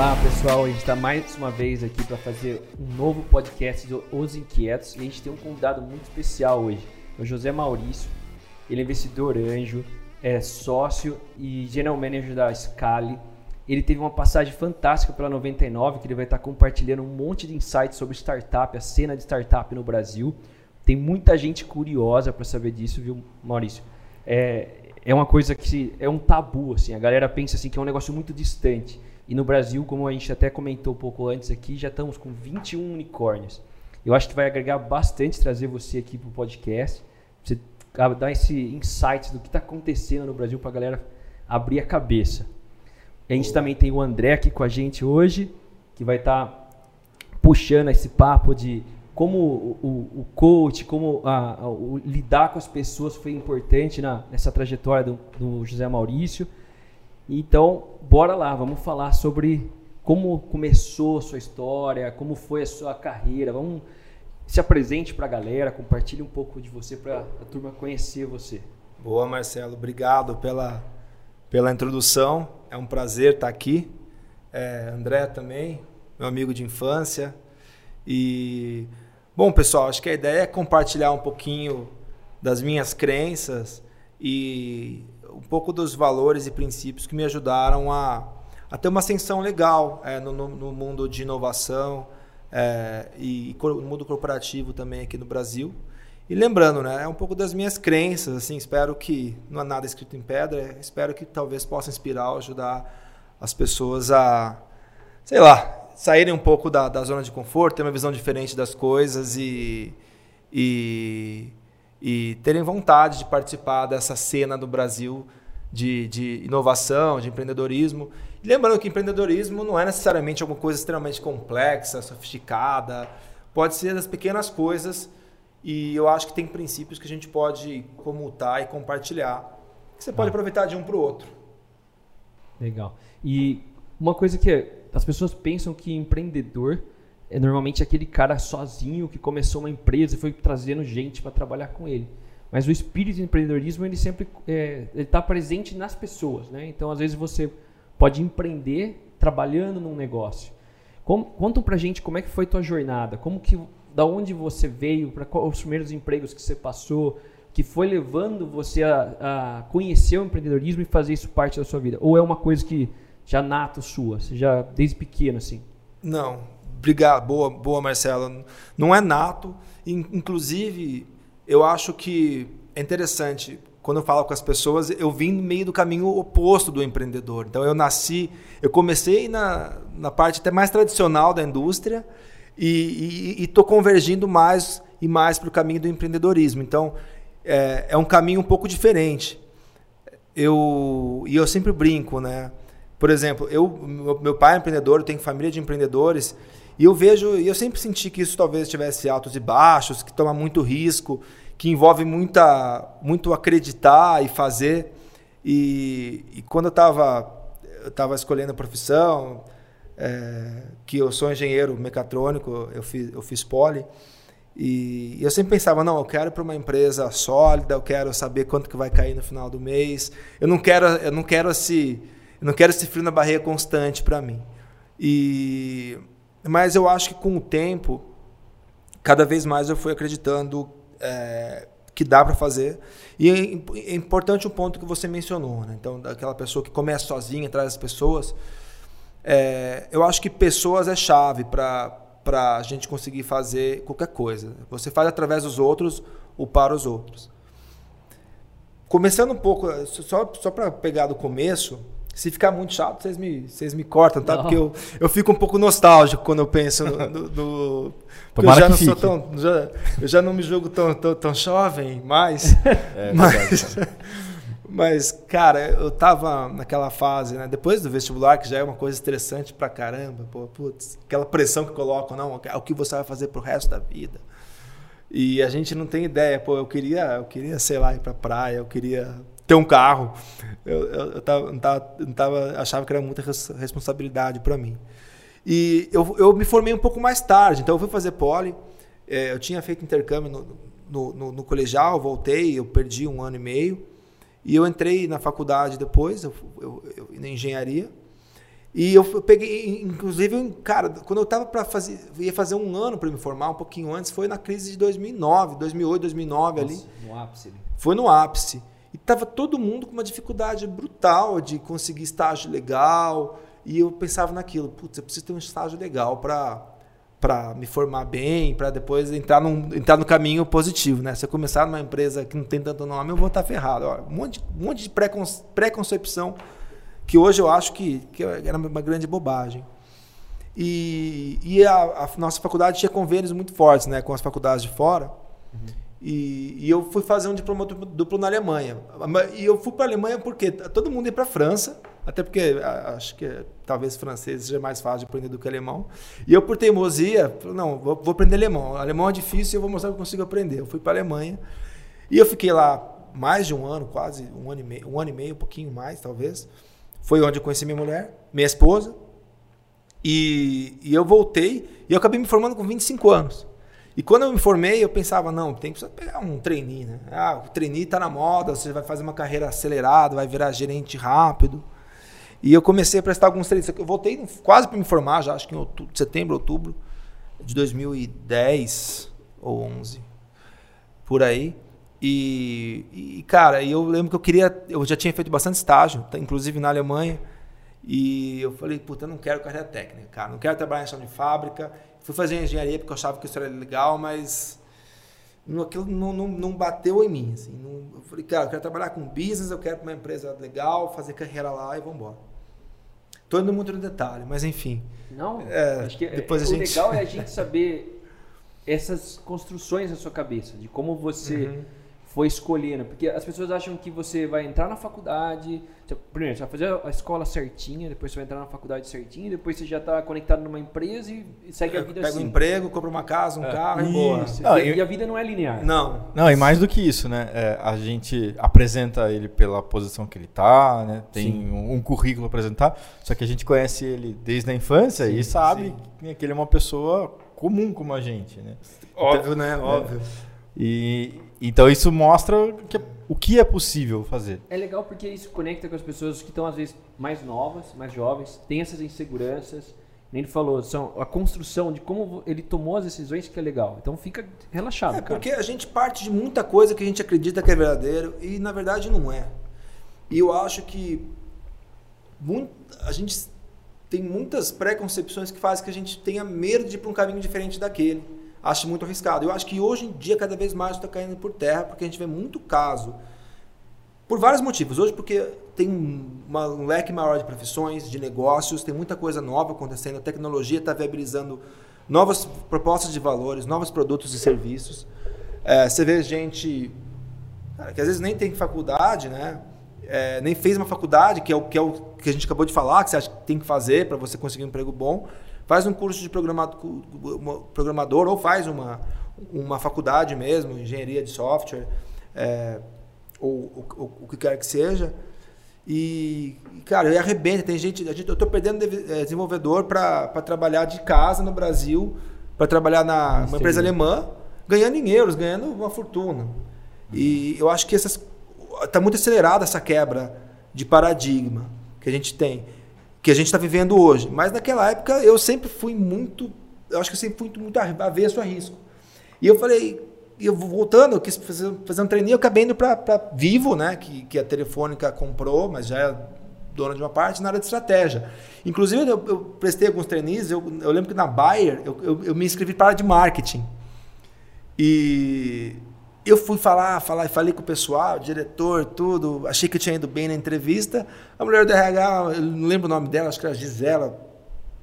Olá pessoal, a gente está mais uma vez aqui para fazer um novo podcast do Os Inquietos e a gente tem um convidado muito especial hoje, o José Maurício. Ele é investidor anjo, é sócio e general manager da Scali. Ele teve uma passagem fantástica pela 99, que ele vai estar compartilhando um monte de insights sobre startup, a cena de startup no Brasil. Tem muita gente curiosa para saber disso, viu, Maurício? É, é uma coisa que é um tabu, assim. A galera pensa assim que é um negócio muito distante. E no Brasil, como a gente até comentou um pouco antes aqui, já estamos com 21 unicórnios. Eu acho que vai agregar bastante trazer você aqui para o podcast, você dar esse insight do que está acontecendo no Brasil para a galera abrir a cabeça. A gente também tem o André aqui com a gente hoje, que vai estar tá puxando esse papo de como o, o, o coach, como a, a, o, lidar com as pessoas foi importante na, nessa trajetória do, do José Maurício. Então, bora lá, vamos falar sobre como começou sua história, como foi a sua carreira. Vamos se apresente para a galera, compartilhe um pouco de você para a turma conhecer você. Boa, Marcelo. Obrigado pela, pela introdução. É um prazer estar aqui. É, André também, meu amigo de infância. E, bom, pessoal, acho que a ideia é compartilhar um pouquinho das minhas crenças e um pouco dos valores e princípios que me ajudaram a, a ter uma ascensão legal é, no, no, mundo de inovação é, e, e no mundo corporativo também aqui no Brasil. E lembrando, né, é um pouco das minhas crenças, assim, espero que não há nada escrito em pedra, espero que talvez possa inspirar, ajudar as pessoas a, sei lá, saírem um pouco da, da zona de conforto, ter uma visão diferente das coisas e, e e terem vontade de participar dessa cena do Brasil de, de inovação, de empreendedorismo. E lembrando que empreendedorismo não é necessariamente alguma coisa extremamente complexa, sofisticada, pode ser das pequenas coisas e eu acho que tem princípios que a gente pode comutar e compartilhar, que você pode ah. aproveitar de um para o outro. Legal. E uma coisa que as pessoas pensam que empreendedor é normalmente aquele cara sozinho que começou uma empresa e foi trazendo gente para trabalhar com ele. Mas o espírito de empreendedorismo ele sempre é, está presente nas pessoas, né? Então às vezes você pode empreender trabalhando num negócio. Como, conta pra gente como é que foi tua jornada, como que, da onde você veio, para os primeiros empregos que você passou, que foi levando você a, a, conhecer o empreendedorismo e fazer isso parte da sua vida. Ou é uma coisa que já nato sua, já desde pequeno assim? Não, Obrigado, boa, boa, Marcelo. Não é nato. Inclusive, eu acho que é interessante quando eu falo com as pessoas, eu vim no meio do caminho oposto do empreendedor. Então, eu nasci, eu comecei na, na parte até mais tradicional da indústria e estou convergindo mais e mais para o caminho do empreendedorismo. Então, é, é um caminho um pouco diferente. Eu, e eu sempre brinco, né? Por exemplo, eu, meu pai é empreendedor, eu tenho família de empreendedores e eu vejo, e eu sempre senti que isso talvez tivesse altos e baixos, que toma muito risco, que envolve muita, muito acreditar e fazer. E, e quando eu estava eu tava escolhendo a profissão, é, que eu sou engenheiro mecatrônico, eu fiz, eu fiz poli, e eu sempre pensava, não, eu quero para uma empresa sólida, eu quero saber quanto que vai cair no final do mês. Eu não quero, eu não quero esse, eu não quero esse frio na barriga constante para mim. E mas eu acho que com o tempo, cada vez mais eu fui acreditando é, que dá para fazer. E é, é importante um ponto que você mencionou, né? Então, daquela pessoa que começa sozinha, traz as pessoas. É, eu acho que pessoas é chave para a gente conseguir fazer qualquer coisa. Você faz através dos outros ou para os outros. Começando um pouco, só, só para pegar do começo, se ficar muito chato, vocês me, vocês me cortam, tá? Não. Porque eu, eu fico um pouco nostálgico quando eu penso no. no, no eu já não fique. sou tão. Já, eu já não me jogo tão, tão, tão jovem mais. É, mas, verdade, mas, cara, eu tava naquela fase, né? Depois do vestibular, que já é uma coisa estressante pra caramba, pô, putz, aquela pressão que colocam, não, é o que você vai fazer pro resto da vida. E a gente não tem ideia, pô, eu queria, eu queria, sei lá, ir pra praia, eu queria ter um carro. Eu, eu, eu, tava, não tava, não tava, achava que era muita responsabilidade para mim. E eu, eu me formei um pouco mais tarde, então eu fui fazer poli. É, eu tinha feito intercâmbio no, no, no, no, colegial, voltei, eu perdi um ano e meio. E eu entrei na faculdade depois, eu, eu, eu, na engenharia. E eu peguei, inclusive, cara, quando eu tava para fazer, ia fazer um ano para me formar, um pouquinho antes, foi na crise de 2009, 2008, 2009 Nossa, ali. No ápice. Né? Foi no ápice. E tava todo mundo com uma dificuldade brutal de conseguir estágio legal. E eu pensava naquilo, putz, eu preciso ter um estágio legal para para me formar bem, para depois entrar, num, entrar no caminho positivo, né? Se eu começar numa empresa que não tem tanto nome, eu vou estar ferrado. Ó, um monte, um monte de pré-concepção que hoje eu acho que, que era uma grande bobagem. E, e a, a, nossa faculdade tinha convênios muito fortes né, com as faculdades de fora. Uhum. E, e, eu fui fazer um diploma duplo na Alemanha. E eu fui para a Alemanha porque todo mundo ia para a França, até porque acho que talvez francês seja mais fácil de aprender do que alemão. E eu, por teimosia, não, vou, vou aprender alemão. Alemão é difícil e eu vou mostrar que eu consigo aprender. Eu fui para a Alemanha e eu fiquei lá mais de um ano, quase um ano e meio, um ano e meio, um pouquinho mais, talvez. Foi onde eu conheci minha mulher, minha esposa. E, e eu voltei e eu acabei me formando com 25 anos. E quando eu me formei, eu pensava, não, tem que pegar um trainee, né? Ah, o trainee está na moda, você vai fazer uma carreira acelerada, vai virar gerente rápido. E eu comecei a prestar alguns treinos. Eu voltei quase para me formar, já acho que em outubro, setembro, outubro de 2010 ou 11, por aí. E, e, cara, eu lembro que eu queria, eu já tinha feito bastante estágio, tá, inclusive na Alemanha. E eu falei, puta, eu não quero carreira técnica, cara, não quero trabalhar em chão de fábrica. Fui fazer engenharia porque eu achava que isso era legal, mas aquilo não, não, não bateu em mim. Assim, não, eu falei, cara, eu quero trabalhar com business, eu quero uma empresa legal, fazer carreira lá e vamos embora. Tô indo muito no detalhe, mas enfim. Não, é, acho que é, depois é, a o gente... legal é a gente saber essas construções na sua cabeça, de como você uhum foi escolhendo? Porque as pessoas acham que você vai entrar na faculdade, primeiro você vai fazer a escola certinha, depois você vai entrar na faculdade certinha, depois você já está conectado numa empresa e, segue a vida Pega assim. Pega um emprego, compra uma casa, um é. carro e boa. Não, e, e, a vida não é linear. Não. Não, e mais do que isso, né? É, a gente apresenta ele pela posição que ele está, né? Tem um, um, currículo a apresentar, só que a gente conhece ele desde a infância sim, e sabe sim. que ele é uma pessoa comum como a gente, né? Óbvio, então, né? Óbvio. E, então isso mostra que, é, o que é possível fazer. É legal porque isso conecta com as pessoas que estão às vezes mais novas, mais jovens, têm essas inseguranças. Nem ele falou, são a construção de como ele tomou as decisões que é legal. Então fica relaxado. É, cara. porque a gente parte de muita coisa que a gente acredita que é verdadeiro e na verdade não é. E eu acho que muito, a gente tem muitas preconcepções que fazem que a gente tenha medo de ir para um caminho diferente daquele acho muito arriscado. Eu acho que hoje em dia, cada vez mais está caindo por terra, porque a gente vê muito caso. Por vários motivos. Hoje, porque tem uma, um leque maior de profissões, de negócios, tem muita coisa nova acontecendo, a tecnologia está viabilizando novas propostas de valores, novos produtos e serviços. É, você vê gente cara, que às vezes nem tem faculdade, né? É, nem fez uma faculdade, que é, o, que é o que a gente acabou de falar, que você acha que tem que fazer para você conseguir um emprego bom, faz um curso de programador ou faz uma, uma faculdade mesmo, engenharia de software, é, ou, ou, o que quer que seja. E, cara, eu arrebenta. Tem gente, gente eu estou perdendo é, desenvolvedor para trabalhar de casa no Brasil, para trabalhar na uma empresa alemã, ganhando em euros, ganhando uma fortuna. E eu acho que está muito acelerada essa quebra de paradigma que a gente tem que a gente está vivendo hoje. Mas naquela época eu sempre fui muito, eu acho que eu sempre fui muito avesso a risco. E eu falei, eu voltando, eu quis fazer, fazer um treininho, eu acabei indo para Vivo, né, que, que a Telefônica comprou, mas já é dona de uma parte, na área de estratégia. Inclusive, eu, eu prestei alguns treininhos, eu, eu lembro que na Bayer, eu, eu, eu me inscrevi para a área de marketing. E eu fui falar, falar, falei com o pessoal, o diretor, tudo. Achei que eu tinha ido bem na entrevista. A mulher do RH, eu não lembro o nome dela, acho que era Gisela,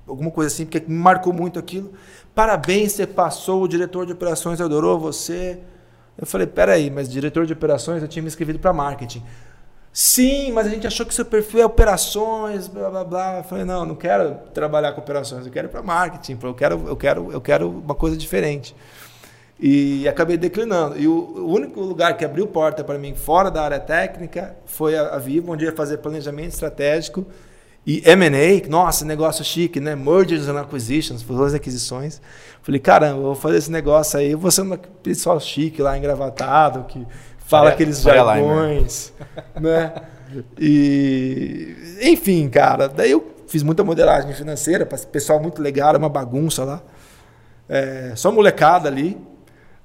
alguma coisa assim, porque me marcou muito aquilo. Parabéns, você passou, o diretor de operações adorou você. Eu falei, peraí, mas diretor de operações, eu tinha me inscrevido para marketing. Sim, mas a gente achou que seu perfil é operações, blá blá blá. Eu falei, não, não quero trabalhar com operações, eu quero ir para marketing, eu quero, eu quero, eu quero uma coisa diferente. E acabei declinando. E o, único lugar que abriu porta para mim fora da área técnica foi a, a Vivo, onde ia fazer planejamento estratégico e M&A, nossa, negócio chique, né? Mergers and Acquisitions, futuras aquisições. Falei, caramba, eu vou fazer esse negócio aí, eu vou ser um pessoal chique lá, engravatado, que fala é, aqueles jargões, né? E, enfim, cara, daí eu fiz muita modelagem financeira, pessoal muito legal, era uma bagunça lá. É, só molecada ali.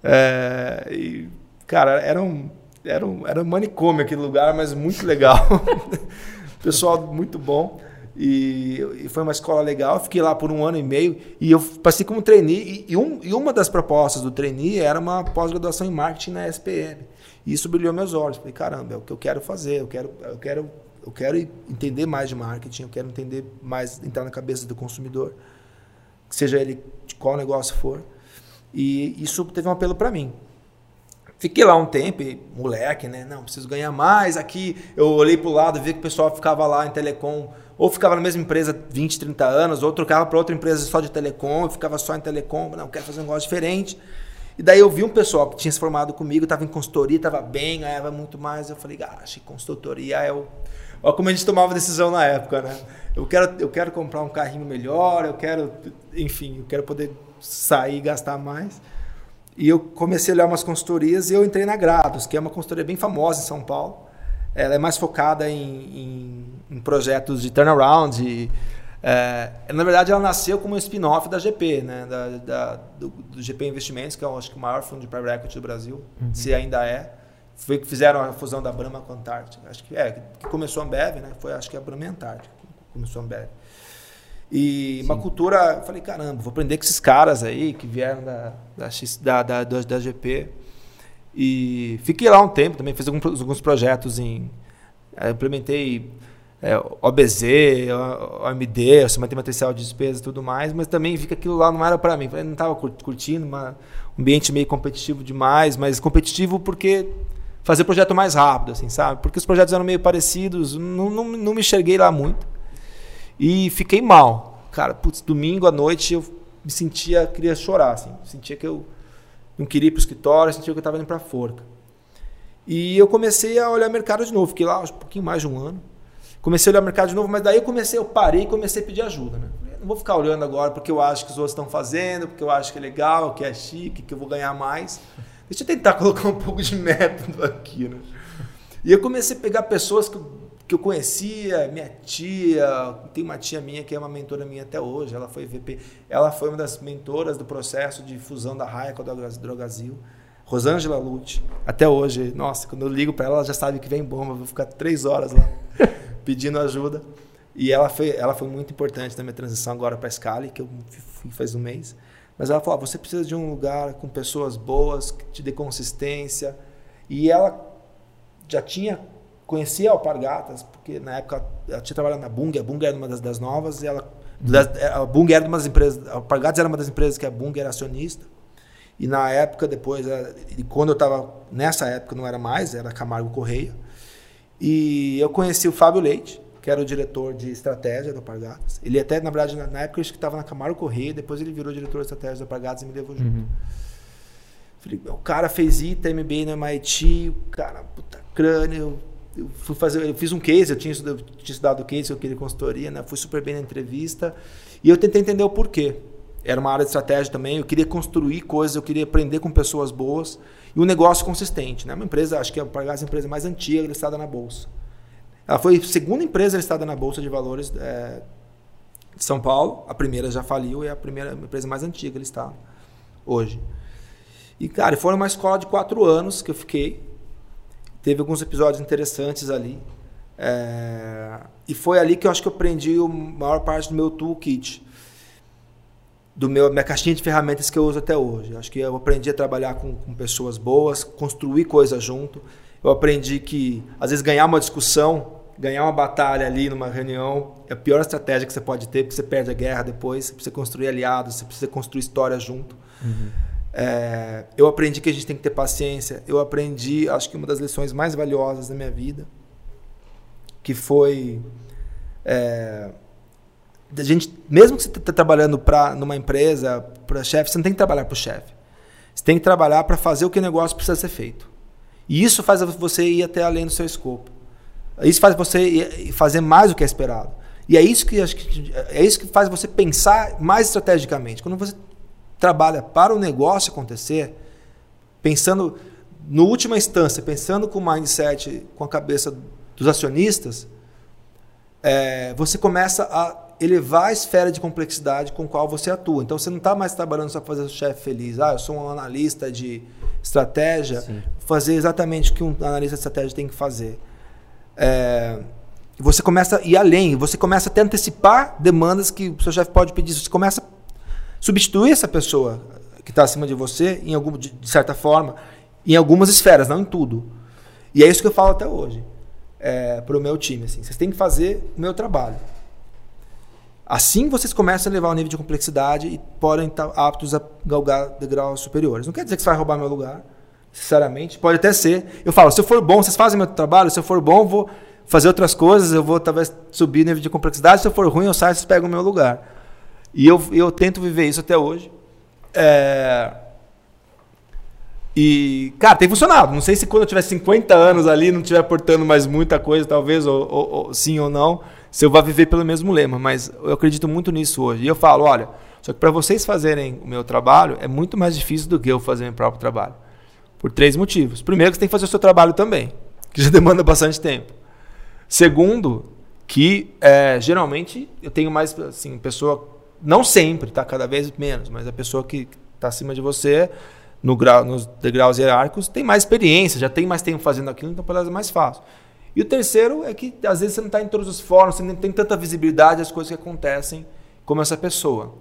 É, e, cara, era um, era, um, era um manicômio aquele lugar, mas muito legal. pessoal muito bom. E, e, foi uma escola legal. Fiquei lá por um ano e meio e eu passei como trainee. E, e, um, e uma das propostas do trainee era uma pós-graduação em marketing na SPM. E isso brilhou meus olhos. Falei, caramba, é o que eu quero fazer. Eu quero, eu quero, eu quero entender mais de marketing. Eu quero entender mais, entrar na cabeça do consumidor, seja ele de qual negócio for. E isso teve um apelo para mim. Fiquei lá um tempo, moleque, né? Não, preciso ganhar mais. Aqui eu olhei para o lado, vi que o pessoal ficava lá em telecom ou ficava na mesma empresa 20, 30 anos, ou trocava para outra empresa só de telecom, ficava só em telecom, não, quero fazer um negócio diferente. E daí eu vi um pessoal que tinha se formado comigo, estava em consultoria, estava bem, ganhava muito mais. Eu falei, ah, acho que consultoria é o. Olha como a gente tomava decisão na época, né? Eu quero, eu quero comprar um carrinho melhor, eu quero, enfim, eu quero poder sair e gastar mais. E eu comecei a olhar umas consultorias e eu entrei na Grados, que é uma consultoria bem famosa em São Paulo. Ela é mais focada em, em, em projetos de turnaround. E, é, na verdade, ela nasceu como um spin-off da GP, né? da, da do, do, GP Investimentos, que é acho que o maior fundo de private equity do Brasil, uhum. se ainda é. Foi que fizeram a fusão da Brahma com a Antártica. Acho que é, que começou a Ambev, né? Foi acho que a Brahma e a Antártica começou a Ambev. E Sim. uma cultura, eu falei, caramba, vou aprender com esses caras aí que vieram da, da, da, da, da GP. E fiquei lá um tempo também, fiz alguns, alguns projetos em. Implementei é, OBZ, OMD, orçamento matricial de despesas e tudo mais, mas também vi que aquilo lá não era para mim. Eu não estava curtindo, uma, um ambiente meio competitivo demais, mas competitivo porque fazer projeto mais rápido, assim, sabe? Porque os projetos eram meio parecidos, não, não, não me enxerguei lá muito. E fiquei mal. Cara, putz, domingo à noite eu me sentia, queria chorar, assim. Sentia que eu não queria ir para o escritório, sentia que eu estava indo para a forca. E eu comecei a olhar mercado de novo. Fiquei lá um pouquinho mais de um ano. Comecei a olhar mercado de novo, mas daí eu comecei, eu parei e comecei a pedir ajuda. Né? Não vou ficar olhando agora porque eu acho que os outros estão fazendo, porque eu acho que é legal, que é chique, que eu vou ganhar mais. Deixa eu tentar colocar um pouco de método aqui. Né? E eu comecei a pegar pessoas que eu, que eu conhecia, minha tia, tem uma tia minha que é uma mentora minha até hoje, ela foi VP, ela foi uma das mentoras do processo de fusão da Raia com a Drogazil. Rosângela Lute, até hoje, nossa, quando eu ligo para ela, ela já sabe que vem bomba, vou ficar três horas lá pedindo ajuda. E ela foi, ela foi muito importante na minha transição agora para a Scali, que eu fui faz um mês. Mas ela falou: ah, você precisa de um lugar com pessoas boas, que te dê consistência. E ela já tinha, conhecia a Alpargatas, porque na época ela tinha trabalhado na Bung, a Bung era uma das, das novas, e ela, das, a Bung era uma das empresas, a Alpargatas era uma das empresas que a Bung era acionista. E na época, depois, e quando eu estava nessa época, não era mais, era Camargo Correia. E eu conheci o Fábio Leite, que era o diretor de estratégia da Pargatas. Ele até, na verdade, na, na época, acho que estava na Camargo Correia, depois ele virou diretor de estratégia da Pargatas e me levou junto. Uhum. Falei, o cara fez ITA, MBA no MIT, o cara, puta crânio. Eu, fui fazer, eu fiz um case, eu tinha eu tinha estudado o case, eu queria consultoria, né? Fui super bem na entrevista. E eu tentei entender o porquê. Era uma área de estratégia também, eu queria construir coisas, eu queria aprender com pessoas boas e um negócio consistente. Né? Uma empresa, acho que é a empresa mais antiga listada na Bolsa. Ela foi a segunda empresa listada na Bolsa de Valores é, de São Paulo. A primeira já faliu e é a primeira empresa mais antiga listada hoje. E, cara, foi uma escola de quatro anos que eu fiquei. Teve alguns episódios interessantes ali. É, e foi ali que eu acho que eu aprendi a maior parte do meu toolkit do meu minha caixinha de ferramentas que eu uso até hoje. Acho que eu aprendi a trabalhar com, com pessoas boas, construir coisas junto. Eu aprendi que às vezes ganhar uma discussão, ganhar uma batalha ali numa reunião é a pior estratégia que você pode ter, porque você perde a guerra depois. Você precisa construir aliados, você precisa construir histórias junto. Uhum. É, eu aprendi que a gente tem que ter paciência. Eu aprendi, acho que uma das lições mais valiosas da minha vida, que foi é, a gente, mesmo que você esteja tá trabalhando para numa empresa, para chefe, você não tem que trabalhar para o chefe. Você tem que trabalhar para fazer o que o negócio precisa ser feito. E isso faz você ir até além do seu escopo. Isso faz você fazer mais do que é esperado. E é isso que acho que é isso que faz você pensar mais estrategicamente. Quando você trabalha para o negócio acontecer, pensando no última instância, pensando com o mindset, com a cabeça dos acionistas, é, você começa a elevar a esfera de complexidade com qual você atua. Então você não está mais trabalhando só para fazer o chefe feliz. Ah, eu sou um analista de estratégia, Sim. fazer exatamente o que um analista de estratégia tem que fazer. É, você começa a ir além, você começa a até antecipar demandas que o seu chefe pode pedir. Você começa a substituir essa pessoa que está acima de você, em algum, de, de certa forma, em algumas esferas, não em tudo. E é isso que eu falo até hoje é, para o meu time. Assim. Vocês têm que fazer o meu trabalho. Assim vocês começam a levar o nível de complexidade e podem estar aptos a galgar degraus superiores. Não quer dizer que você vai roubar meu lugar, sinceramente. Pode até ser. Eu falo, se eu for bom, vocês fazem meu trabalho. Se eu for bom, vou fazer outras coisas. Eu vou talvez subir o nível de complexidade. Se eu for ruim, eu saio, vocês pegam o meu lugar. E eu, eu tento viver isso até hoje. É... E, cara, tem funcionado. Não sei se quando eu tiver 50 anos ali, não estiver aportando mais muita coisa, talvez, ou, ou, ou, sim ou não, se eu vou viver pelo mesmo lema. Mas eu acredito muito nisso hoje. E eu falo, olha, só que para vocês fazerem o meu trabalho, é muito mais difícil do que eu fazer meu próprio trabalho. Por três motivos. Primeiro, que você tem que fazer o seu trabalho também, que já demanda bastante tempo. Segundo, que é, geralmente eu tenho mais, assim, pessoa, não sempre, tá? Cada vez menos, mas a pessoa que está acima de você no grau, nos degraus hierárquicos tem mais experiência, já tem mais tempo fazendo aquilo, então para elas é mais fácil. E o terceiro é que às vezes você não está em todos os fóruns, você não tem tanta visibilidade das coisas que acontecem como essa pessoa.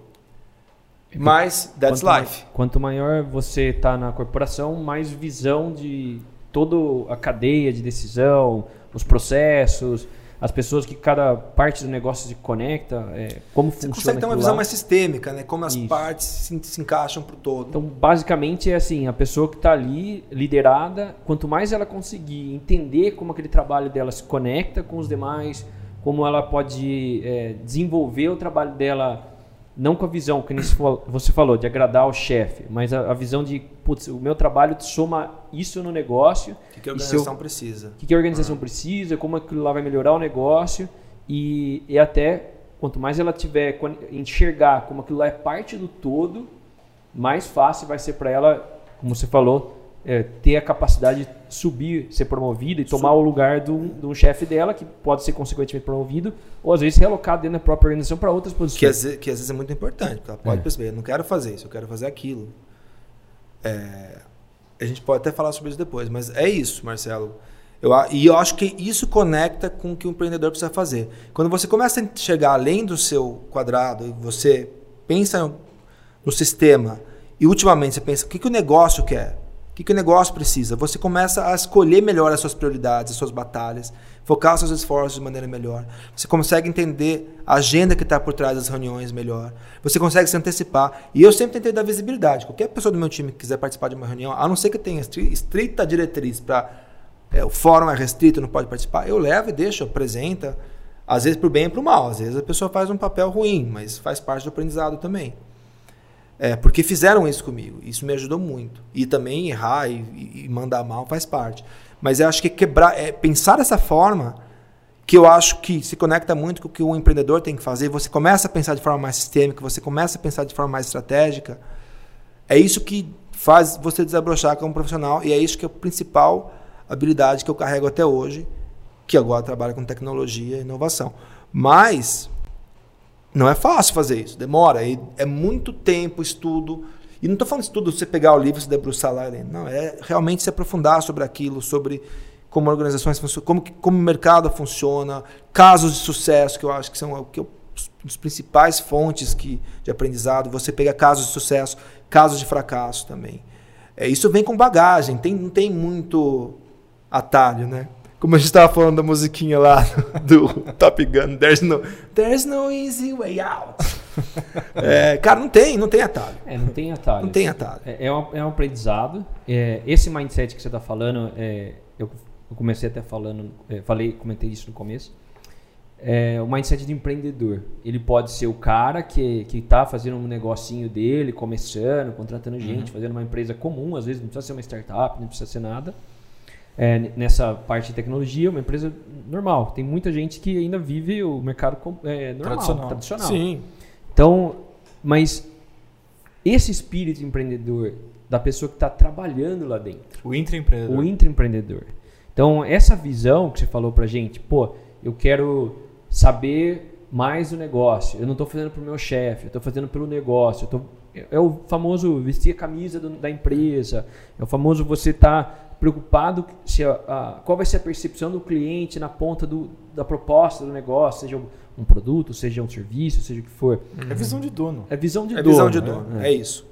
Mas that's quanto life. Quanto maior você está na corporação, mais visão de toda a cadeia de decisão, os processos, as pessoas que cada parte do negócio se conecta, é, como Você funciona consegue ter uma visão lá. mais sistêmica, né? Como as Isso. partes se, se encaixam para o todo. Então, basicamente é assim, a pessoa que está ali, liderada, quanto mais ela conseguir entender como aquele trabalho dela se conecta com os demais, como ela pode é, desenvolver o trabalho dela, não com a visão que você falou, de agradar o chefe, mas a, a visão de, putz, o meu trabalho soma isso no negócio, que, que a eu- organização precisa. o que, que a organização precisa, como aquilo lá vai melhorar o negócio e, e até quanto mais ela tiver enxergar como aquilo lá é parte do todo, mais fácil vai ser para ela, como você falou, é, ter a capacidade de subir, ser promovida e tomar o lugar de um, chefe dela, que pode ser consequentemente promovido, ou às vezes realocado dentro da própria organização para outras Que posições. às, vezes, que às vezes é muito importante, porque ela pode É. perceber, eu não quero fazer isso, eu quero fazer aquilo. É, a gente pode até falar sobre isso depois, mas é isso, Marcelo. Eu, e eu acho que isso conecta com o que o empreendedor precisa fazer. Quando você começa a chegar além do seu quadrado e você pensa no sistema e ultimamente você pensa o que, que o negócio quer, o que, que o negócio precisa, você começa a escolher melhor as suas prioridades, as suas batalhas, focar os seus esforços de maneira melhor. Você consegue entender a agenda que está por trás das reuniões melhor. Você consegue se antecipar. E eu sempre tentei dar visibilidade. Qualquer pessoa do meu time que quiser participar de uma reunião, a não ser que tenha estri- estrita diretriz para é, o fórum é restrito, não pode participar, eu levo e deixo, apresenta. Às vezes para o bem e para o mal. Às vezes a pessoa faz um papel ruim, mas faz parte do aprendizado também. É, porque fizeram isso comigo. Isso me ajudou muito. E também errar e, e- mandar mal faz parte. Mas eu acho que quebrar, é, pensar dessa forma, que eu acho que se conecta muito com o que o empreendedor tem que fazer. Você começa a pensar de forma mais sistêmica, você começa a pensar de forma mais estratégica. É isso que faz você desabrochar como profissional e é isso que é a principal habilidade que eu carrego até hoje, que agora trabalho com tecnologia e inovação. Mas não é fácil fazer isso, demora, é muito tempo, estudo. E não estou falando estudo, você pegar o livro e se debruçar lá. Não, é realmente se aprofundar sobre aquilo, sobre como organizações funcionam, como, como o mercado funciona, casos de sucesso, que eu acho que são o que eu, principais fontes que, de aprendizado. Você pega casos de sucesso, casos de fracasso também. É, isso vem com bagagem, tem, não tem muito atalho, né? Como a gente estava falando da musiquinha lá do Top Gun, there's no, there's no easy way out. É, cara, não tem, não tem atalho. É, não tem atalho. Não tem atalho. É, é, um, é um aprendizado. É, esse mindset que você está falando, é, eu, eu comecei até falando, é, falei, comentei isso no começo. É, o mindset de empreendedor. Ele pode ser o cara que que está fazendo um negocinho dele, começando, contratando gente, fazendo uma empresa comum. Às vezes não precisa ser uma startup, não precisa ser nada. É, nessa parte de tecnologia, uma empresa normal. Tem muita gente que ainda vive o mercado é, normal, Tradicional. tradicional. Sim. Então, mas esse espírito empreendedor da pessoa que está trabalhando lá dentro, O intraempreendedor. o intraempreendedor. Então, essa visão que você falou pra gente, pô, eu quero saber mais o negócio. Eu não estou fazendo para o meu chefe, eu estou fazendo pelo negócio. Tô, é o famoso vestir a camisa do, da empresa. É o famoso você estar tá preocupado se a, a, qual vai ser a percepção do cliente na ponta do, da proposta do negócio, seja um produto, seja um serviço, seja o que for. É visão de dono. É visão de é dono. Visão de né? dono. É. é. isso.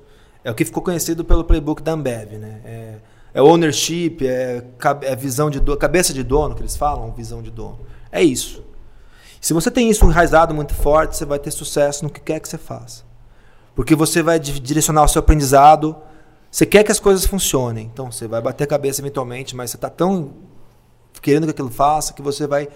É o que ficou conhecido pelo playbook da Ambev, né? É, é ownership, é, é visão de dono, cabeça de dono que eles falam, visão de dono. É isso. Se você tem isso enraizado muito forte, você vai ter sucesso no que quer que você faça. Porque você vai direcionar o seu aprendizado. Você quer que as coisas funcionem. Então você vai bater a cabeça eventualmente, mas você está tão querendo que aquilo faça que você vai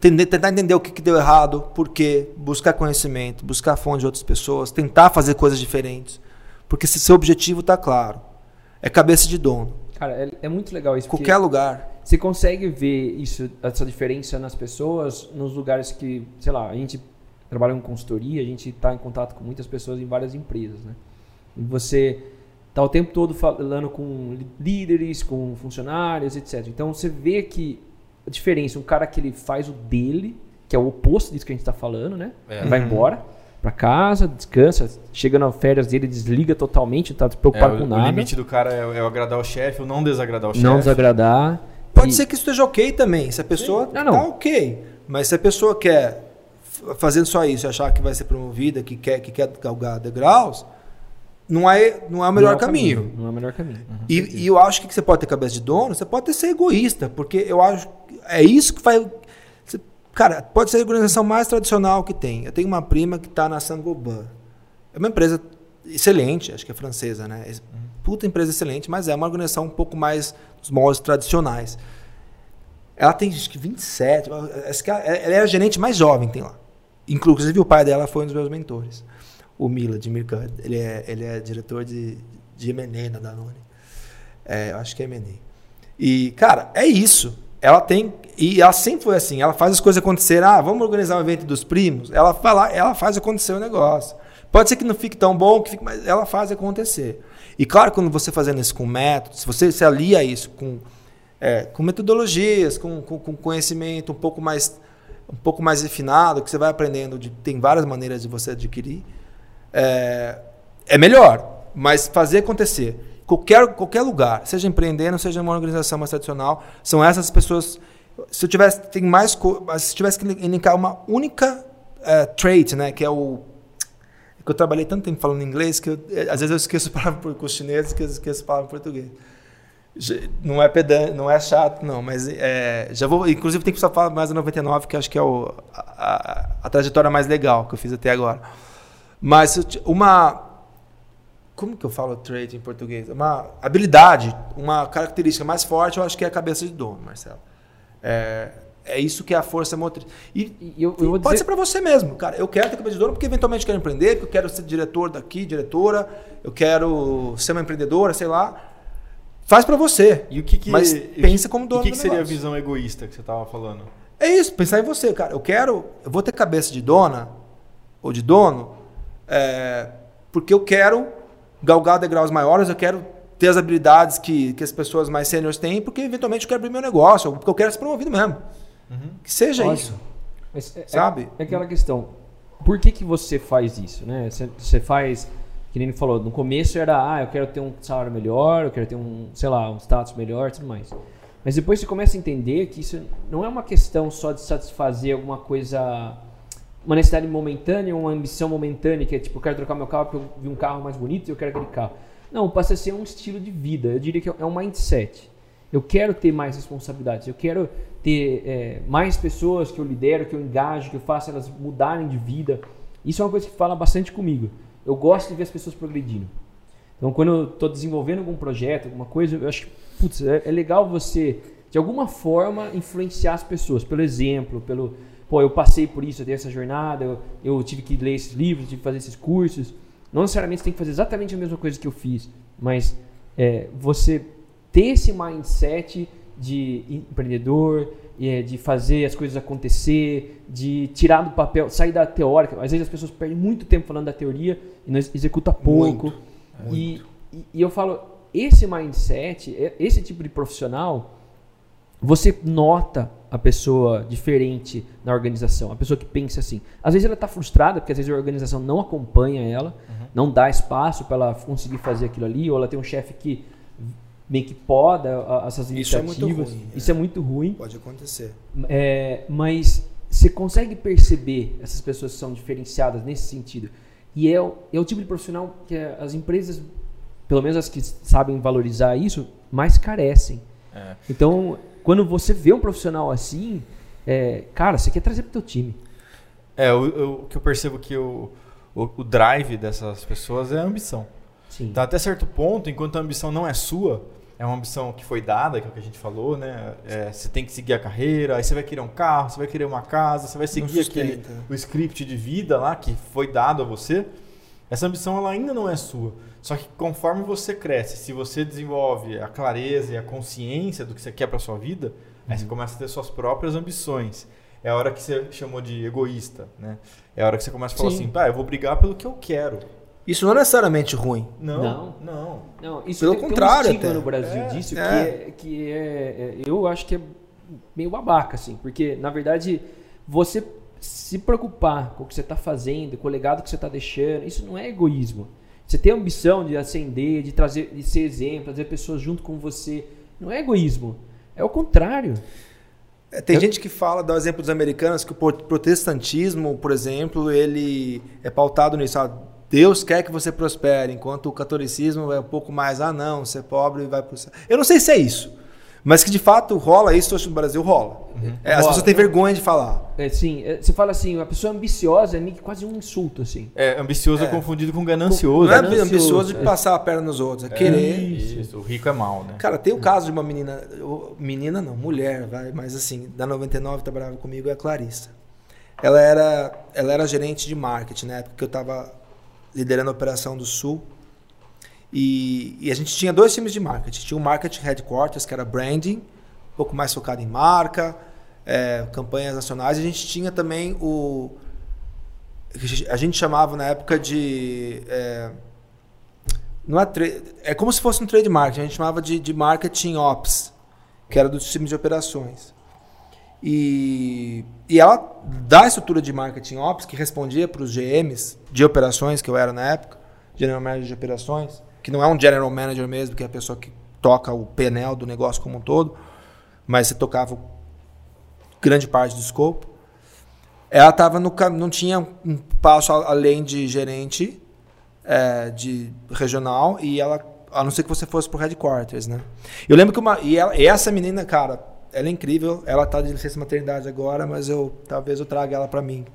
tentar entender o que, que deu errado, por quê, buscar conhecimento, buscar fonte de outras pessoas, tentar fazer coisas diferentes. Porque se seu objetivo está claro, é cabeça de dono. Cara, é, é muito legal isso. Qualquer lugar. Você consegue ver isso, essa diferença nas pessoas, nos lugares que, sei lá, a gente trabalha com consultoria, a gente está em contato com muitas pessoas em várias empresas, né? E você está o tempo todo falando com líderes, com funcionários, etc. Então você vê que a diferença, um cara que ele faz o dele, que é o oposto disso que a gente está falando, né? É. Vai embora para casa, descansa, chega nas férias dele, desliga totalmente, não tá preocupado é, com nada. O limite do cara é, é agradar o chefe ou não desagradar o chefe. Não desagradar. Pode e... ser que isso esteja ok também, se a pessoa Sim. não, não. tá ok. Mas se a pessoa quer fazendo só isso, achar que vai ser promovida, que quer que quer galgar degraus, não é, não é o melhor não é o caminho. caminho. Não é o melhor caminho. Uhum. E, e, eu acho que você pode ter cabeça de dono, você pode ter ser egoísta, porque eu acho é isso que faz Cara, pode ser a organização mais tradicional que tem. Eu tenho uma prima que está na Saint-Gobain. É uma empresa excelente, acho que é francesa, né? Puta empresa excelente, mas é uma organização um pouco mais dos moldes tradicionais. Ela tem acho que 27, acho que ela, ela é a gerente mais jovem que tem lá. Inclusive o pai dela foi um dos meus mentores. O Mila de Mirka, ele é, ele é diretor de, de M&A na Danone. É, acho que é M&A. E, cara, é isso ela tem e ela sempre foi assim, ela faz as coisas acontecer. Ah, vamos organizar um evento dos primos. Ela vai ela faz acontecer o negócio. Pode ser que não fique tão bom, que fique, mas ela faz acontecer. E claro, quando você fazendo isso com métodos, se você se alia isso com, é, com metodologias, com, com, com, conhecimento um pouco mais um pouco mais refinado, que você vai aprendendo, de, tem várias maneiras de você adquirir, é, é melhor. Mas fazer acontecer qualquer, qualquer lugar, seja empreendendo, seja uma organização mais tradicional, são essas pessoas. Se eu tivesse, tem mais, se tivesse que elencar uma única uh, trait, né, que é o é que eu trabalhei tanto tempo falando inglês que eu, é, às vezes eu esqueço a palavra com os chineses que eu esqueço a palavra em português. Não é pedante, não é chato, não, mas é, já vou. Inclusive, tem que só falar mais da 99, que acho que é o, a, a, a trajetória mais legal que eu fiz até agora. Mas uma, como que eu falo trade em português? Uma habilidade, uma característica mais forte, eu acho que é a cabeça de dono, Marcelo. É, é isso que é a força motriz. E, e eu, eu pode dizer... ser para você mesmo, cara. Eu quero ter cabeça de dono porque eventualmente quero empreender, porque eu quero ser diretor daqui, diretora, eu quero ser uma empreendedora, sei lá. Faz para você. E o que, que mas pensa como dono. O que, que seria a visão egoísta que você estava falando? É isso, pensar em você, cara. Eu quero, eu vou ter cabeça de dona ou de dono, é, porque eu quero galgar degraus maiores, eu quero ter as habilidades que, que as pessoas mais sêniores têm, porque eventualmente eu quero abrir meu negócio, porque eu quero ser promovido mesmo. Uhum. Que seja Ótimo. isso. Mas é, sabe? É, é, aquela questão. Por que, que você faz isso? Né? Você, você faz, que nem ele falou, no começo era, ah, eu quero ter um salário melhor, eu quero ter um, sei lá, um status melhor e tudo mais. Mas depois você começa a entender que isso não é uma questão só de satisfazer alguma coisa uma necessidade momentânea, uma ambição momentânea, que é tipo, eu quero trocar meu carro porque eu vi um carro mais bonito e eu quero aquele carro. Não, passa a ser um estilo de vida. Eu diria que é um mindset. Eu quero ter mais responsabilidades, eu quero ter é, mais pessoas que eu lidero, que eu engajo, que eu faça elas mudarem de vida. Isso é uma coisa que fala bastante comigo. Eu gosto de ver as pessoas progredindo. Então, quando eu estou desenvolvendo algum projeto, alguma coisa, eu acho que putz, é, é legal você, de alguma forma, influenciar as pessoas, pelo exemplo, pelo, pô, eu passei por isso, eu dei essa jornada, eu, eu tive que ler esses livros, tive que fazer esses cursos. Não necessariamente você tem que fazer exatamente a mesma coisa que eu fiz, mas é, você ter esse mindset de empreendedor, é, de fazer as coisas acontecer, de tirar do papel, sair da teórica. Às vezes as pessoas perdem muito tempo falando da teoria e não executa pouco. Muito, muito. E, e, e eu falo, esse mindset, esse tipo de profissional, você nota a pessoa diferente na organização, a pessoa que pensa assim. Às vezes ela está frustrada porque às vezes a organização não acompanha ela, uhum. não dá espaço para ela conseguir fazer aquilo ali, ou ela tem um chefe que meio que poda essas iniciativas. Isso é muito ruim. Isso é, é muito ruim. Pode acontecer. É, mas você consegue perceber essas pessoas que são diferenciadas nesse sentido. E é, o, é o tipo de profissional que as empresas, pelo menos as que sabem valorizar isso, mais carecem. É. Então, quando você vê um profissional assim, é, cara, você quer trazer para o teu time. É, o, o que eu percebo que o, o, o, drive dessas pessoas é a ambição. Sim. Então, até certo ponto, enquanto a ambição não é sua, é uma ambição que foi dada, que é o que a gente falou, né? É, você tem que seguir a carreira, aí você vai querer um carro, você vai querer uma casa, você vai seguir aquele, o script de vida lá que foi dado a você. Essa ambição ela ainda não é sua. Só que conforme você cresce, se você desenvolve a clareza e a consciência do que você quer para sua vida, uhum. aí você uhum. começa a ter suas próprias ambições. É a hora que você chamou de egoísta, né? É a hora que você começa a falar Sim. assim, pá, eu vou brigar pelo que eu quero. Isso não é necessariamente ruim. Não, não. não. não isso Pelo tem, contrário, tem um até. no Brasil é, disso é. que, é, que é, é, eu acho que é meio babaca, assim, porque na verdade você se preocupar com o que você está fazendo, com o legado que você está deixando, isso não é egoísmo. Você tem a ambição de ascender, de trazer, de ser exemplo, trazer pessoas junto com você. Não é egoísmo. É o contrário. É, tem Eu... gente que fala, dá o exemplo dos americanos, que o protestantismo, por exemplo, ele é pautado nisso. Ah, Deus quer que você prospere, enquanto o catolicismo é um pouco mais, ah não, ser pobre vai para o céu. Eu não sei se é isso. Mas que de fato rola isso no Brasil, rola. Uhum. É, as pessoas têm vergonha de falar. É, sim, é, você fala assim, uma pessoa ambiciosa é quase um insulto, assim. É, ambicioso é, é confundido com ganancioso. Não é ganancioso, ambicioso de passar a perna nos outros, é, querer. Isso. isso. o rico é mal, né? Cara, tem o caso de uma menina, menina não, mulher, vai, mas assim, da 99 trabalhava comigo, é a Clarissa. Ela era, ela era gerente de marketing na época que eu estava liderando a operação do Sul. E, e, a gente tinha dois times de marketing. Tinha o Marketing Headquarters, que era branding, um pouco mais focado em marca, é, campanhas nacionais. E a gente tinha também o. A gente chamava na época de. É, não é, é como se fosse um trade marketing, a gente chamava de, de marketing ops, que era dos times de operações. E, e ela, da estrutura de marketing ops, que respondia para os GMs de operações, que eu era na época, General Manager de operações, que não é um General Manager mesmo, que é a pessoa que toca o PNL do negócio como um todo, mas você tocava grande parte do escopo. Ela tava no não tinha um passo além de gerente é, de regional e ela a não ser que você fosse pro headquarters, né? Eu lembro que uma e, ela, essa menina, cara, ela é incrível. Ela tá de licença maternidade agora, mas eu talvez eu traga ela para mim,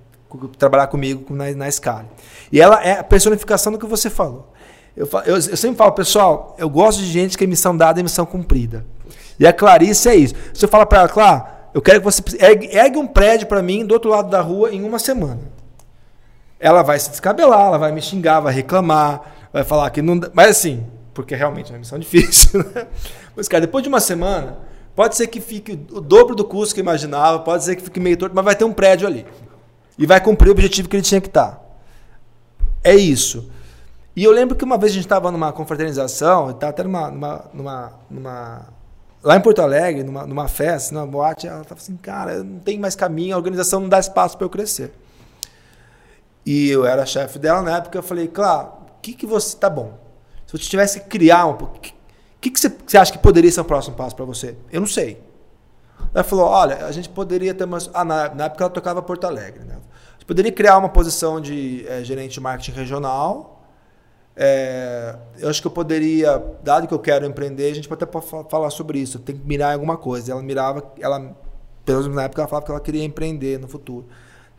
trabalhar comigo na, na escala. E ela é a personificação do que você falou. Eu, eu, eu, sempre falo, pessoal, eu gosto de gente que é missão dada e missão cumprida. E a Clarice é isso. Você fala para ela, Claro, eu quero que você ergue, ergue um prédio para mim do outro lado da rua em uma semana. Ela vai se descabelar, ela vai me xingar, vai reclamar, vai falar que não. Mas assim, porque realmente é uma missão difícil. Né? Mas, cara, depois de uma semana, Pode ser que fique o dobro do custo que eu imaginava, pode ser que fique meio torto, mas vai ter um prédio ali. E vai cumprir o objetivo que ele tinha que estar. Tá. É isso. E eu lembro que uma vez a gente estava numa confraternização, estava até numa, numa, numa, numa, lá em Porto Alegre, numa, numa festa, numa boate, ela estava assim, cara, não tem mais caminho, a organização não dá espaço para eu crescer. E eu era chefe dela na época, eu falei, claro, o que, que você. Tá bom. Se eu tivesse que criar um pouco que, que você, você acha que poderia ser o próximo passo para você? Eu não sei. Ela falou: olha, a gente poderia ter uma. Ah, na, na época ela tocava Porto Alegre. Né? A gente poderia criar uma posição de é, gerente de marketing regional. É, eu acho que eu poderia, dado que eu quero empreender, a gente pode até falar sobre isso. Tem que mirar em alguma coisa. Ela mirava, ela, pelo menos na época, ela falava que ela queria empreender no futuro.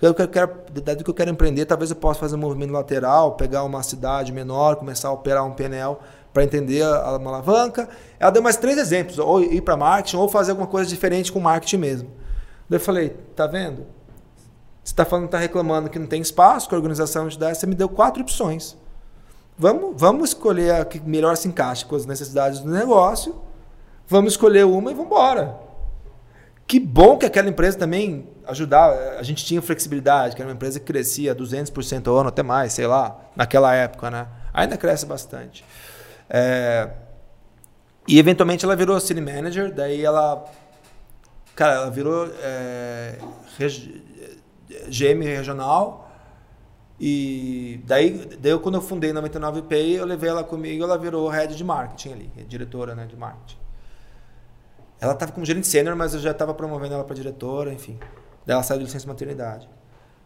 Eu quero, dado que eu quero empreender, talvez eu possa fazer um movimento lateral, pegar uma cidade menor, começar a operar um PNL para entender a, uma alavanca. Ela deu mais três exemplos, ou ir para marketing, ou fazer alguma coisa diferente com marketing mesmo. Eu falei, tá vendo? Você está falando, está reclamando que não tem espaço, que a organização te dá, você me deu quatro opções. Vamos, vamos escolher a que melhor se encaixe com as necessidades do negócio. Vamos escolher uma e vamos embora. Que bom que aquela empresa também ajudar. A gente tinha flexibilidade, que era uma empresa que crescia 200% ao ano, até mais, sei lá, naquela época, né? Ainda cresce bastante. É, e eventualmente ela virou cine manager, daí ela Cara, ela virou é, regi- GM regional. E daí, daí quando eu fundei 99 Pay, eu levei ela comigo, ela virou head de marketing ali, diretora né, de marketing. Ela estava como gerente sênior, mas eu já estava promovendo ela para diretora, enfim. Daí ela saiu de licença maternidade.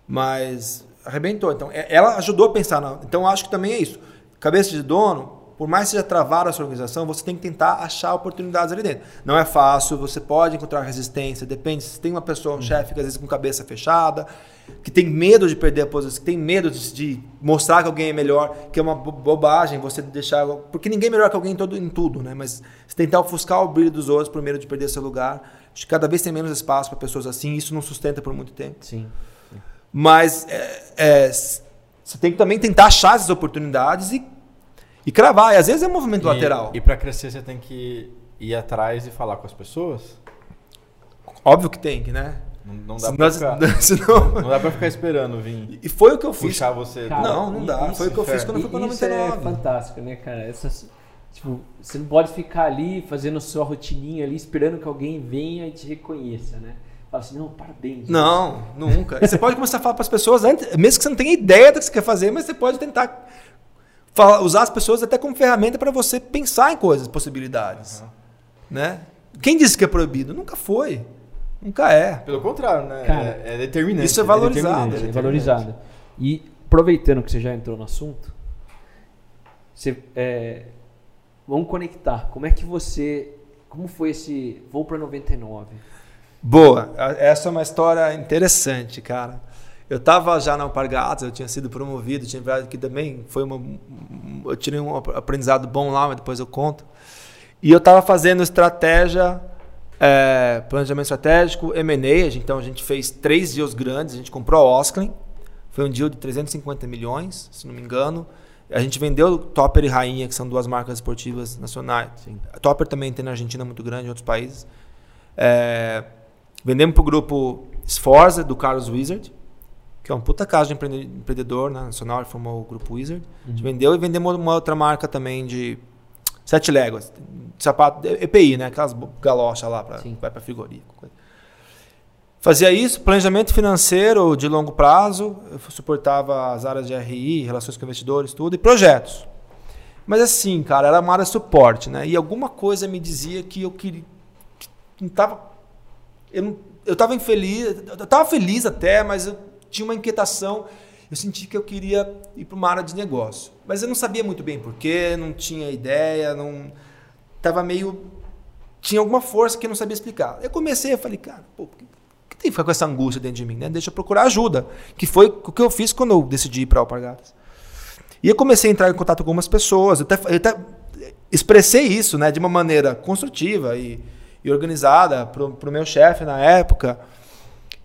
Mas arrebentou. Então, é- ela ajudou a pensar. Na, então, acho que também é isso. Cabeça de dono, por mais que seja travar a sua organização, você tem que tentar achar oportunidades ali dentro. Não é fácil, você pode encontrar resistência, depende. Se tem uma pessoa, um chefe, que às vezes com cabeça fechada, que tem medo de perder a posição, que tem medo de, de mostrar que alguém é melhor, que é uma bo- bobagem você deixar. Porque ninguém é melhor que alguém em, todo, em tudo, né? Mas você tentar ofuscar o brilho dos outros por medo de perder seu lugar. Acho que cada vez tem menos espaço para pessoas assim, isso não sustenta por muito tempo. Sim. Mas é, é, você tem que também tentar achar essas oportunidades e, e cravar. E às vezes é um movimento E- lateral. E, pra crescer você tem que ir atrás e falar com as pessoas? Óbvio que tem que, né? Não, não dá Senão- pra ficar, senão- não dá pra ficar esperando vir E foi o que eu fiz. puxar você. Cara, Não, não dá. isso- Foi o que eu fiz quando eu fui pra E Isso é 99. fantástico, né, cara? Essas, tipo, você não pode ficar ali fazendo sua rotininha ali, esperando que alguém venha e te reconheça, né? Fala assim, não, parabéns. Não, nunca. E você pode começar a falar para as pessoas antes, mesmo que você não tenha ideia do que você quer fazer, mas você pode tentar falar- usar as pessoas até como ferramenta para você pensar em coisas, possibilidades. Né? Quem disse que é proibido? Nunca foi. Nunca é. Pelo contrário, né? Cara, é, é determinante. isso é né? valorizado. é é valorizado. E aproveitando que você já entrou no assunto, você, é, vamos conectar. Como é que você. Como foi esse voo para 99? Boa. Essa é uma história interessante, cara. Eu estava já na Alpargatas, eu tinha sido promovido, tinha virado que também foi uma. Eu tirei um aprendizado bom lá, mas depois eu conto. E eu estava fazendo estratégia, é, planejamento estratégico, M&A, então a gente fez três deals grandes, a gente comprou a Osklin, foi um deal de 350 milhões, se não me engano. A gente vendeu Topper e Rainha, que são duas marcas esportivas nacionais. A Topper também tem na Argentina muito grande, em outros países. É, vendemos para o grupo Sforza, do Carlos Wizard, que é um puta casa de empreende- empreendedor né, nacional, ele formou o grupo Wizard. A gente vendeu e vendemos uma outra marca também de sete léguas, de sapato, EPI, né? Aquelas galochas lá, Sim. vai para frigorífico. Fazia isso, planejamento financeiro de longo prazo, eu suportava as áreas de RI, relações com investidores, tudo, e projetos. Mas assim, cara, era uma área de suporte, né? E alguma coisa me dizia que eu queria. Que não tava. Eu, não, eu tava infeliz, eu tava feliz até, mas eu tinha uma inquietação. Eu senti que eu queria ir para uma área de negócio. Mas eu não sabia muito bem porquê, não tinha ideia, não. Tava meio. Tinha alguma força que eu não sabia explicar. Eu comecei, eu falei, cara, pô, por que, que tem que ficar com essa angústia dentro de mim, né? Deixa eu procurar ajuda. Que foi o que eu fiz quando eu decidi ir para Alpargatas. E eu comecei a entrar em contato com algumas pessoas. Eu até, eu até expressei isso né, de uma maneira construtiva e, e organizada para o meu chefe na época.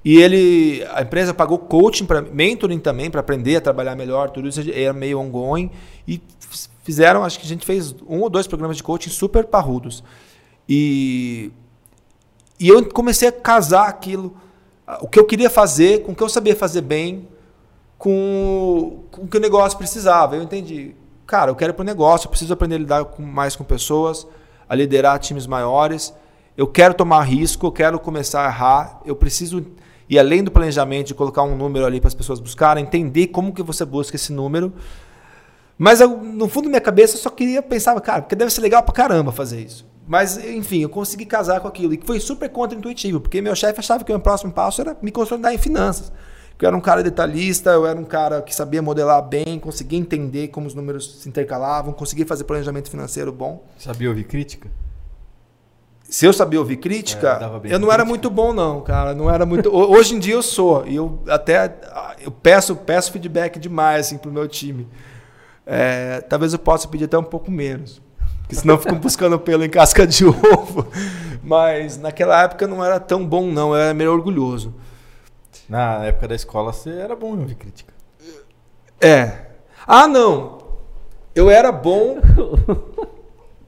E ele, a empresa pagou coaching, pra, mentoring também, para aprender a trabalhar melhor. Tudo isso era meio ongoing. E fizeram, acho que a gente fez um ou dois programas de coaching super parrudos. E, e eu comecei a casar aquilo, o que eu queria fazer, com o que eu sabia fazer bem, com, com o que o negócio precisava. Eu entendi, cara, eu quero para o negócio, eu preciso aprender a lidar com, mais com pessoas, a liderar times maiores. Eu quero tomar risco, eu quero começar a errar, eu preciso ir além do planejamento de colocar um número ali para as pessoas buscarem, entender como que você busca esse número. Mas eu, no fundo da minha cabeça eu só queria pensar, cara, porque deve ser legal pra caramba fazer isso. Mas, enfim, eu consegui casar com aquilo. E foi super contra-intuitivo, porque meu chefe achava que o meu próximo passo era me consolidar em finanças. Eu era um cara detalhista, eu era um cara que sabia modelar bem, conseguia entender como os números se intercalavam, conseguia fazer planejamento financeiro bom. Sabia ouvir crítica? Se eu sabia ouvir crítica, É, eu não era crítica. muito bom não, cara. Não era muito. Ho- Hoje em dia eu sou e eu até eu peço peço feedback demais assim pro meu time. É, talvez eu possa pedir até um pouco menos, porque senão ficam buscando pelo em casca de ovo. Mas naquela época eu não era tão bom não, eu era meio orgulhoso. Na época da escola você era bom em ouvir crítica. É. Ah não, eu era bom.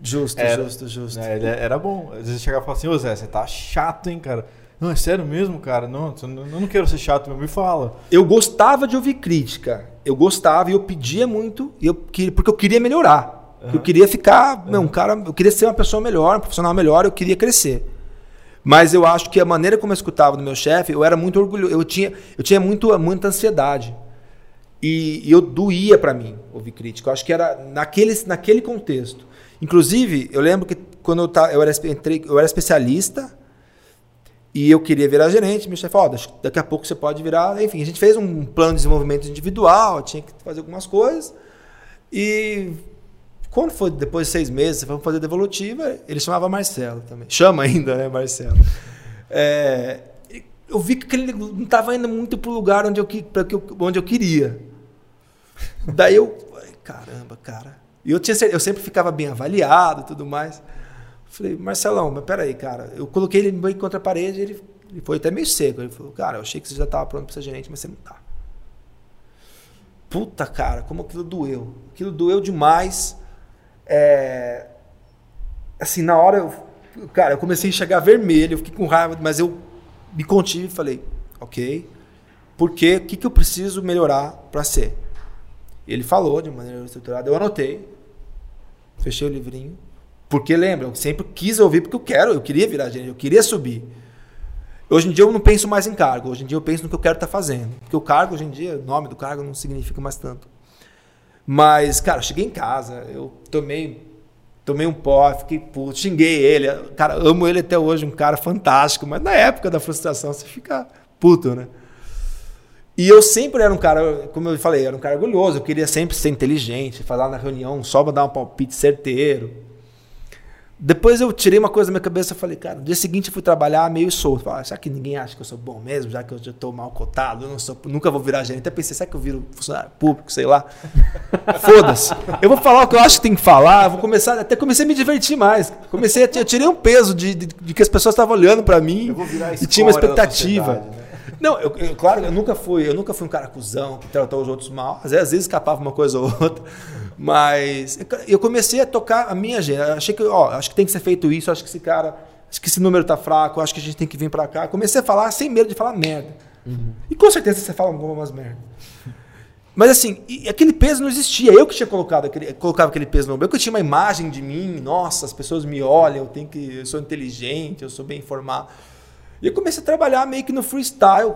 Justo, Era. justo, justo. É, ele era bom. Às vezes chegava e falava assim, ô Zé, você tá chato, hein, cara? Não, é sério mesmo, cara? Não, eu não- quero ser chato, me fala. Eu gostava de ouvir crítica. Eu gostava e eu pedia muito, e eu, que- porque eu queria melhorar. Eu queria ficar, não, um cara, eu queria ser uma pessoa melhor, um profissional melhor, eu queria crescer. Mas eu acho que a maneira como eu escutava do meu chefe, eu era muito orgulhoso, eu tinha, eu tinha muito, muita ansiedade. E, e eu doía para mim ouvir crítica. Eu acho que era naquele, naquele contexto. Inclusive, eu lembro que quando eu, tava, eu, era, entrei, eu era especialista e eu queria virar gerente, meu chefe falou, oh, daqui a pouco você pode virar. Enfim, a gente fez um plano de desenvolvimento individual, tinha que fazer algumas coisas. E quando foi depois de seis meses, vamos fazer devolutiva, ele chamava Marcelo também. Chama ainda, né, Marcelo? É, eu vi que ele não estava indo muito para o lugar onde eu, onde eu queria. Daí eu, caramba, cara. E eu, tinha, eu sempre ficava bem avaliado e tudo mais. Falei, Marcelão, mas peraí, cara. Eu coloquei ele bem contra a parede ele, ele foi até meio seco. Ele falou, cara, eu achei que você já estava pronto para ser gerente, mas você não está. Puta, cara, como aquilo doeu. Aquilo doeu demais. É... Assim, na hora, eu, cara, eu comecei a enxergar vermelho, eu fiquei com raiva, mas eu me contive e falei, ok, porque o que, que eu preciso melhorar para ser? Ele falou de maneira estruturada, eu anotei, fechei o livrinho, porque lembra, eu sempre quis ouvir porque eu quero, eu queria virar gerente, eu queria subir. Hoje em dia eu não penso mais em cargo, hoje em dia eu penso no que eu quero estar tá fazendo. Porque o cargo, hoje em dia, o nome do cargo não significa mais tanto. Mas, cara, eu cheguei em casa, eu tomei tomei um pó, fiquei puto, xinguei ele. Cara, amo ele até hoje, um cara fantástico, mas na época da frustração você fica puto, né? E eu sempre era um cara, como eu falei, era um cara orgulhoso, eu queria sempre ser inteligente, falar na reunião só pra dar um palpite certeiro. Depois eu tirei uma coisa da minha cabeça e falei, cara, no dia seguinte eu fui trabalhar meio solto. Falei, ah, será que ninguém acha que eu sou bom mesmo? Já que eu já estou mal cotado, eu não sou, nunca vou virar gerente. Até pensei, será que eu viro funcionário público, sei lá? Foda-se. Eu vou falar o que eu acho que tem que falar, vou começar, até comecei a me divertir mais. Comecei a, eu tirei um peso de, de, de que as pessoas estavam olhando para mim e tinha uma expectativa. Não, eu, eu, claro, eu nunca fui, eu nunca fui um cara cuzão que tratou os outros mal. Às vezes, às vezes escapava uma coisa ou outra. Mas eu comecei a tocar a minha agenda. Achei que, ó, acho que tem que ser feito isso, acho que esse cara, acho que esse número tá fraco, acho que a gente tem que vir para cá. Comecei a falar sem medo de falar merda. Uhum. E com certeza você fala algumas merda. Mas assim, aquele peso não existia. Eu que tinha colocado aquele, colocava aquele peso no ombro. Eu que tinha uma imagem de mim, nossa, as pessoas me olham, eu tenho que, eu sou inteligente, eu sou bem informado. E eu comecei a trabalhar meio que no freestyle,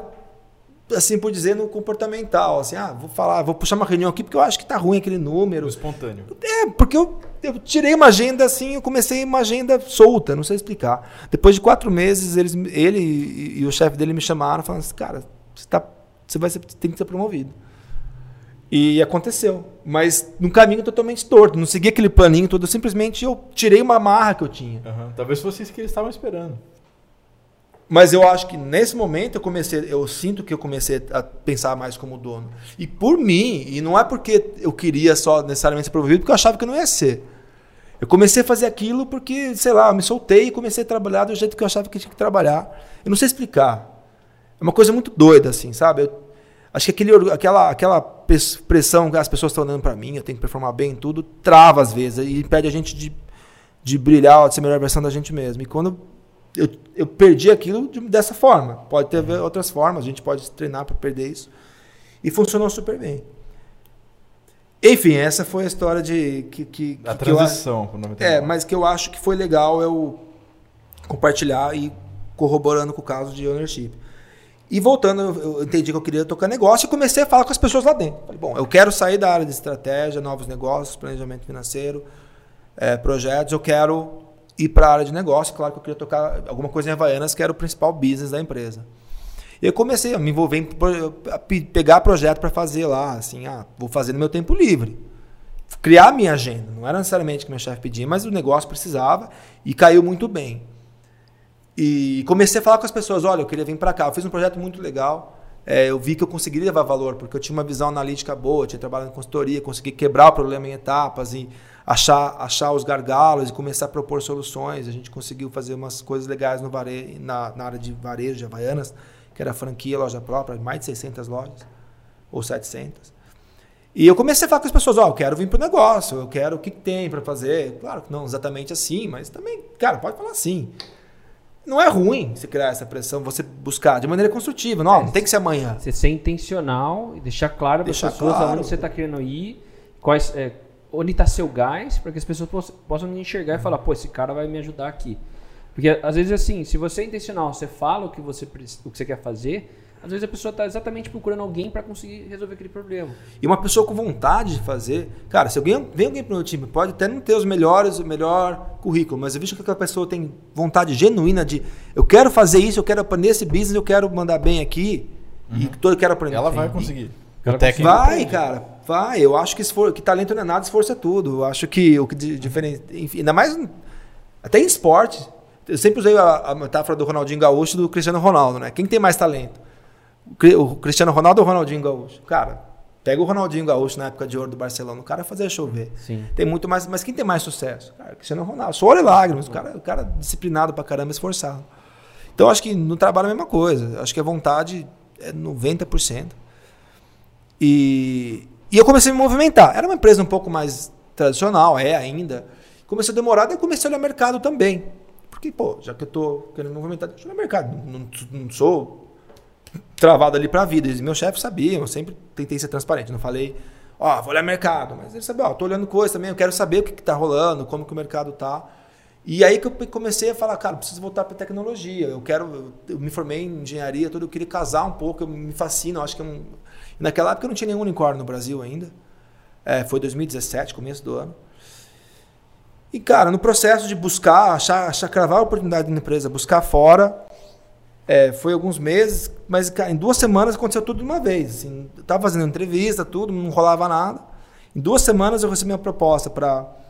assim por dizer, no comportamental. Assim, ah, vou falar, vou puxar uma reunião aqui porque eu acho que tá ruim aquele número. No espontâneo. É, porque eu, eu tirei uma agenda assim, eu comecei uma agenda solta, não sei explicar. Depois de quatro meses, eles, ele e, e o chefe dele me chamaram falando assim, cara, você, tá, você vai ser, tem que ser promovido. E aconteceu. Mas num caminho totalmente torto. Não segui aquele planinho todo. Simplesmente eu tirei uma marra que eu tinha. Uhum. Talvez fosse isso que eles estavam esperando. Mas eu acho que nesse momento eu comecei, eu sinto que eu comecei a pensar mais como dono. E por mim, e não é porque eu queria só necessariamente ser promovido, porque eu achava que não ia ser. Eu comecei a fazer aquilo porque, sei lá, eu me soltei e comecei a trabalhar do jeito que eu achava que tinha que trabalhar. Eu não sei explicar. É uma coisa muito doida, assim, sabe? Eu acho que aquele, aquela, aquela pressão que as pessoas estão dando para mim, eu tenho que performar bem em tudo, trava às vezes e impede a gente de, de brilhar, de ser a melhor versão da gente mesmo. E quando eu, eu perdi aquilo de, dessa forma. Pode ter outras formas, a gente pode treinar para perder isso. E funcionou super bem. Enfim, essa foi a história de que, que a que transição, eu, é, mas que eu acho que foi legal eu compartilhar e corroborando com o caso de ownership. E voltando, eu entendi que eu queria tocar negócio e comecei a falar com as pessoas lá dentro. Falei, bom, eu quero sair da área de estratégia, novos negócios, planejamento financeiro, é, projetos. Eu quero ir para a área de negócio. Claro que eu queria tocar alguma coisa em Havaianas, que era o principal business da empresa. E eu comecei a me envolver em a pegar projeto para fazer lá, assim, ah, vou fazer no meu tempo livre. Criar a minha agenda. Não era necessariamente o que meu chefe pedia, mas o negócio precisava e caiu muito bem. E comecei a falar com as pessoas, olha, eu queria vir para cá. Eu fiz um projeto muito legal. É, eu vi que eu conseguiria levar valor, porque eu tinha uma visão analítica boa, tinha trabalhado em consultoria, consegui quebrar o problema em etapas e achar, achar os gargalos e começar a propor soluções. A gente conseguiu fazer umas coisas legais no vare... na, na área de varejo de Havaianas, que era franquia, loja própria, mais de 600 lojas, ou 700. E eu comecei a falar com as pessoas, ó, oh, eu quero vir para o negócio, eu quero o que, que tem para fazer. Claro que não exatamente assim, mas também, cara, pode falar assim. Não é ruim você criar essa pressão, você buscar de maneira construtiva. Não, é, não tem que ser amanhã. Você ser intencional e deixar claro para as pessoas claro. aonde você está querendo ir, quais, é, onde está seu gás, para que as pessoas possam, possam enxergar e falar, pô, esse cara vai me ajudar aqui. Porque às vezes assim, se você é intencional, você fala o que você, o que você quer fazer, às vezes a pessoa está exatamente procurando alguém para conseguir resolver aquele problema. E uma pessoa com vontade de fazer, cara, se alguém vem alguém para o meu time, pode até não ter os melhores, o melhor currículo, mas eu vejo que aquela pessoa tem vontade genuína de, eu quero fazer isso, eu quero aprender esse business, eu quero mandar bem aqui uhum. e todo eu quero aprender. Ela vai conseguir. O técnico vai, cara, vai. Eu acho que, esfor que talento não é nada, esforço é tudo. Eu acho que o que diferente, ainda mais até em esporte. Eu sempre usei a, a metáfora do Ronaldinho Gaúcho e do Cristiano Ronaldo, né? Quem tem mais talento? O Cristiano Ronaldo ou o Ronaldinho Gaúcho? Cara, pega o Ronaldinho Gaúcho na época de ouro do Barcelona, o cara fazia chover. Sim. Tem muito mais, mas quem tem mais sucesso? Cara, Cristiano Ronaldo, suor e lágrimas, o cara, o cara disciplinado pra caramba, esforçado. Então acho que no trabalho é a mesma coisa. Acho que a vontade é 90%. E, e eu comecei a me movimentar. Era uma empresa um pouco mais tradicional, é ainda. Começou a demorar, daí comecei a olhar mercado também. Porque, pô, já que eu tô querendo me movimentar, deixa eu olhar mercado. Não, não, não sou travado ali para a vida. E meus chefes sabiam, eu sempre tentei ser transparente. Não falei, ó, oh, vou olhar mercado. Mas eles sabiam, ó, oh, tô olhando coisa também, eu quero saber o que, que tá rolando, como que o mercado tá. E aí que eu comecei a falar, cara, preciso voltar para tecnologia. Eu quero, eu me formei em engenharia, tudo, eu queria casar um pouco, eu me fascina, eu acho que é um... naquela época eu não tinha nenhum unicórnio no Brasil ainda. É, foi 2017, começo do ano. E cara, no processo de buscar, achar, achar cravar a oportunidade na empresa, buscar fora, é, foi alguns meses, mas cara, em duas semanas aconteceu tudo de uma vez. Assim, tava fazendo entrevista, tudo, não rolava nada. Em duas semanas eu recebi uma proposta para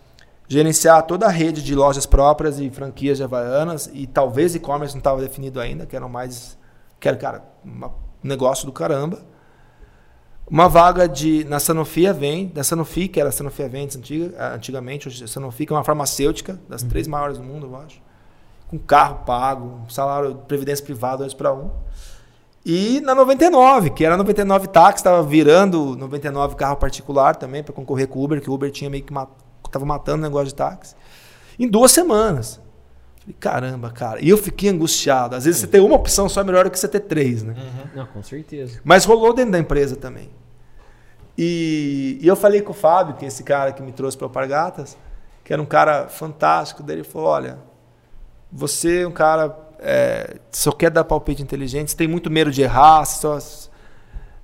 gerenciar toda a rede de lojas próprias e franquias de Havaianas e talvez e-commerce não estava definido ainda, que era mais que era, cara, um negócio do caramba. Uma vaga de na Sanofi vem, da Sanofi, que era a Sanofi Aventis antiga, antigamente, hoje a Sanofi que é uma farmacêutica das uhum. três maiores do mundo, eu acho com carro pago, salário de previdência privada dois para um. E na 99, que era 99 táxi, estava virando 99 carro particular também para concorrer com o Uber, que o Uber tinha meio que mat tava matando o negócio de táxi. Em duas semanas. Falei, caramba, cara. E eu fiquei angustiado. Às vezes Sim. você tem uma opção só é melhor do que você ter três, né? Uhum. Não, com certeza. Mas rolou dentro da empresa também. E, e eu falei com o Fábio, que é esse cara que me trouxe para o Pargatas, que era um cara fantástico. Daí ele falou: olha, você é um cara é, só quer dar palpite inteligente, você tem muito medo de errar, só,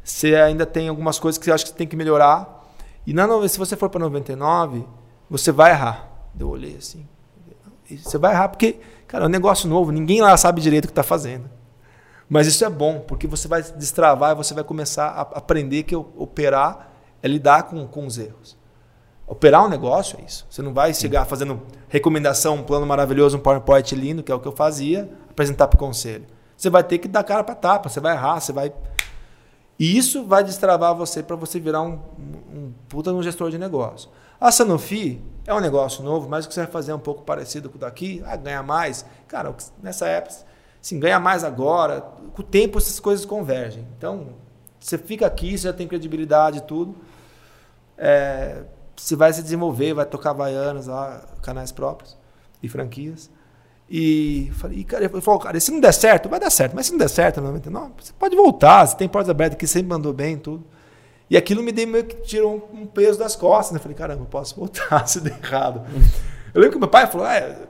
você ainda tem algumas coisas que você acha que você tem que melhorar. E na, se você for para 99, você vai errar. Eu olhei assim. Você vai errar porque, cara, é um negócio novo, ninguém lá sabe direito o que está fazendo. Mas isso é bom, porque você vai destravar e você vai começar a aprender que operar é lidar com, com os erros. Operar um negócio é isso. Você não vai chegar fazendo recomendação, um plano maravilhoso, um PowerPoint lindo, que é o que eu fazia, apresentar para o conselho. Você vai ter que dar cara para tapa, você vai errar, você vai. E isso vai destravar você para você virar um, um puta um gestor de negócio. A Sanofi é um negócio novo, mas o que você vai fazer é um pouco parecido com o daqui, ah, ganhar mais. Cara, nessa época, assim, ganha mais agora, com o tempo essas coisas convergem. Então, você fica aqui, você já tem credibilidade e tudo. É, você vai se desenvolver, vai tocar Havaianas lá, canais próprios e franquias. E falei, cara, eu falei, cara, se não der certo, vai dar certo. Mas se não der certo no 99, você pode voltar, você tem portas abertas que sempre mandou bem tudo. E aquilo me deu meio que tirou um, peso das costas. Né? Eu falei, caramba, eu posso voltar se der errado. eu lembro que meu pai falou, ah,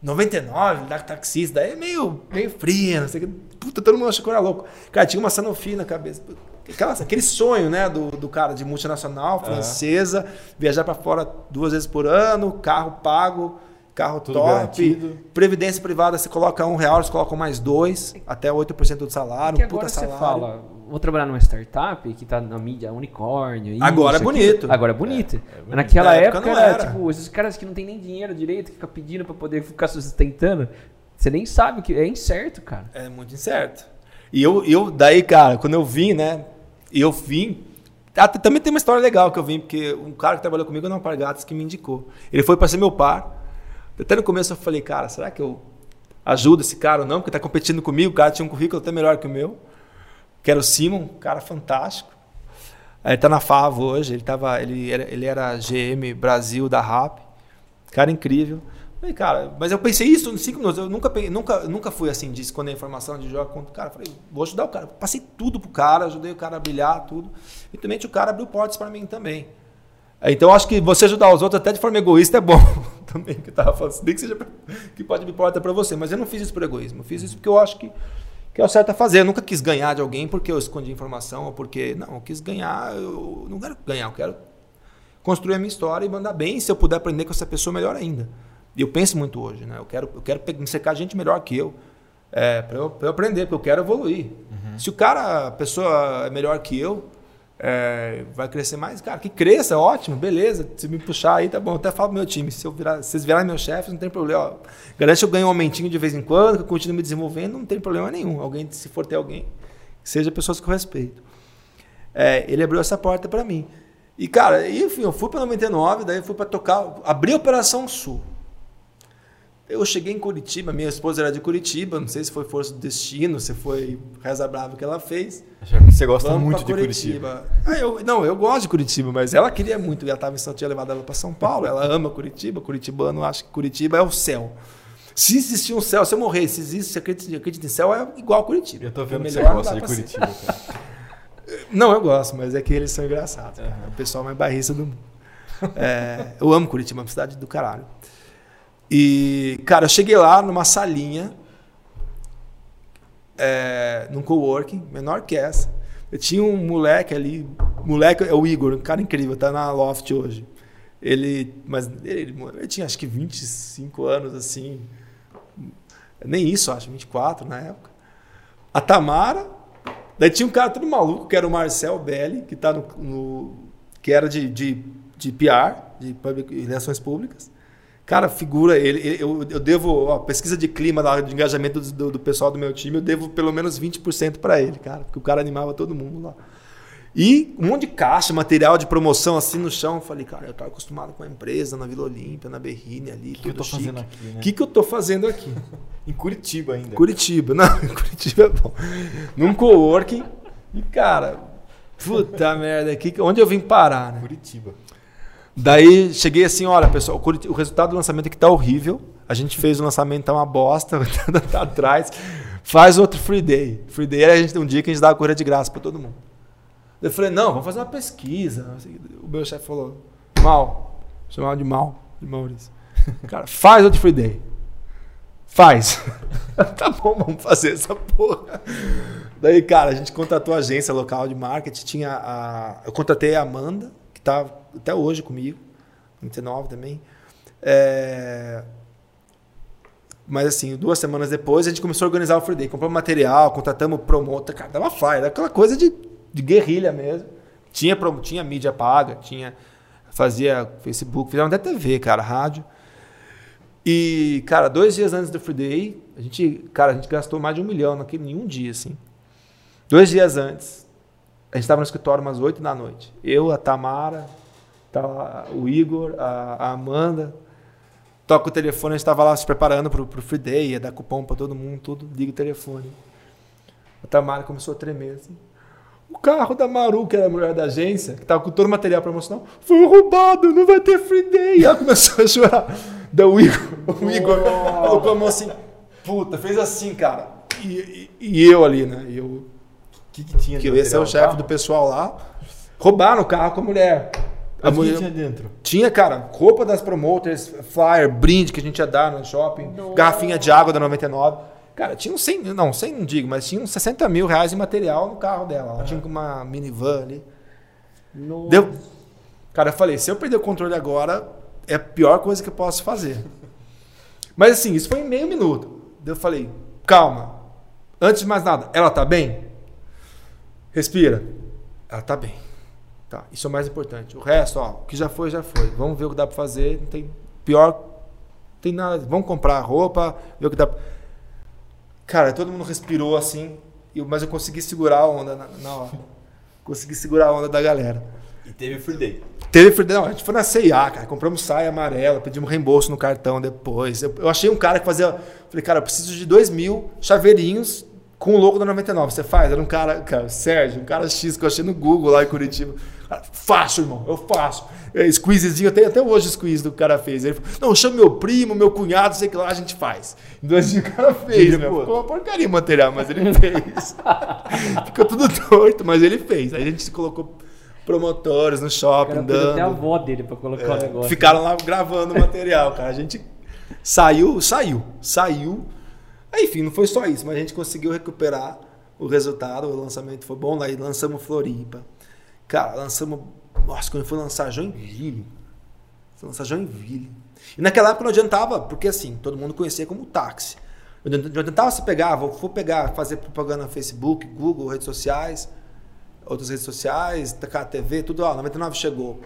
99, da taxista, daí é meio, meio fria, não sei o que. Puta, todo mundo achou que eu era louco. Cara, tinha uma Sanofi na cabeça. Aquela, aquele sonho, né, do, do cara de multinacional, francesa, viajar para fora duas vezes por ano, carro pago, carro Tudo top, garantido. previdência privada, você coloca um real, eles colocam mais dois, até 8% do salário, um puta salário. Você fala, vou trabalhar numa startup que tá na mídia unicórnio. Isso, agora é bonito. Agora é bonito. É, é bonito. Mas naquela época, época era, era, tipo, esses caras que não tem nem dinheiro direito, que ficam pedindo para poder ficar sustentando. Você nem sabe que é incerto, cara. É muito incerto. E eu, eu daí, cara, quando eu vim, né, e eu vim. Ah, também tem uma história legal que eu vim, porque um cara que trabalhou comigo na Pargatas que me indicou. Ele foi para ser meu par. Até no começo eu falei, cara, será que eu ajudo esse cara ou não? Porque está competindo comigo, o cara tinha um currículo até melhor que o meu. Que era o Simon, um cara fantástico. Ele está na Favo hoje, ele, tava, ele, era, ele era GM Brasil da RAP. Cara incrível. Falei, cara, mas eu pensei isso em cinco minutos. Eu nunca, nunca, nunca fui assim de esconder informação de jogo contra o cara. Falei, vou ajudar o cara. Passei tudo pro cara, ajudei o cara a brilhar, tudo. E também o cara abriu portas para mim também. Então acho que você ajudar os outros até de forma egoísta é bom. também, que eu tava falando, nem que seja pra, que pode me porta para você, mas eu não fiz isso por egoísmo, eu fiz isso porque eu acho que que é o certo a fazer. Eu nunca quis ganhar de alguém porque eu escondi informação ou porque não, eu quis ganhar, eu não quero ganhar, eu quero construir a minha história e mandar bem, se eu puder aprender com essa pessoa melhor ainda. E eu penso muito hoje, né? Eu quero eu quero me secar gente melhor que eu. É, para eu, eu, aprender, porque eu quero evoluir. Uhum. Se o cara, a pessoa é melhor que eu, é, vai crescer mais, cara, que cresça, ótimo, beleza. Se me puxar aí, tá bom. Eu até falo pro meu time, se, eu virar, se vocês virarem meus chefes, não tem problema. Garante que eu ganho um aumentinho de vez em quando, que eu continuo me desenvolvendo, não tem problema nenhum. Alguém, se for ter alguém, seja pessoas que eu respeito. É, ele abriu essa porta para mim. E, cara, enfim, eu fui para 99, daí eu fui para tocar, abri a Operação Sul. Eu cheguei em Curitiba, minha esposa era de Curitiba, não sei se foi força do destino, se foi reza brava que ela fez. Você gosta Vamos muito de Curitiba. Curitiba. Ah, eu, não, eu gosto de Curitiba, mas ela queria muito, ela estava em São tinha levado ela para São Paulo, ela ama Curitiba, curitibano acha que Curitiba é o céu. Se existir um céu, se eu morrer, se existe, se acredita, acredita em céu, é igual a Curitiba. Eu tô vendo é que você gosta de Curitiba. Não, eu gosto, mas é que eles são engraçados. Uhum. É o pessoal mais barrista do mundo. É, eu amo Curitiba, é uma cidade do caralho. E, cara, eu cheguei lá numa salinha, é, num coworking, menor que essa. Eu tinha um moleque ali, moleque é o Igor, um cara incrível, tá na Loft hoje. Ele, mas ele, ele tinha acho que 25 anos assim, nem isso, acho, 24 na época. A Tamara, daí tinha um cara todo maluco, que era o Marcel Belli, que tá no, no que era de, de, de PR, de relações públicas. Cara, figura, ele, ele eu, eu, devo, a pesquisa de clima, da, de engajamento do, do, do, pessoal do meu time, eu devo pelo menos 20% para ele, cara, porque o cara animava todo mundo lá. E um monte de caixa, material de promoção assim no chão. Eu falei, cara, eu tô acostumado com a empresa na Vila Olímpia, na Berrine ali. O que, que eu tô chique. fazendo aqui? O né? que, que eu tô fazendo aqui? em Curitiba ainda. Curitiba, não, em Curitiba é bom. Num coworking. E, cara, puta merda, aqui, onde eu vim parar, né? Curitiba. Daí cheguei assim, olha, pessoal, o resultado do lançamento aqui tá horrível. A gente fez o lançamento, tá uma bosta, tá atrás. Faz outro free day. Free day a gente um dia que a gente dá a corrida de graça para todo mundo. Eu falei, não, vamos fazer uma pesquisa. O meu chefe falou, mal, chamava de mal, de Maurício. Cara, faz outro free day. Faz. tá bom, vamos fazer essa porra. Daí, cara, a gente contratou a agência local de marketing. Tinha a... Eu contratei a Amanda, tá até hoje comigo, 29 também. É... Mas assim, duas semanas depois a gente começou a organizar o Free Day. Compramos material, contratamos promotor, cara, dava fire, aquela coisa de, de guerrilha mesmo. Tinha, tinha mídia paga, tinha fazia Facebook, fizemos até TV, cara, rádio. E, cara, dois dias antes do Free Day, a gente, cara, a gente gastou mais de um milhão naquele, em um dia, assim. Dois dias antes, a gente estava no escritório umas oito da noite. Eu, a Tamara, Tá o Igor, a, a Amanda. Toca o telefone, a gente estava lá se preparando para o Free Day, ia dar cupom para todo mundo, tudo. Liga o telefone. A Tamara começou a tremer assim. O carro da Maru, que era a mulher da agência, que estava com todo o material promocional, foi roubado, não vai ter Free Day. E ela começou a chorar. Da o Igor, o Igor colocou a mão assim, puta, fez assim, cara. E, e, e eu ali, né? E eu. Que, que tinha que esse é o chefe do pessoal lá. Roubaram o carro com a mulher. A mulher... tinha dentro? Tinha, cara, roupa das promoters, flyer, brinde que a gente ia dar no shopping, Nossa. garrafinha de água da 99. Cara, tinha uns 100, não, 100 não digo, mas tinha uns 60 mil reais em material no carro dela. Ela tinha uma minivan ali. Nossa. Deu. Cara, eu falei, se eu perder o controle agora, é a pior coisa que eu posso fazer. mas assim, isso foi em meio minuto. Eu falei, calma. Antes de mais nada, ela tá bem? Respira. Ela tá bem. Tá, isso é o mais importante. O resto, ó, o que já foi, já foi. Vamos ver o que dá para fazer. Não tem pior, tem nada. Vamos comprar roupa, ver o que dá. Pra... Cara, todo mundo respirou assim, mas eu consegui segurar a onda na, na hora. Consegui segurar a onda da galera. E teve free day. Teve free day. Não, a gente foi na CIA, cara. Compramos saia amarela, pedimos reembolso no cartão depois. Eu, eu achei um cara que fazia. Falei, cara, eu preciso de dois mil chaveirinhos com o logo da 99. Você faz? Era um cara, cara, Sérgio, um cara X que eu achei no Google lá em Curitiba. Faço, irmão, eu faço. É, squeezezinho, até, até hoje o squeeze do cara fez. Ele falou, não, chama meu primo, meu cunhado, sei que lá a gente faz. Em dois dias o cara fez, né? Ficou uma porcaria o material, mas ele fez. Ficou tudo torto, mas ele fez. Aí a gente colocou promotores no O shopping, pôs até a dando. avó dele pra colocar o É, negócio. ficaram lá gravando o material, cara. A gente saiu, saiu, saiu. Aí, enfim, não foi só isso, mas a gente conseguiu recuperar o resultado. O lançamento foi bom. Aí lançamos Floripa. Cara, lançamos. Nossa, quando foi lançar Joinville. Foi lançar Joinville. E naquela época não adiantava, porque assim, todo mundo conhecia como táxi. Não adiantava se pegar, vou, vou pegar, fazer propaganda no Facebook, Google, redes sociais, outras redes sociais, TV, tudo, ó, 99 chegou.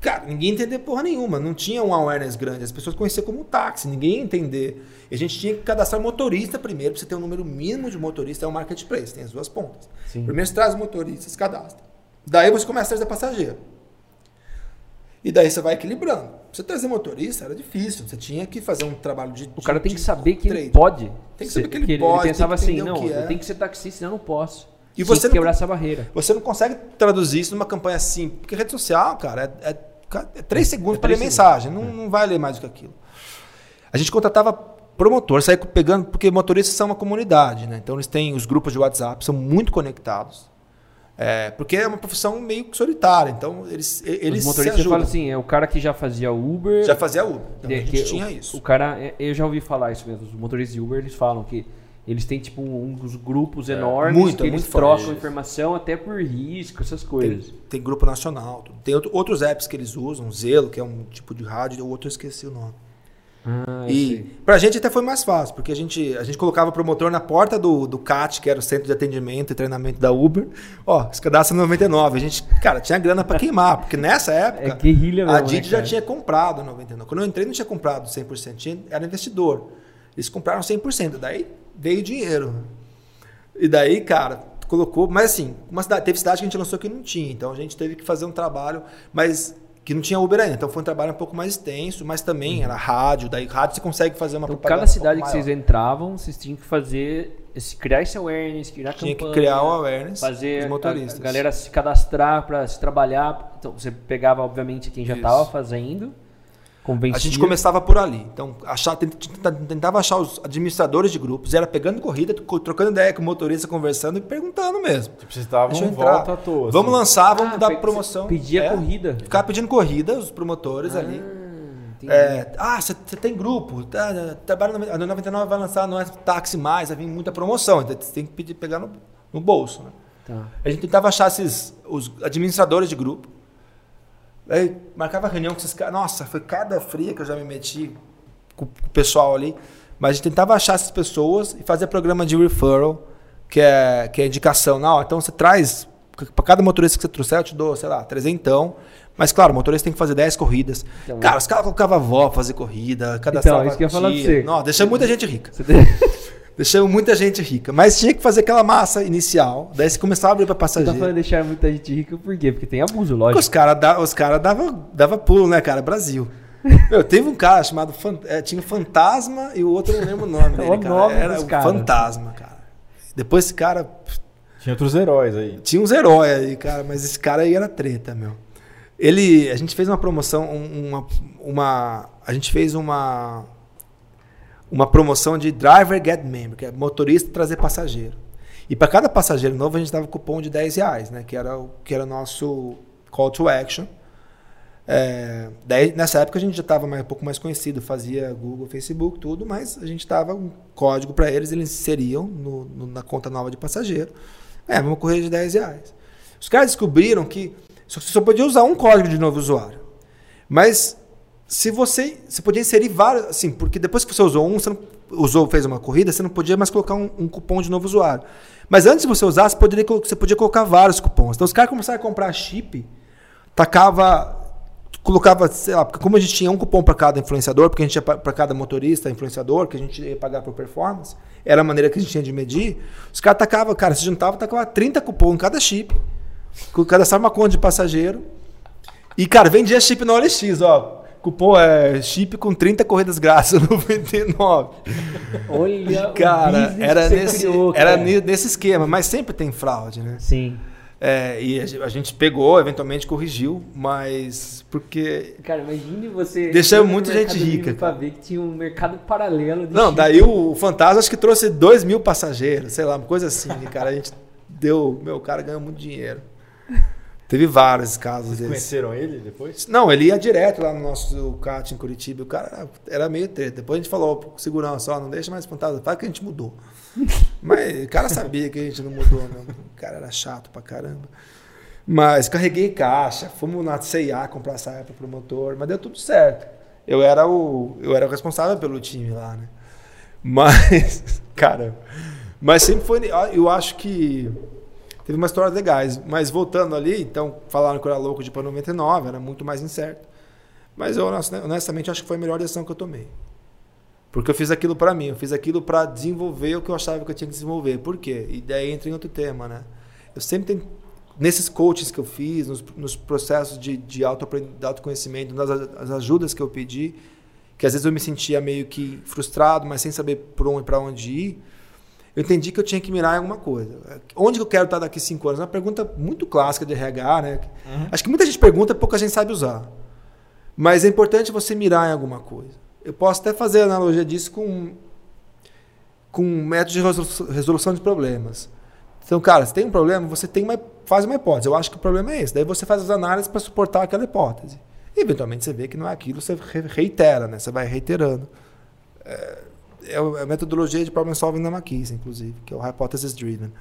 Cara, ninguém entender porra nenhuma. Não tinha um awareness grande. As pessoas conheciam como táxi, ninguém ia entender. E a gente tinha que cadastrar motorista primeiro, pra você ter um número mínimo de motorista, é um marketplace, tem as duas pontas. Sim. Primeiro você traz o motorista, se cadastra. Daí você começa a trazer passageiro. E daí você vai equilibrando. Você trazer motorista era difícil. Você tinha que fazer um trabalho de. O cara de- tem que saber que ele trade. pode. Tem que saber que ele pode, tem pensava que assim, não, que é. eu tenho que ser taxista, senão eu não posso. E você que não- quebrar essa barreira. Você não consegue traduzir isso numa campanha assim. Porque rede social, cara, é, é três segundos É para ler três mensagem. Não, não vai ler mais do que aquilo. A gente contratava promotor, saía pegando, porque motoristas são uma comunidade, né? Então eles têm os grupos de WhatsApp, são muito conectados. É, porque é uma profissão meio que solitária. Então eles, eles Os motoristas falam assim, é o cara que já fazia Uber. Já fazia Uber. Então, a que- gente tinha o, isso. O cara, é, eu já ouvi falar isso mesmo. Os motoristas de Uber, eles falam que eles têm tipo dos grupos enormes muito, que é eles forte. trocam informação até por risco, essas Tem, coisas. tem grupo nacional. Tem outro- outros apps que eles usam, Zelo, que é um tipo de rádio, o outro eu esqueci o nome. Ah, E sei. pra gente até foi mais fácil, porque a gente, a gente colocava o promotor na porta do, do CAT, que era o centro de atendimento e treinamento da Uber. Ó, se cadastra no 99. A gente, cara, tinha grana pra queimar, porque nessa época É guerrilha a mesmo, Didi né, já tinha comprado 99. Quando eu entrei não tinha comprado 100%, tinha, era investidor. Eles compraram 100%, daí veio dinheiro. E daí, cara, colocou, mas assim, uma cidade, teve cidade que a gente lançou que não tinha, então a gente teve que fazer um trabalho, mas que não tinha Uber ainda. Então foi um trabalho um pouco mais extenso, mas também era rádio, daí rádio você consegue fazer uma Então, propaganda cada um cidade que pouco vocês maior. entravam, vocês tinham que fazer, esse, criar esse awareness, criar tinha que campanha, criar o awareness fazer dos motoristas. a galera se cadastrar para se trabalhar. Então, você pegava, obviamente, quem já estava fazendo, convencia. A gente começava por ali. Então, tent- tentava achar os administradores de grupos, era pegando corrida, co- trocando ideia com o motorista, conversando e perguntando mesmo. Tipo, vocês estavam volta à toa. Vamos assim. lançar, vamos Ah, dar promoção. Pedia É. corrida. Ficava pedindo corrida, os promotores ali. Ah, entendi. É, ah, você tem grupo, tá, trabalha no, a 99 vai lançar, não é táxi mais, vai vir muita promoção, então você tem que pedir, pegar no, no bolso. Né? Tá. A gente tentava achar esses, os administradores de grupo. Aí marcava reunião com esses caras. Nossa, foi cada fria que eu já me meti com, com o pessoal ali. Mas a gente tentava achar essas pessoas e fazer programa de referral, que é, que é indicação. Não, então você traz, para cada motorista que você trouxer, eu te dou, sei lá, trezentão. Mas claro, o motorista tem que fazer 10 corridas. Então, cara, os caras colocavam avó pra fazer corrida, cadastrava isso que eu ia falar pra tia. você. Não, deixa muita gente rica. Você tem- Deixamos muita gente rica. Mas tinha que fazer aquela massa inicial. Daí você começava a abrir para Você tá passageiro. falando deixar muita gente rica por quê? Porque tem abuso, Porque lógico. os caras da, os cara davam dava pulo, né, cara? Brasil. Meu, teve um cara chamado. É, tinha o Fantasma e o outro eu não lembro o nome dele, O cara. nome Era o caras. Fantasma, cara. Depois esse cara. Tinha outros heróis aí. Tinha uns heróis aí, cara, mas esse cara aí era treta, meu. Ele. A gente fez uma promoção, um- uma. uma a gente fez uma. Uma promoção de Driver Get Member, que é motorista trazer passageiro. E para cada passageiro novo a gente dava cupom de 10 reais, né? Que era o que era nosso call to action. É, daí, nessa época a gente já estava um pouco mais conhecido, fazia Google, Facebook, tudo, mas a gente dava um código para eles, eles inseriam no- no- na conta nova de passageiro. É, uma corrida de 10 reais. Os caras descobriram que você só podia usar um código de novo usuário. Mas se você, você podia inserir vários, assim, porque depois que você usou um, você não usou, fez uma corrida, você não podia mais colocar um, um cupom de novo usuário. Mas antes de você usar, você, poderia, você podia colocar vários cupons. Então os caras começaram a comprar chip, tacava, colocava, sei lá, como a gente tinha um cupom para cada influenciador, porque a gente tinha para cada motorista, influenciador, que a gente ia pagar por performance, era a maneira que a gente tinha de medir, os caras tacavam, cara, se juntavam, tacava 30 cupom em cada chip, cadastrava uma conta de passageiro, e, cara, vendia chip no OLX, ó. Cupom é chip com 30 corridas grátis, 99. Olha Cara, era, nesse, criou, era cara. ni- nesse esquema, mas sempre tem fraude, né? Sim. É, e a ge- a gente pegou, eventualmente corrigiu, mas porque. Cara, imagine você. No muita gente rica, Pra cara. ver que tinha um mercado paralelo. Não, chip. daí o, o Fantasma acho que trouxe 2 mil passageiros, sei lá, uma coisa assim, cara. A gente deu. Meu, o cara ganhou muito dinheiro. Teve vários casos Vocês desses. conheceram ele depois? Não, ele ia direto lá no nosso CAT em Curitiba. O cara era, meio treta. Depois a gente falou pro segurança, ó, não deixa mais espantado. Fala que a gente mudou. Mas o cara sabia que a gente não mudou, não. O cara era chato pra caramba. Mas carreguei caixa, fomos na CIA comprar saia pro promotor, mas deu tudo certo. Eu era o, eu era o responsável pelo time lá, né? Mas, cara, mas sempre foi. Eu acho que teve umas histórias legais. Mas voltando ali, então falaram que eu era louco de para 99, era muito mais incerto. Mas eu honestamente acho que foi a melhor decisão que eu tomei. Porque eu fiz aquilo para mim, eu fiz aquilo para desenvolver o que eu achava que eu tinha que desenvolver. Por quê? E daí entra em outro tema, né? Eu sempre tenho, nesses coaches que eu fiz, nos, nos processos de, de, auto, de autoconhecimento, nas ajudas que eu pedi, que às vezes eu me sentia meio que frustrado, mas sem saber onde para onde ir, eu entendi que eu tinha que mirar em alguma coisa. Onde eu quero estar daqui cinco anos? É uma pergunta muito clássica de RH, né? Uhum. Acho que muita gente pergunta, pouca gente sabe usar. Mas é importante você mirar em alguma coisa. Eu posso até fazer analogia disso com com um método de resolução de problemas. Então, cara, se tem um problema, você tem uma, faz uma hipótese. Eu acho que o problema é esse. Daí você faz as análises para suportar aquela hipótese. E, eventualmente você vê que não é aquilo, você reitera, né? Você vai reiterando. É, é a metodologia de problem solving da McKinsey, inclusive, que é o hypothesis driven.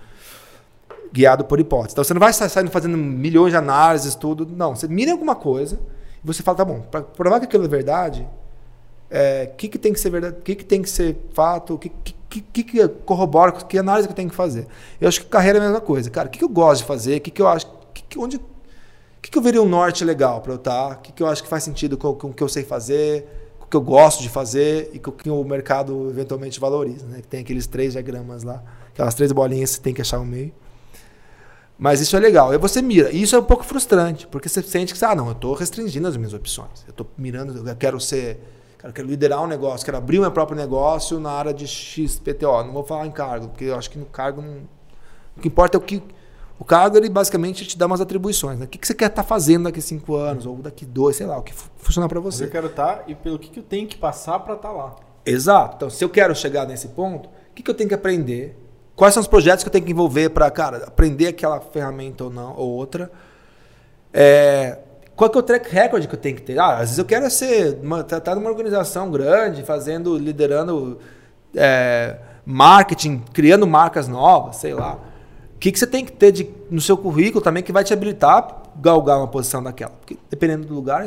Guiado por hipótese. Então você não vai saindo fazendo milhões de análises, tudo. Não, você mira alguma coisa e você fala, tá bom, para provar que aquilo é verdade, o é, que, que tem que ser verdade, o que, que tem que ser fato, o que, que, que, que corrobora, que análise que eu tenho que fazer. Eu acho que carreira é a mesma coisa. Cara, o que, que eu gosto de fazer, o que, que eu acho, que, que, onde, o que, que eu veria um norte legal para eu estar, o que, que eu acho que faz sentido com, com o que eu sei fazer, que eu gosto de fazer e que o mercado eventualmente valoriza. Né? Tem aqueles três diagramas lá, aquelas três bolinhas que você tem que achar o meio. Mas isso é legal. Aí você mira. E isso é um pouco frustrante, porque você sente que, ah, não, eu estou restringindo as minhas opções. Eu estou mirando, eu quero ser quero liderar um negócio, quero abrir o meu próprio negócio na área de XPTO. Não vou falar em cargo, porque eu acho que no cargo não... o que importa é o que. O cargo ele basicamente te dá umas atribuições. Né? O que, que você quer estar tá fazendo daqui cinco anos, ou daqui dois, sei lá, o que funcionar para você. Mas eu quero estar tá, e pelo que, que eu tenho que passar para estar tá lá. Exato. Então, se eu quero chegar nesse ponto, o que, que eu tenho que aprender? Quais são os projetos que eu tenho que envolver para, cara, aprender aquela ferramenta ou não, ou outra? É, qual que é o track record que eu tenho que ter? Ah, às vezes eu quero ser, estar tá, numa organização grande, fazendo, liderando é, marketing, criando marcas novas, sei lá. O que, que você tem que ter de, no seu currículo também que vai te habilitar a galgar uma posição daquela? Porque dependendo do lugar,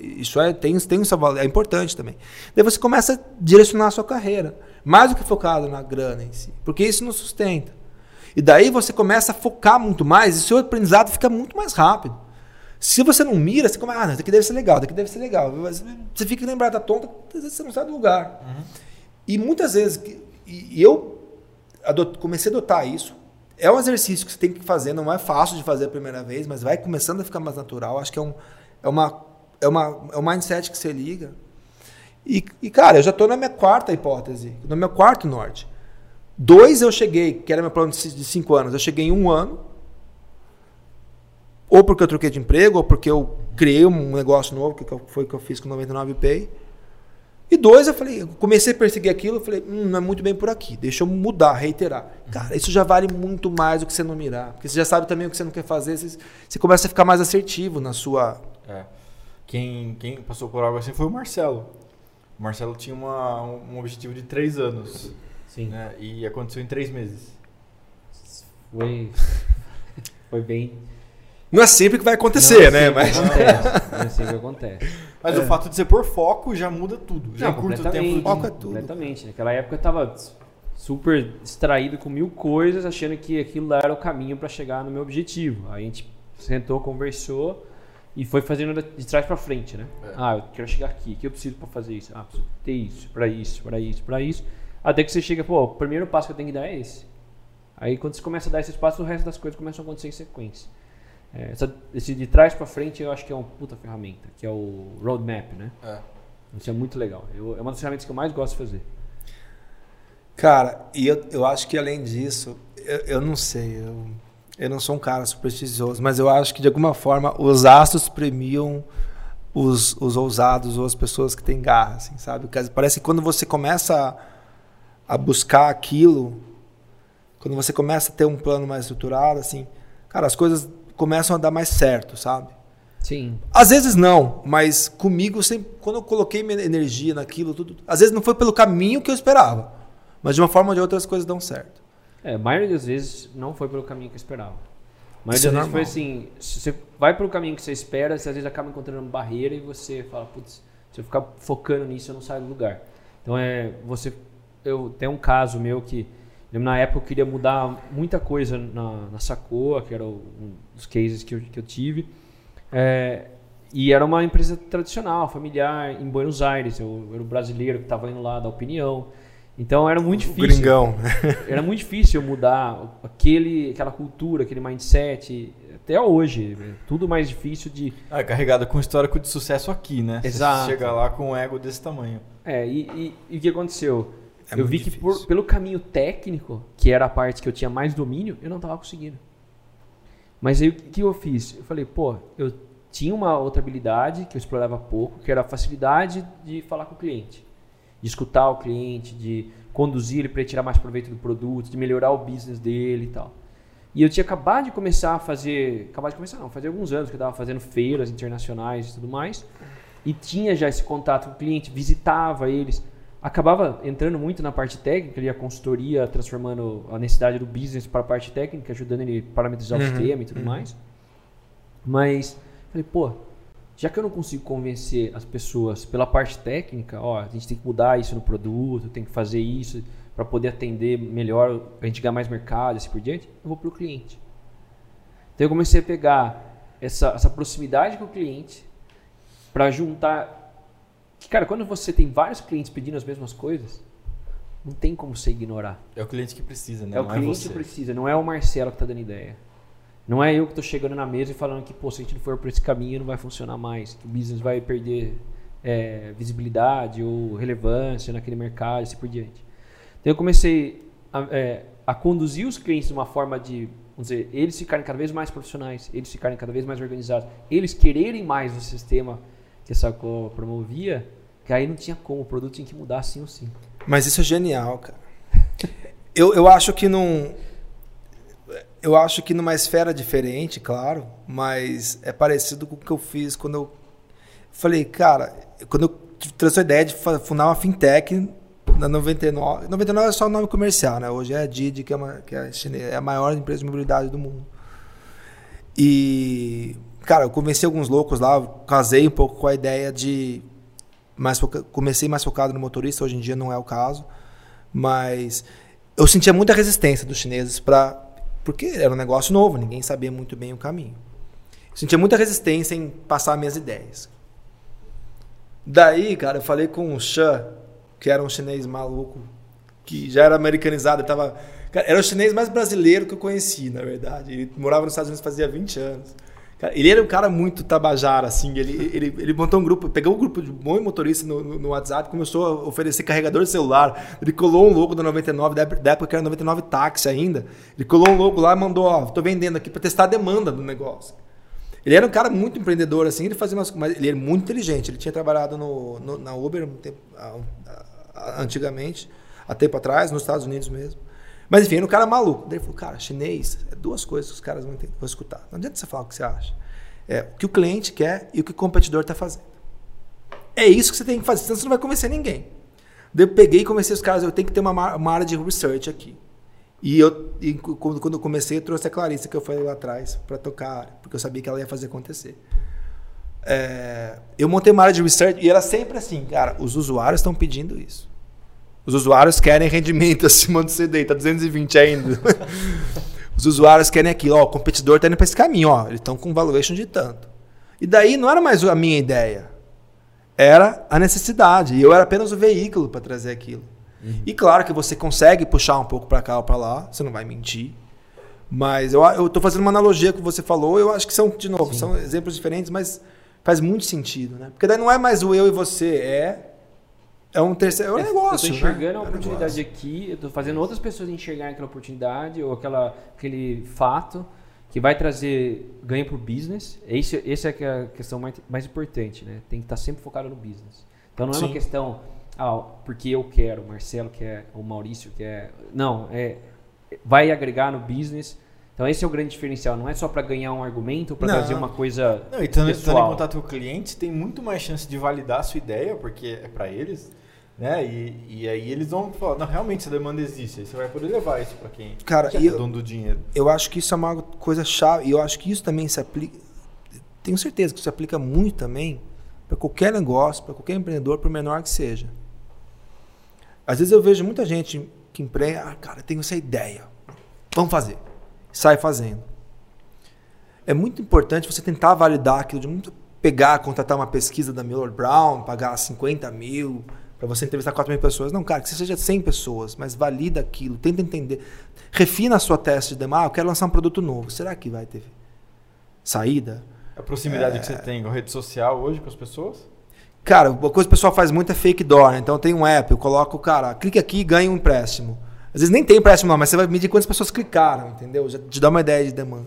isso é, tem, tem um seu valor, é importante também. Daí você começa a direcionar a sua carreira, mais do que focado na grana em si, porque isso não sustenta. E daí você começa a focar muito mais e seu aprendizado fica muito mais rápido. Se você não mira, você começa, ah, não, daqui deve ser legal, daqui deve ser legal. Você fica lembrado da tonta, às vezes você não sai do lugar. Uhum. E muitas vezes, e eu comecei a adotar isso. É um exercício que você tem que fazer, não é fácil de fazer a primeira vez, mas vai começando a ficar mais natural. Acho que é um, é uma, é uma, é um mindset que você liga. E, e cara, eu já estou na minha quarta hipótese, no meu quarto norte. Dois eu cheguei, que era meu plano de cinco anos, eu cheguei em um ano ou porque eu troquei de emprego, ou porque eu criei um negócio novo, que foi o que eu fiz com 99 Pay. E dois, eu falei, eu comecei a perseguir aquilo, eu falei, hum, não é muito bem por aqui, deixa eu mudar, reiterar. Cara, isso já vale muito mais do que você não mirar. Porque você já sabe também o que você não quer fazer, você, você começa a ficar mais assertivo na sua. É. Quem, quem passou por algo assim foi o Marcelo. O Marcelo tinha uma, um objetivo de três anos. Sim. Né? E aconteceu em três meses. Foi. Foi bem. Não é sempre que vai acontecer, não, né? Mas... Acontece, não é sempre que acontece. Mas é. o fato de você pôr foco já muda tudo. Já não, curta o tempo. Foco é tudo. Completamente. Naquela época eu tava super distraído com mil coisas, achando que aquilo lá era o caminho para chegar no meu objetivo. Aí a gente sentou, conversou e foi fazendo de trás para frente, né? É. Ah, eu quero chegar aqui. O que eu preciso para fazer isso? Ah, preciso ter isso, para isso, para isso, para isso. Até que você chega, pô, o primeiro passo que eu tenho que dar é esse. Aí quando você começa a dar esses passos, o resto das coisas começam a acontecer em sequência. É, essa, esse de trás para frente eu acho que é uma puta ferramenta, que é o roadmap, né? É. Isso é muito legal. Eu, é uma das ferramentas que eu mais gosto de fazer. Cara, e eu, eu acho que além disso, eu, eu não sei, eu, eu não sou um cara supersticioso, mas eu acho que de alguma forma os astros premiam os, os ousados ou as pessoas que têm garra, assim, sabe? Parece que quando você começa a, a buscar aquilo, quando você começa a ter um plano mais estruturado, assim, cara, as coisas começam a dar mais certo, sabe? Sim. Às vezes não, mas comigo, sempre, quando eu coloquei minha energia naquilo, tudo, às vezes não foi pelo caminho que eu esperava. Mas de uma forma ou de outra as coisas dão certo. É, a maioria das vezes não foi pelo caminho que eu esperava. Mas Isso às é vezes foi assim, se você vai pelo caminho que você espera, você às vezes acaba encontrando uma barreira e você fala, putz, se eu ficar focando nisso, eu não saio do lugar. Então é, você, eu tem um caso meu que na época eu queria mudar muita coisa na, na Sacoa, que era um dos cases que eu, que eu tive. É, e era uma empresa tradicional, familiar, em Buenos Aires. Eu, era o brasileiro que estava indo lá dar opinião. Então era muito O difícil gringão. né? era muito difícil eu mudar aquele, aquela cultura, aquele mindset. Até hoje, é tudo mais difícil de. Ah, é carregada com histórico de sucesso aqui, né? Exato. Você chega lá com um ego desse tamanho. É, e, e- e o que aconteceu? É eu vi que difícil. por- pelo caminho técnico, que era a parte que eu tinha mais domínio, eu não estava conseguindo. Mas aí o que eu fiz? Eu falei, pô, eu tinha uma outra habilidade que eu explorava pouco, que era a facilidade de falar com o cliente, de escutar o cliente, de conduzir ele para tirar mais proveito do produto, de melhorar o business dele e tal. E eu tinha acabado de começar a fazer, acabado de começar não, fazia alguns anos que eu estava fazendo feiras internacionais e tudo mais, e tinha já esse contato com o cliente, visitava eles, acabava entrando muito na parte técnica, ali a consultoria transformando a necessidade do business para a parte técnica, ajudando ele a parametrizar o Uhum, sistema e tudo mais. Mas falei, pô, já que eu não consigo convencer as pessoas pela parte técnica, ó, a gente tem que mudar isso no produto, tem que fazer isso para poder atender melhor, a gente ganhar mais mercado, e assim por diante, eu vou pro cliente. Então eu comecei a pegar essa, essa proximidade com o cliente para juntar. Cara, quando você tem vários clientes pedindo as mesmas coisas, não tem como você ignorar. É o cliente que precisa, né? É o Não cliente você. que precisa, não é o Marcelo que tá dando ideia. Não é eu que tô chegando na mesa e falando que, pô, se a gente não for por esse caminho, não vai funcionar mais. Que o business vai perder é, visibilidade ou relevância naquele mercado e assim por diante. Então eu comecei a, é, a conduzir os clientes de uma forma de, vamos dizer, eles ficarem cada vez mais profissionais, eles ficarem cada vez mais organizados, eles quererem mais o sistema que a Sacou promovia, que aí não tinha como, o produto tinha que mudar assim ou sim. Mas isso é genial, cara. Eu, eu acho que num. Eu acho que numa esfera diferente, claro, mas é parecido com o que eu fiz quando eu falei, cara, quando eu trouxe a ideia de fundar uma fintech na 99. 99 é só o nome comercial, né? Hoje é a Didi, que é, uma, que é, a é a maior empresa de mobilidade do mundo. E, cara, eu convenci alguns loucos lá, casei um pouco com a ideia de mais foca- comecei mais focado no motorista, hoje em dia não é o caso, mas eu sentia muita resistência dos chineses para porque era um negócio novo, ninguém sabia muito bem o caminho. Sentia muita resistência em passar minhas ideias. Daí, cara, eu falei com o Shan, que era um chinês maluco, que já era americanizado, tava, cara, era o chinês mais brasileiro que eu conheci, na verdade. Ele morava nos Estados Unidos fazia 20 anos. Ele era um cara muito tabajara, assim. Ele, ele, ele montou um grupo, pegou um grupo de bom motorista no, no, no WhatsApp, começou a oferecer carregador de celular. Ele colou um logo da 99, da época que era 99 táxi ainda. Ele colou um logo lá e mandou: Ó, tô vendendo aqui para testar a demanda do negócio. Ele era um cara muito empreendedor, assim. Ele fazia umas, mas ele era muito inteligente. Ele tinha trabalhado no, no- na Uber um tempo, antigamente, há tempo atrás, nos Estados Unidos mesmo. Mas enfim, era um cara maluco. Daí ele falou, cara, chinês é duas coisas que os caras vão, entender, vão escutar. Não adianta você falar o que você acha. É o que o cliente quer e o que o competidor está fazendo. É isso que você tem que fazer, senão você não vai convencer ninguém. Daí eu peguei e comecei os caras, eu tenho que ter uma, ma- uma área de research aqui. E eu, e quando, quando eu comecei, eu trouxe a Clarissa, que eu falei lá atrás, para tocar porque eu sabia que ela ia fazer acontecer. É, eu montei uma área de research e era sempre assim, cara, os usuários estão pedindo isso. Os usuários querem rendimento acima do CDI, tá 220 ainda. Os usuários querem aquilo, ó, o competidor tá indo para esse caminho, ó, eles estão com valuation de tanto. E daí não era mais a minha ideia, era a necessidade. E eu era apenas o veículo para trazer aquilo. E claro que você consegue puxar um pouco para cá ou para lá, você não vai mentir. Mas eu, eu tô fazendo uma analogia com o que você falou, eu acho que são, de novo, são exemplos diferentes, mas faz muito sentido, né? Porque daí não é mais o eu e você, é é um terceiro, é um negócio, Eu tô né? enxergando É uma um oportunidade negócio. aqui, eu tô fazendo outras pessoas enxergarem aquela oportunidade ou aquela, aquele fato que vai trazer ganho pro business. Esse, esse é é a questão mais, mais importante, né? Tem que estar sempre focado no business. Então não é Sim. uma questão, ah, porque eu quero, o Marcelo quer, o Maurício quer. Não, é vai agregar no business. Então esse é o grande diferencial, não é só para ganhar um argumento, para trazer uma coisa Não, e estando, estando em pessoal. contato com o cliente, tem muito mais chance de validar a sua ideia, porque é para eles, né? E, e aí eles vão falar, não, realmente essa demanda existe, aí você vai poder levar isso para quem Cara, é eu- dono do dinheiro. Eu acho que isso é uma coisa chave. E eu acho que isso também se aplica. Tenho certeza que se aplica muito também para qualquer negócio, para qualquer empreendedor, por menor que seja. Às vezes eu vejo muita gente que empreende, ah, cara, tenho essa ideia. Vamos fazer. Sai fazendo. É muito importante você tentar validar aquilo, de não pegar, contratar uma pesquisa da Miller Brown, pagar 50 mil para você entrevistar 4 mil pessoas. Não, cara, que você seja 100 pessoas, mas valida aquilo, tenta entender. Refina a sua teste de demanda. Ah, eu quero lançar um produto novo. Será que vai ter saída? A proximidade É. que você tem com a rede social hoje com as pessoas? Cara, uma coisa que o pessoal faz muito é fake door. né? Então tem um app, eu coloco, cara, clique aqui e ganha um empréstimo. Às vezes nem tem empréstimo não, mas você vai medir quantas pessoas clicaram, entendeu? Já te dá uma ideia de demanda.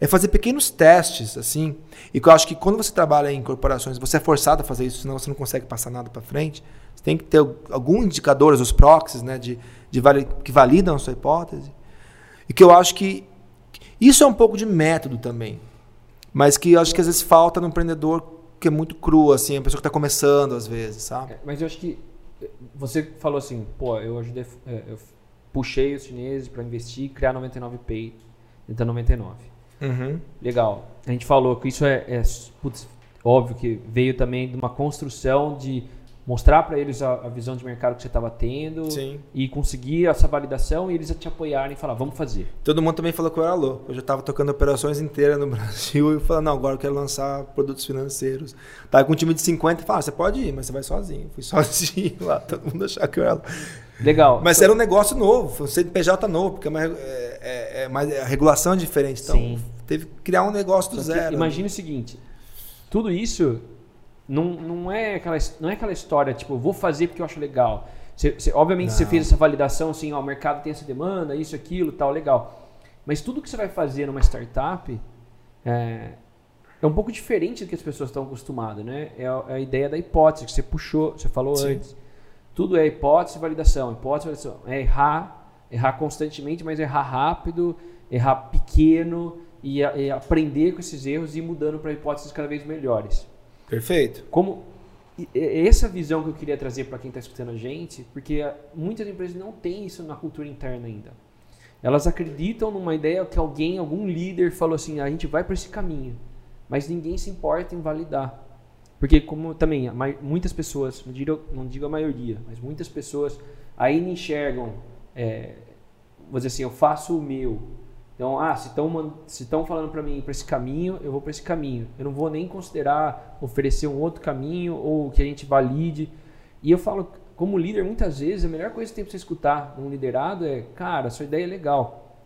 É fazer pequenos testes, assim. E que eu acho que quando você trabalha em corporações, você é forçado a fazer isso, senão você não consegue passar nada para frente. Você tem que ter algum indicadores, os proxies, né, de, de que validam a sua hipótese. E que eu acho que isso é um pouco de método também. Mas que eu acho que às vezes falta no empreendedor que é muito cru, assim, a pessoa que está começando às vezes, sabe? É, Mas eu acho que você falou assim, pô, eu ajudei, eh, eu puxei os chineses para investir e criar 99Pay dentro da 99. Uhum. Legal. A gente falou que isso é, é, putz, óbvio que veio também de uma construção de mostrar para eles a, a visão de mercado que você estava tendo Sim. e conseguir essa validação e eles te apoiarem e falar, vamos fazer. Todo mundo também falou que eu era louco. Eu já estava tocando operações inteiras no Brasil e falando, não, agora eu quero lançar produtos financeiros. Tava com um time de 50 e falava, você pode ir, mas você vai sozinho. Fui sozinho lá, todo mundo achava que eu era louco. Legal. Mas era um negócio novo, um CNPJ novo, porque é uma, é, é- é mais- a regulação é diferente. Então, Sim. teve que criar um negócio do Só zero. Imagine o seguinte: tudo isso não, não, é aquela, não é aquela história, tipo, vou fazer porque eu acho legal. Você, você- obviamente você Não. fez essa validação, assim, ó, o mercado tem essa demanda, isso, aquilo, tal, legal. Mas tudo que você vai fazer numa startup é, é um pouco diferente do que as pessoas estão acostumadas, né? É a, é a ideia da hipótese que você puxou, você falou Sim. antes. Tudo é hipótese e validação. Hipótese e validação. É errar, errar constantemente, mas errar rápido, errar pequeno e, e aprender com esses erros e ir mudando para hipóteses cada vez melhores. Perfeito. Como essa visão que eu queria trazer para quem está escutando a gente, porque ah, muitas empresas não têm isso na cultura interna ainda. Elas acreditam numa ideia que alguém, algum líder falou assim, a gente vai para esse caminho, mas ninguém se importa em validar. Porque como também muitas pessoas, não digo, não digo a maioria, mas muitas pessoas ainda enxergam, é, vou dizer assim, eu faço o meu. Então, ah, se estão se falando para mim para esse caminho, eu vou para esse caminho. Eu não vou nem considerar oferecer um outro caminho ou que a gente valide. E eu falo, como líder, muitas vezes a melhor coisa que tem para você escutar um liderado é, cara, sua ideia é legal.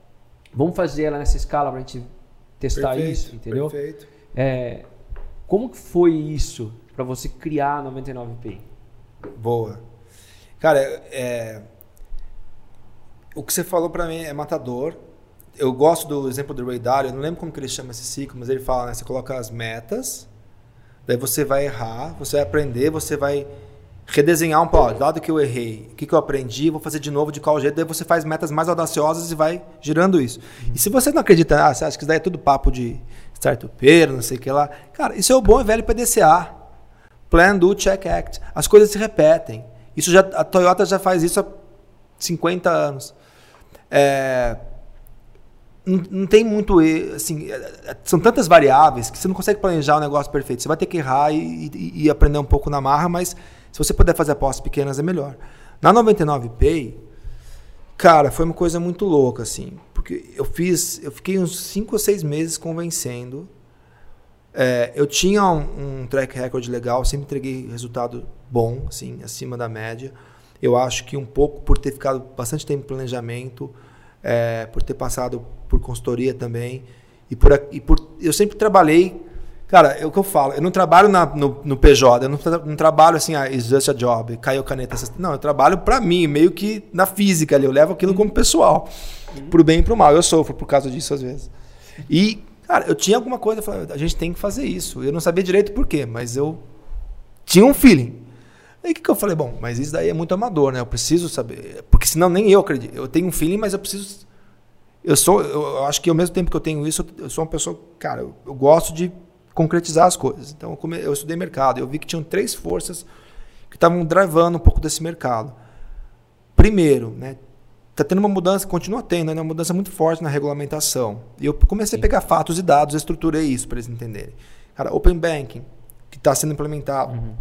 Vamos fazer ela nessa escala para a gente testar Perfeito, isso, entendeu? Perfeito. É, como que foi isso para você criar a 99P? Boa. Cara, é, o que você falou pra mim é matador. Eu gosto do exemplo do Ray Dalio, eu não lembro como que ele chama esse ciclo, mas ele fala, né? Você coloca as metas, daí você vai errar, você vai aprender, você vai redesenhar um pouco, dado que eu errei, o que, que eu aprendi, vou fazer de novo de qual jeito, daí você faz metas mais audaciosas e vai girando isso. E se você não acredita, ah, você acha que isso daí é tudo papo de startupeiro, não sei o que lá, cara, isso é o bom e velho PDCA. Plan, do, check, act. As coisas se repetem. Isso já, a Toyota já faz isso há 50 anos. É, não, não tem muito. Assim, é, é, são tantas variáveis que você não consegue planejar o negócio perfeito. Você vai ter que errar e, e- e aprender um pouco na marra, mas se você puder fazer apostas pequenas é melhor. Na 99Pay, cara, foi uma coisa muito louca, assim. Porque eu fiz. Eu fiquei uns 5 ou 6 meses convencendo. É, eu tinha um, um track record legal, sempre entreguei resultado bom, assim, acima da média. Eu acho que um pouco por ter ficado bastante tempo em planejamento, é, por ter passado por consultoria também, e por, e por eu sempre trabalhei. Cara, é o que eu falo, eu não trabalho na- no, no PJ, eu não, tra- não trabalho assim, ah, it's just a job, caiu caneta. essas- Não, eu trabalho pra mim, meio que na física ali, eu levo aquilo como pessoal, pro bem e pro mal. Eu sofro por causa disso às vezes. E, cara, eu tinha alguma coisa, eu falei, a gente tem que fazer isso. Eu não sabia direito por quê, mas eu tinha um feeling. Aí o que, que eu falei? Bom, mas isso daí é muito amador, né? Eu preciso saber. Porque senão nem eu acredito. Eu tenho um feeling, mas eu preciso. Eu sou, eu acho que ao mesmo tempo que eu tenho isso, eu sou uma pessoa, cara, eu, eu gosto de concretizar as coisas. Então, eu, come, eu estudei mercado, eu vi que tinham três forças que estavam drivando um pouco desse mercado. Primeiro, né, tá tendo uma mudança, continua tendo, né, uma mudança muito forte na regulamentação. E eu comecei Sim. a pegar fatos e dados, estruturei isso para eles entenderem. Cara, Open Banking, que está sendo implementado, uhum.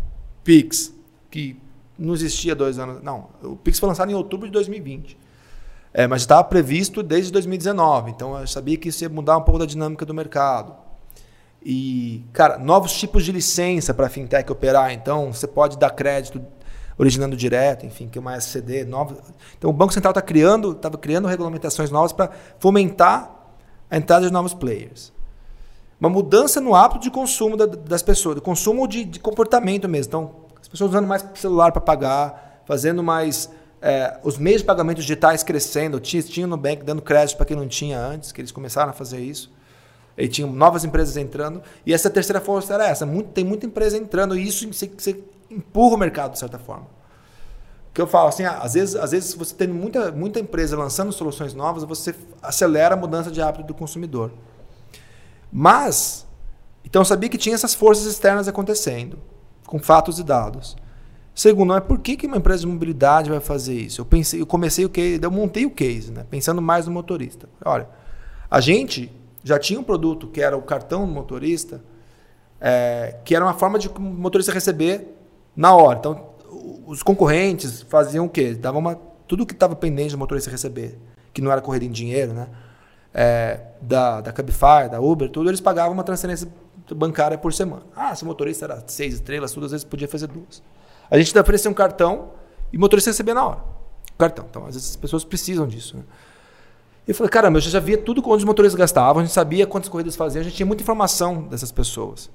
Pix, que não existia dois anos. Não, o Pix foi lançado em outubro de 2020. É, mas estava previsto desde 2019. Então eu sabia que isso ia mudar um pouco da dinâmica do mercado. E, cara, novos tipos de licença para fintech operar. Então, você pode dar crédito originando direto, enfim, que é uma SCD. Novo. Então, o Banco Central está criando, estava criando regulamentações novas para fomentar a entrada de novos players. Uma mudança no hábito de consumo da, das pessoas, do consumo de, de, comportamento mesmo. Então, as pessoas usando mais celular para pagar, fazendo mais. É, os meios de pagamento digitais crescendo. Tinha, no Nubank dando crédito para quem não tinha antes, que eles começaram a fazer isso. E tinha novas empresas entrando. E essa terceira força era essa. Muito, tem muita empresa entrando e isso você, você empurra o mercado de certa forma. Que eu falo assim, ah, às vezes, às vezes você tem muita, muita empresa lançando soluções novas, você acelera a mudança de hábito do consumidor. Mas, então eu sabia que tinha essas forças externas acontecendo, com fatos e dados. Segundo, é por que, que uma empresa de mobilidade vai fazer isso? Eu pensei, eu comecei o case, eu montei o case, né? pensando mais no motorista. Olha, a gente já tinha um produto que era o cartão do motorista, é, que era uma forma de o motorista receber na hora. Então, os concorrentes faziam o quê? Davam uma, tudo que estava pendente do motorista receber, que não era corrida em dinheiro, né? É, da, da Cabify, da Uber, tudo, eles pagavam uma transferência bancária por semana. Ah, se o motorista era seis estrelas, tudo, às vezes podia fazer duas. A gente oferecia um cartão e o motorista recebia na hora. O cartão. Então, às vezes as pessoas precisam disso. Né? Eu falei, caramba, eu já via tudo quanto os motoristas gastavam, a gente sabia quantas corridas faziam, a gente tinha muita informação dessas pessoas.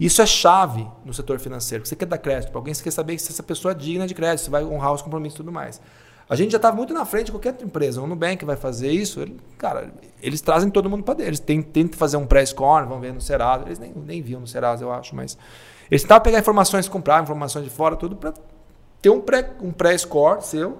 Isso é chave no setor financeiro. Você quer dar crédito para alguém, você quer saber se essa pessoa é digna de crédito, se vai honrar os compromissos e tudo mais. A gente já estava muito na frente de qualquer outra empresa. O Nubank vai fazer isso, ele, cara, eles trazem todo mundo para dentro. Eles tentam fazer um pré-score, vão ver no Serasa. Eles nem, nem viam no Serasa, eu acho, mas eles tentavam pegar informações, comprar informações de fora, tudo para ter um pré-score um pré seu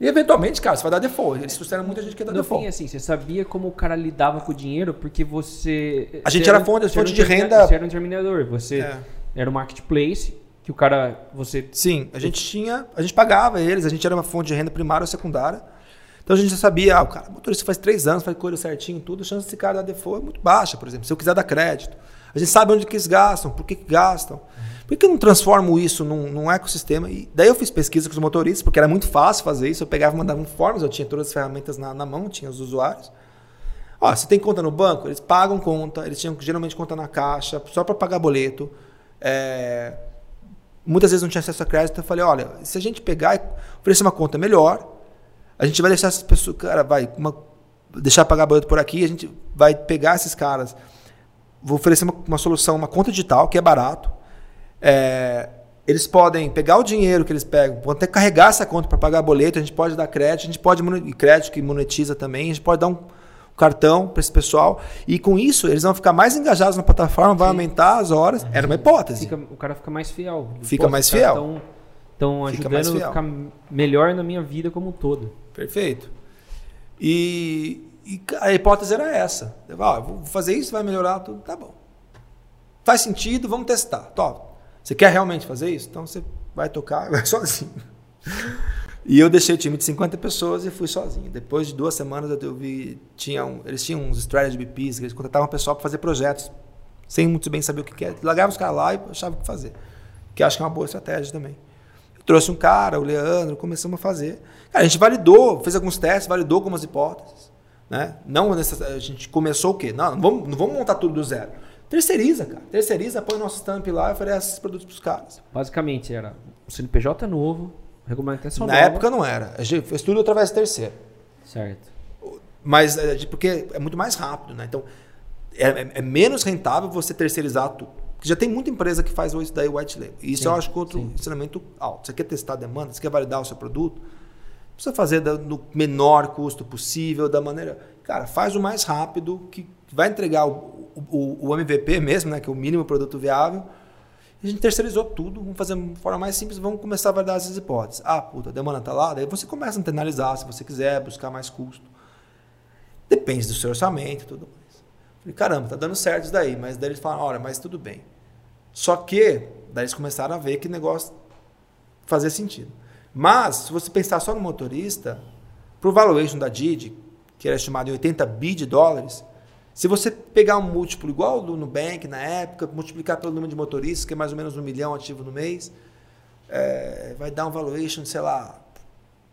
e eventualmente, cara, você vai dar default. Eles trouxeram muita gente que dá no default. fim, assim, você sabia como o cara lidava com o dinheiro porque você. A gente era, era fonte, fonte de renda. Você era um terminador, você é. era um marketplace que o cara. você Sim, a gente tinha. A gente pagava eles, a gente era uma fonte de renda primária ou secundária. Então a gente já sabia, ah, o cara, o motorista faz três anos, faz coisa certinho, tudo, a chance desse cara dar default é muito baixa, por exemplo. Se eu quiser dar crédito. A gente sabe onde que eles gastam, por que, que gastam. Por que eu não transformo isso num, num, ecossistema? E daí eu fiz pesquisa com os motoristas, porque era muito fácil fazer isso. Eu pegava e mandava informes, eu tinha todas as ferramentas na, na mão, tinha os usuários. Ó, você tem conta no banco? Eles pagam conta, eles tinham geralmente conta na caixa, só para pagar boleto. É, muitas vezes não tinha acesso a crédito. Eu falei, olha, se a gente pegar e oferecer uma conta melhor, a gente vai deixar essas pessoas, cara, vai uma, deixar pagar boleto por aqui, a gente vai pegar esses caras, vou oferecer uma, uma solução, uma conta digital que é barato é, eles podem pegar o dinheiro que eles pegam, vão até carregar essa conta para pagar boleto, a gente pode dar crédito, a gente pode crédito que monetiza também, a gente pode dar um cartão para esse pessoal e com isso eles vão ficar mais engajados na plataforma, vai aumentar as horas. Uhum. Era uma hipótese. Fica, o cara fica mais fiel. Fica mais fiel. Estão ajudando a ficar melhor na minha vida como um todo. Perfeito. E, e a hipótese era essa. Ah, vou fazer isso, vai melhorar tudo, tá bom. Faz sentido, vamos testar. Top. Você quer realmente fazer isso? Então você vai tocar, vai sozinho. E eu deixei o time de 50 pessoas e fui sozinho. Depois de duas semanas eu vi, tinha um, eles tinham uns strategy BPs, que eles contratavam pessoal para fazer projetos, sem muito bem saber o que, que é. Largava os caras lá e achava o que fazer. Que acho que é uma boa estratégia também. Eu trouxe um cara, o Leandro, começamos a fazer. Cara, a gente validou, fez alguns testes, validou algumas hipóteses. Né? Não a gente começou o quê? Não, não vamos, não vamos montar tudo do zero. Terceiriza, cara. Terceiriza, põe o nosso stamp lá e oferece esses produtos para os caras. Basicamente era o CNPJ novo, regulamentação Na nova. época não era. A gente fez tudo através de terceiro. Certo. Mas é, porque é muito mais rápido, né? Então, é, é, é menos rentável você terceirizar tudo. Porque já tem muita empresa que faz isso daí white label. E isso sim, eu acho que é outro sim. ensinamento alto. Você quer testar a demanda, você quer validar o seu produto, precisa fazer no menor custo possível, da maneira. Cara, faz o mais rápido que vai entregar o, o, o, MVP mesmo, né, que é o mínimo produto viável. a gente terceirizou tudo, vamos fazer de forma mais simples, vamos começar a validar essas hipóteses. Ah, puta, a demanda está lá, daí você começa a analisar se você quiser, buscar mais custo. Depende do seu orçamento e tudo mais. Falei, caramba, tá dando certo isso daí. Mas daí eles falaram, olha, mas tudo bem. Só que, daí eles começaram a ver que negócio fazia sentido. Mas, se você pensar só no motorista, para o valuation da Didi, que era estimado em 80 bi de dólares, se você pegar um múltiplo igual do Nubank na época, multiplicar pelo número de motoristas, que é mais ou menos um milhão ativo no mês, é, vai dar um valuation, sei lá,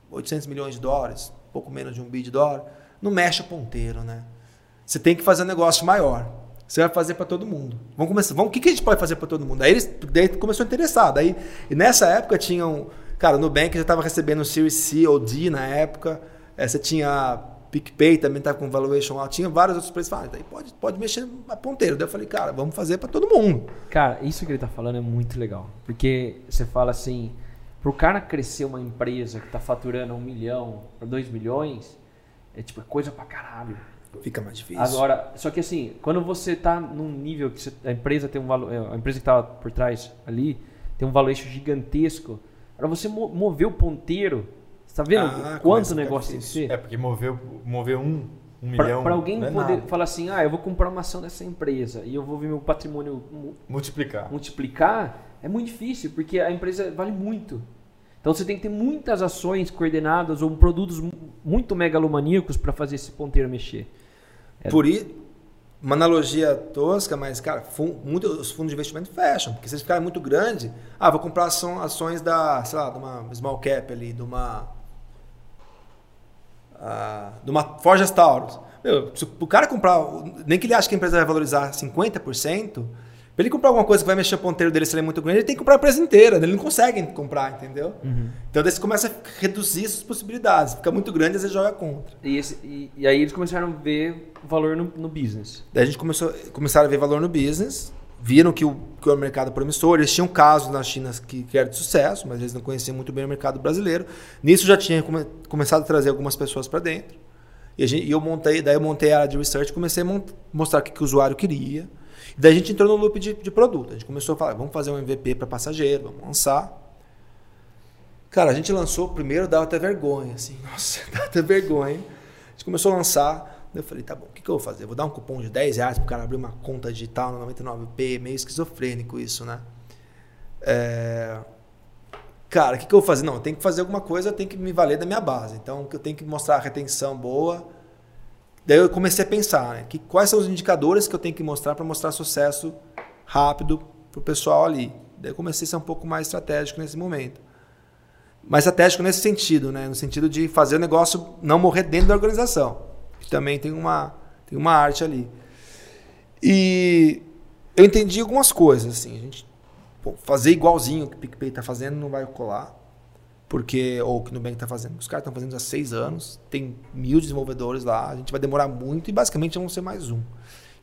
800 milhões de dólares, pouco menos de um bi de dólar. Não mexe o ponteiro, né? Você tem que fazer um negócio maior. Você vai fazer para todo mundo. Vamos começar. Vamos, o que, que a gente pode fazer para todo mundo? Aí eles daí começou a interessar. Daí, e nessa época tinham. Cara, o Nubank já estava recebendo o Series C ou D na época. É, você tinha PicPay também estava com valuation alto. Tinha vários outros preços. Daí pode, pode mexer a ponteiro. Daí eu falei, cara, vamos fazer para todo mundo. Cara, isso que ele está falando é muito legal. Porque você fala assim, para o cara crescer uma empresa que está faturando um milhão para dois milhões, é tipo é coisa pra caralho. Fica mais difícil. Agora, só que assim, quando você está num nível que você, a empresa tem um valor, a empresa que estava por trás ali tem um valuation gigantesco, para você mover o ponteiro você tá vendo ah, quanto o negócio tem que ser? É, porque mover, mover um, um pra, milhão. Para alguém é poder nada. falar assim, ah, eu vou comprar uma ação dessa empresa e eu vou ver meu patrimônio multiplicar. Multiplicar é muito difícil, porque a empresa vale muito. Então você tem que ter muitas ações coordenadas ou produtos muito megalomaníacos para fazer esse ponteiro mexer. É. Por isso, uma analogia tosca, mas, cara, muito, os fundos de investimento fecham. Porque se eles ficarem muito grandes, ah, vou comprar ações da, sei lá, de uma small cap ali, de uma uh, de uma Forja Taurus. Meu, se o cara comprar, nem que ele ache que a empresa vai valorizar 50%, para ele comprar alguma coisa que vai mexer o ponteiro dele se ele é muito grande, ele tem que comprar a empresa inteira. Ele não consegue comprar, entendeu? Uhum. Então daí você começa a reduzir essas possibilidades. Fica muito grande, às vezes joga contra. E, esse, e, e aí eles começaram a ver valor no, no business. Daí a gente começou, começaram a ver valor no business viram que o, que o mercado promissor, eles tinham casos na China que, que eram de sucesso, mas eles não conheciam muito bem o mercado brasileiro. Nisso já tinha come, começado a trazer algumas pessoas para dentro. E, gente, e, eu montei, daí eu montei a área de research, comecei a mostrar o que, que o usuário queria. Daí a gente entrou no loop de, de produto. A gente começou a falar, vamos fazer um MVP para passageiro, vamos lançar. Cara, a gente lançou primeiro, dava até vergonha, assim, nossa, dava até vergonha. A gente começou a lançar, eu falei, tá bom, o que, que eu vou fazer? vou dar um cupom de 10 reais pro cara abrir uma conta digital no 99p, meio esquizofrênico isso, né? É... Cara, o que, que eu vou fazer? Não, eu tenho que fazer alguma coisa, eu tenho que me valer da minha base. Então, eu tenho que mostrar a retenção boa. Daí eu comecei a pensar, né? Que, quais são os indicadores que eu tenho que mostrar para mostrar sucesso rápido pro pessoal ali. Daí eu comecei a ser um pouco mais estratégico nesse momento. Mais estratégico nesse sentido, né? No sentido de fazer o negócio não morrer dentro da organização também tem uma, tem uma arte ali. E eu entendi algumas coisas, assim, a gente pô, fazer igualzinho que o PicPay está fazendo não vai colar, porque ou o que o Nubank está fazendo. Os caras estão fazendo há seis anos, tem mil desenvolvedores lá, a gente vai demorar muito e basicamente vão ser mais um. O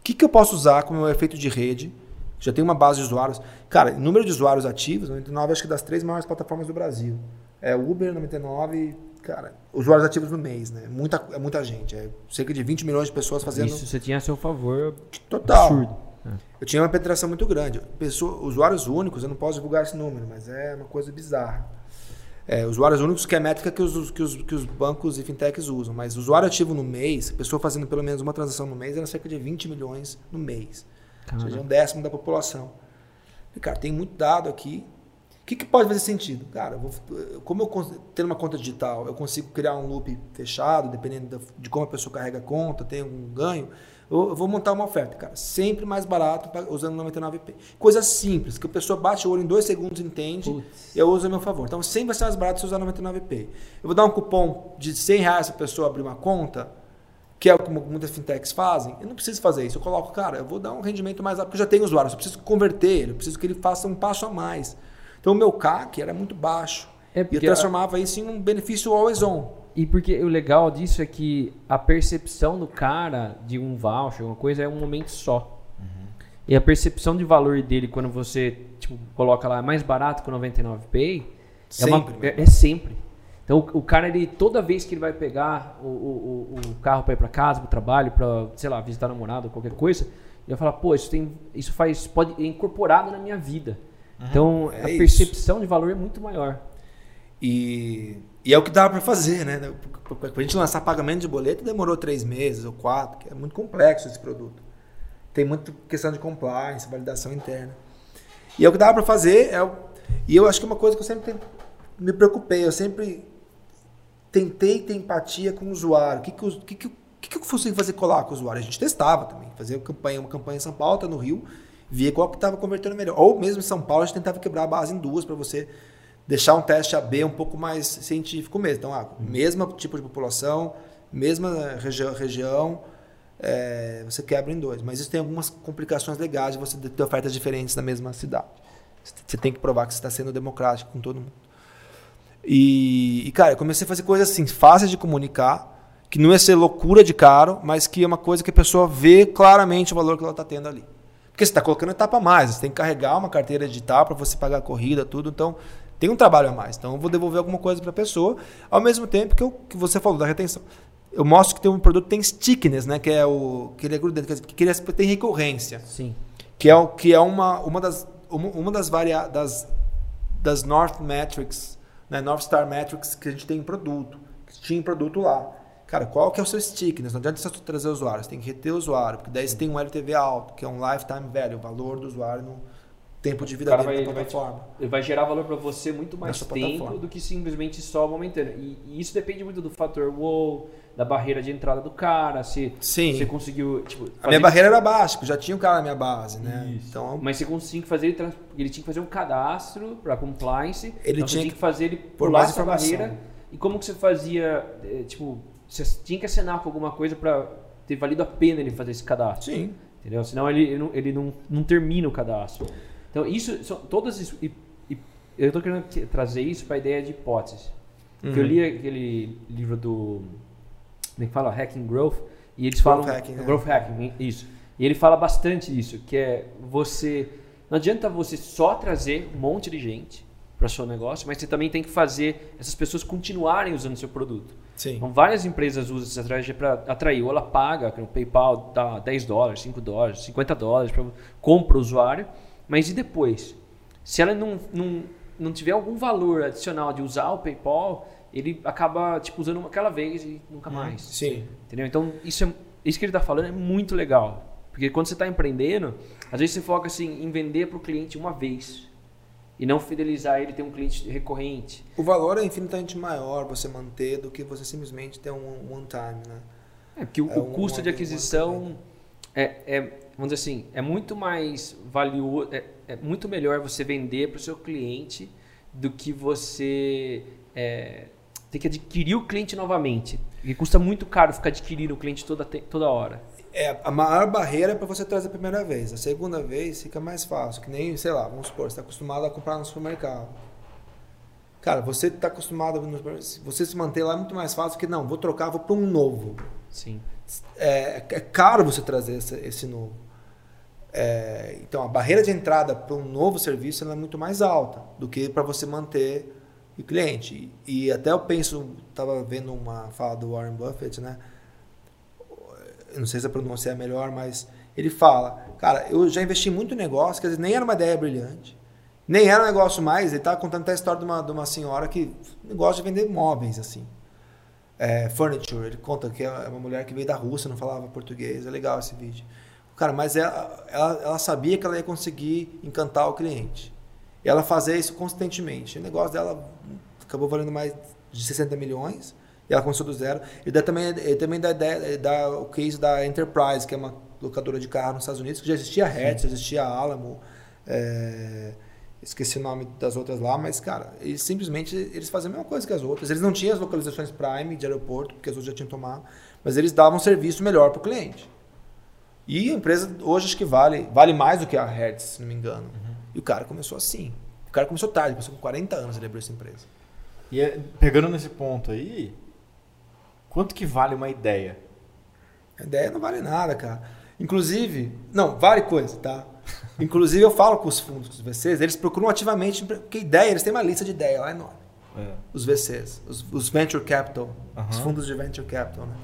que, que eu posso usar como efeito de rede? Já tem uma base de usuários. Cara, número de usuários ativos, 99 acho que das três maiores plataformas do Brasil. É Uber, 99, cara, usuários ativos no mês, né? Muita, é muita gente. É cerca de 20 milhões de pessoas fazendo. Isso você tinha a seu favor. Total. Absurdo. É. Eu tinha uma penetração muito grande. Pessoa, usuários únicos, eu não posso divulgar esse número, mas é uma coisa bizarra. É, usuários únicos que é a métrica que os, que, os, que os bancos e fintechs usam. Mas usuário ativo no mês, pessoa fazendo pelo menos uma transação no mês, era cerca de 20 milhões no mês. Ou seja, um décimo da população. E, cara, tem muito dado aqui que, que pode fazer sentido? Cara, vou, como eu tendo uma conta digital, eu consigo criar um loop fechado, dependendo de como a pessoa carrega a conta, tem um ganho, eu, vou montar uma oferta, cara, sempre mais barato usando 99p. Coisa simples, que a pessoa bate o olho em dois segundos, entende, e eu uso a meu favor. Então sempre vai ser mais barato se usar 99p. Eu vou dar um cupom de 100 reais se a pessoa abrir uma conta, que é o que muitas fintechs fazem, eu não preciso fazer isso. Eu coloco, cara, eu vou dar um rendimento mais alto, porque eu já tenho usuário, eu preciso converter ele, eu preciso que ele faça um passo a mais. Então o meu CAC era muito baixo. É e eu transformava a... isso em um benefício always on. E porque o legal disso é que a percepção do cara de um voucher, uma coisa, é um momento só. Uhum. E a percepção de valor dele quando você tipo, coloca lá mais barato que o 99Pay sempre. É, uma, é, é, sempre. Então o, o, cara, ele, toda vez que ele vai pegar o, o, o carro para ir para casa, para o trabalho, para, sei lá, visitar namorado, qualquer coisa, ele vai falar, pô, isso, tem, isso faz, pode, é incorporado na minha vida. Então, é a isso. percepção de valor é muito maior. E, e é o que dava para fazer, né? Para a gente lançar pagamento de boleto demorou três meses ou quatro, é muito complexo esse produto. Tem muita questão de compliance, validação interna. E é o que dava para fazer. É o, e eu acho que é uma coisa que eu sempre me preocupei. Eu sempre tentei ter empatia com o usuário. O que, que, o que, que, que, que eu consigo fazer colar com o usuário? A gente testava também. Fazia campanha, uma campanha em São Paulo, outra no Rio, via qual que estava convertendo melhor. Ou mesmo em São Paulo, a gente tentava quebrar a base em duas para você deixar um teste AB um pouco mais científico mesmo. Então, ah, mesmo tipo de população, mesma regi região, é, você quebra em dois. Mas isso tem algumas complicações legais de você ter ofertas diferentes na mesma cidade. Você tem que provar que você está sendo democrático com todo mundo. E, e, cara, eu comecei a fazer coisas assim, fáceis de comunicar, que não ia ser loucura de caro, mas que é uma coisa que a pessoa vê claramente o valor que ela está tendo ali. Porque você está colocando etapa a mais, você tem que carregar uma carteira digital para você pagar a corrida, tudo. Então, tem um trabalho a mais. Então eu vou devolver alguma coisa para a pessoa, ao mesmo tempo que, eu, que você falou da retenção. Eu mostro que tem um produto que tem stickiness, né? Que é o que ele é grudento, que ele tem recorrência. Sim. Que é, que é uma, uma das uma, uma das, varia, das das North Metrics, né? North Star Metrics que a gente tem em produto, que tinha em produto lá. Cara, qual que é o seu stickiness? Não adianta você trazer usuário, você tem que reter o usuário, porque daí você tem um LTV alto, que é um lifetime value, o valor do usuário no, tempo de vida dele vai, na plataforma. Vai, ele vai gerar valor para você muito mais Nessa tempo plataforma. do que simplesmente só momentâneo. E, e, isso depende muito do fator wow, da barreira de entrada do cara, se Sim. você conseguiu. Tipo, a minha barreira era baixa, já tinha o cara na minha base, né? Isso. Então, Mas você conseguiu fazer ele, ele tinha que fazer um cadastro para compliance. Ele então tinha que fazer ele por mais informação. barreira. E como que você fazia, eh, tipo, você tinha que assinar com alguma coisa para ter valido a pena ele fazer esse cadastro. Sim. Entendeu? Senão ele, ele, não, ele não, não termina o cadastro. Então, isso são todas. E, e, eu estou querendo trazer isso para a ideia de hipótese. Uhum. eu li aquele livro do. Como é que fala? Hacking Growth. E eles falam. Growth Hacking. Né? Growth Hacking, isso. E ele fala bastante isso, que é você. Não adianta você só trazer um monte de gente para seu negócio, mas você também tem que fazer essas pessoas continuarem usando seu produto. Sim. Então, várias empresas usam essa estratégia para atrair. Ou ela paga, o PayPal dá 10 dólares, 5 dólares, 50 dólares, para compra o usuário mas e depois? Se ela não, não, não tiver algum valor adicional de usar o PayPal, ele acaba tipo, usando aquela vez e nunca hum, mais. Sim. Entendeu? Então, isso, é, isso que ele está falando é muito legal. Porque quando você está empreendendo, às vezes você foca assim, em vender para o cliente uma vez. E não fidelizar ele ter um cliente recorrente. O valor é infinitamente maior você manter do que você simplesmente ter um one time, né? É, porque o, é o custo de aquisição é, é vamos dizer assim, é muito mais valioso, é, é muito melhor você vender para o seu cliente do que você é, ter que adquirir o cliente novamente. E custa muito caro ficar adquirindo o cliente toda, toda hora. É, a maior barreira é para você trazer a primeira vez. A segunda vez fica mais fácil. Que nem, sei lá, vamos supor, você está acostumado a comprar no supermercado. Cara, você está acostumado, você se manter lá é muito mais fácil que não, vou trocar, vou para um novo. Sim. É, é caro você trazer esse, esse novo. É, então, a barreira de entrada para um novo serviço é muito mais alta do que para você manter o cliente. E, e até eu penso, estava vendo uma fala do Warren Buffett, né? Eu não sei se a pronúncia é melhor, mas ele fala, cara, eu já investi muito em negócio, quer dizer, nem era uma ideia brilhante, nem era um negócio mais, ele estava contando até a história de uma, de uma senhora que gosta de vender móveis, assim. É, furniture, ele conta que é uma mulher que veio da Rússia, não falava português, é legal esse vídeo. Cara, mas ela, ela, ela, sabia que ela ia conseguir encantar o cliente. E ela fazia isso constantemente. O negócio dela acabou valendo mais de 60 milhões. E ela começou do zero. E dá também, ele também dá, dá, o case da Enterprise, que é uma locadora de carro nos Estados Unidos, que já existia a Hertz, já existia a Alamo. É, esqueci o nome das outras lá, mas, cara, eles simplesmente eles faziam a mesma coisa que as outras. Eles não tinham as localizações Prime de aeroporto, porque as outras já tinham tomado, mas eles davam um serviço melhor para o cliente. E a empresa hoje acho que vale, vale mais do que a Hertz, se não me engano. Uhum. E o cara começou assim. O cara começou tarde, começou com 40 anos ele abriu essa empresa. E é, pegando nesse ponto aí, quanto que vale uma ideia? A ideia não vale nada, cara. Inclusive, não, vale coisa, tá? Inclusive eu falo com os fundos, com os VCs, eles procuram ativamente, porque ideia, eles têm uma lista de ideia lá enorme. É. Os VCs, os, os Venture Capital, uhum. os fundos de Venture Capital, né?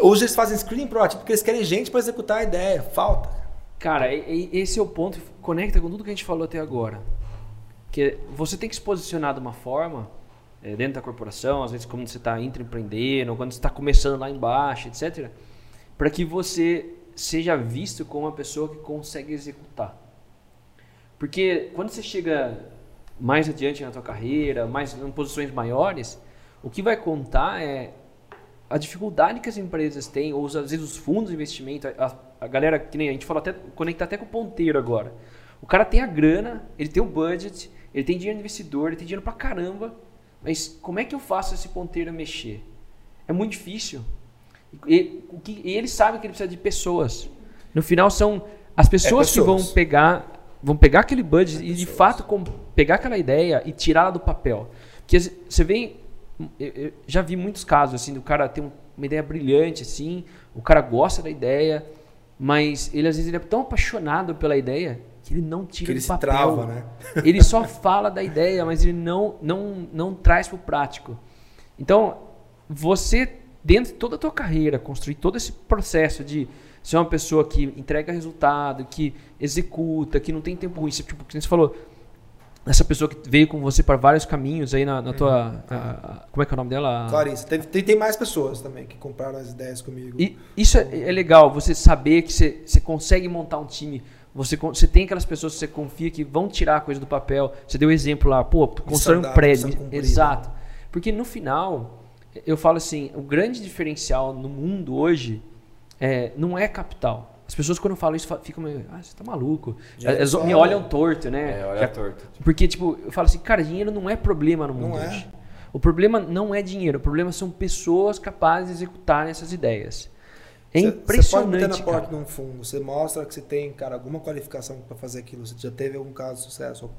Hoje eles fazem screening proativo porque eles querem gente para executar a ideia. Falta. Cara, esse é o ponto que conecta com tudo que a gente falou até agora. Que você tem que se posicionar de uma forma é, dentro da corporação, às vezes quando você está empreendendo, quando você está começando lá embaixo, etc., para que você seja visto como uma pessoa que consegue executar. Porque quando você chega mais adiante na tua carreira, mais em posições maiores, o que vai contar é a dificuldade que as empresas têm, ou às vezes os fundos de investimento, a, a galera, que nem a gente falou até, conecta até com o ponteiro agora. O cara tem a grana, ele tem o budget, ele tem dinheiro investidor, ele tem dinheiro pra caramba, mas como é que eu faço esse ponteiro mexer? É muito difícil. E, e, ele sabe que ele precisa de pessoas. No final são as pessoas, é pessoas. que vão pegar vão pegar aquele budget é e de fato com, pegar aquela ideia e tirá-la do papel. Porque você vê eu já vi muitos casos assim do cara ter uma ideia brilhante assim, o cara gosta da ideia, mas ele às vezes ele é tão apaixonado pela ideia que ele não tira que ele do papel. Trava, né? ele só fala da ideia, mas ele não não não traz para o prático. Então, você dentro de toda a tua carreira, construir todo esse processo de ser uma pessoa que entrega resultado, que executa, que não tem tempo ruim, você, tipo, que você falou, essa pessoa que veio com você para vários caminhos aí na, na tua. Uhum. A, a, como é que é o nome dela? Clarice. Tem, tem, mais pessoas também que compraram as ideias comigo. E isso é, é legal, você saber que você, você consegue montar um time. Você, você tem aquelas pessoas que você confia que vão tirar a coisa do papel. Você deu exemplo lá, pô, constrói um prédio. Exato. Porque no final, eu falo assim, o grande diferencial no mundo hoje é, não é capital as pessoas quando falam isso ficam meio, ah, você tá maluco. Elas me olham torto, né? É, olha torto. Porque, tipo, eu falo assim, cara, dinheiro não é problema no mundo não é. hoje. É. O problema não é dinheiro, o problema são pessoas capazes de executar essas ideias. É cê, impressionante. Você pode meter na porta de um fundo, você mostra que você tem, cara, alguma qualificação para fazer aquilo, você já teve algum caso de sucesso,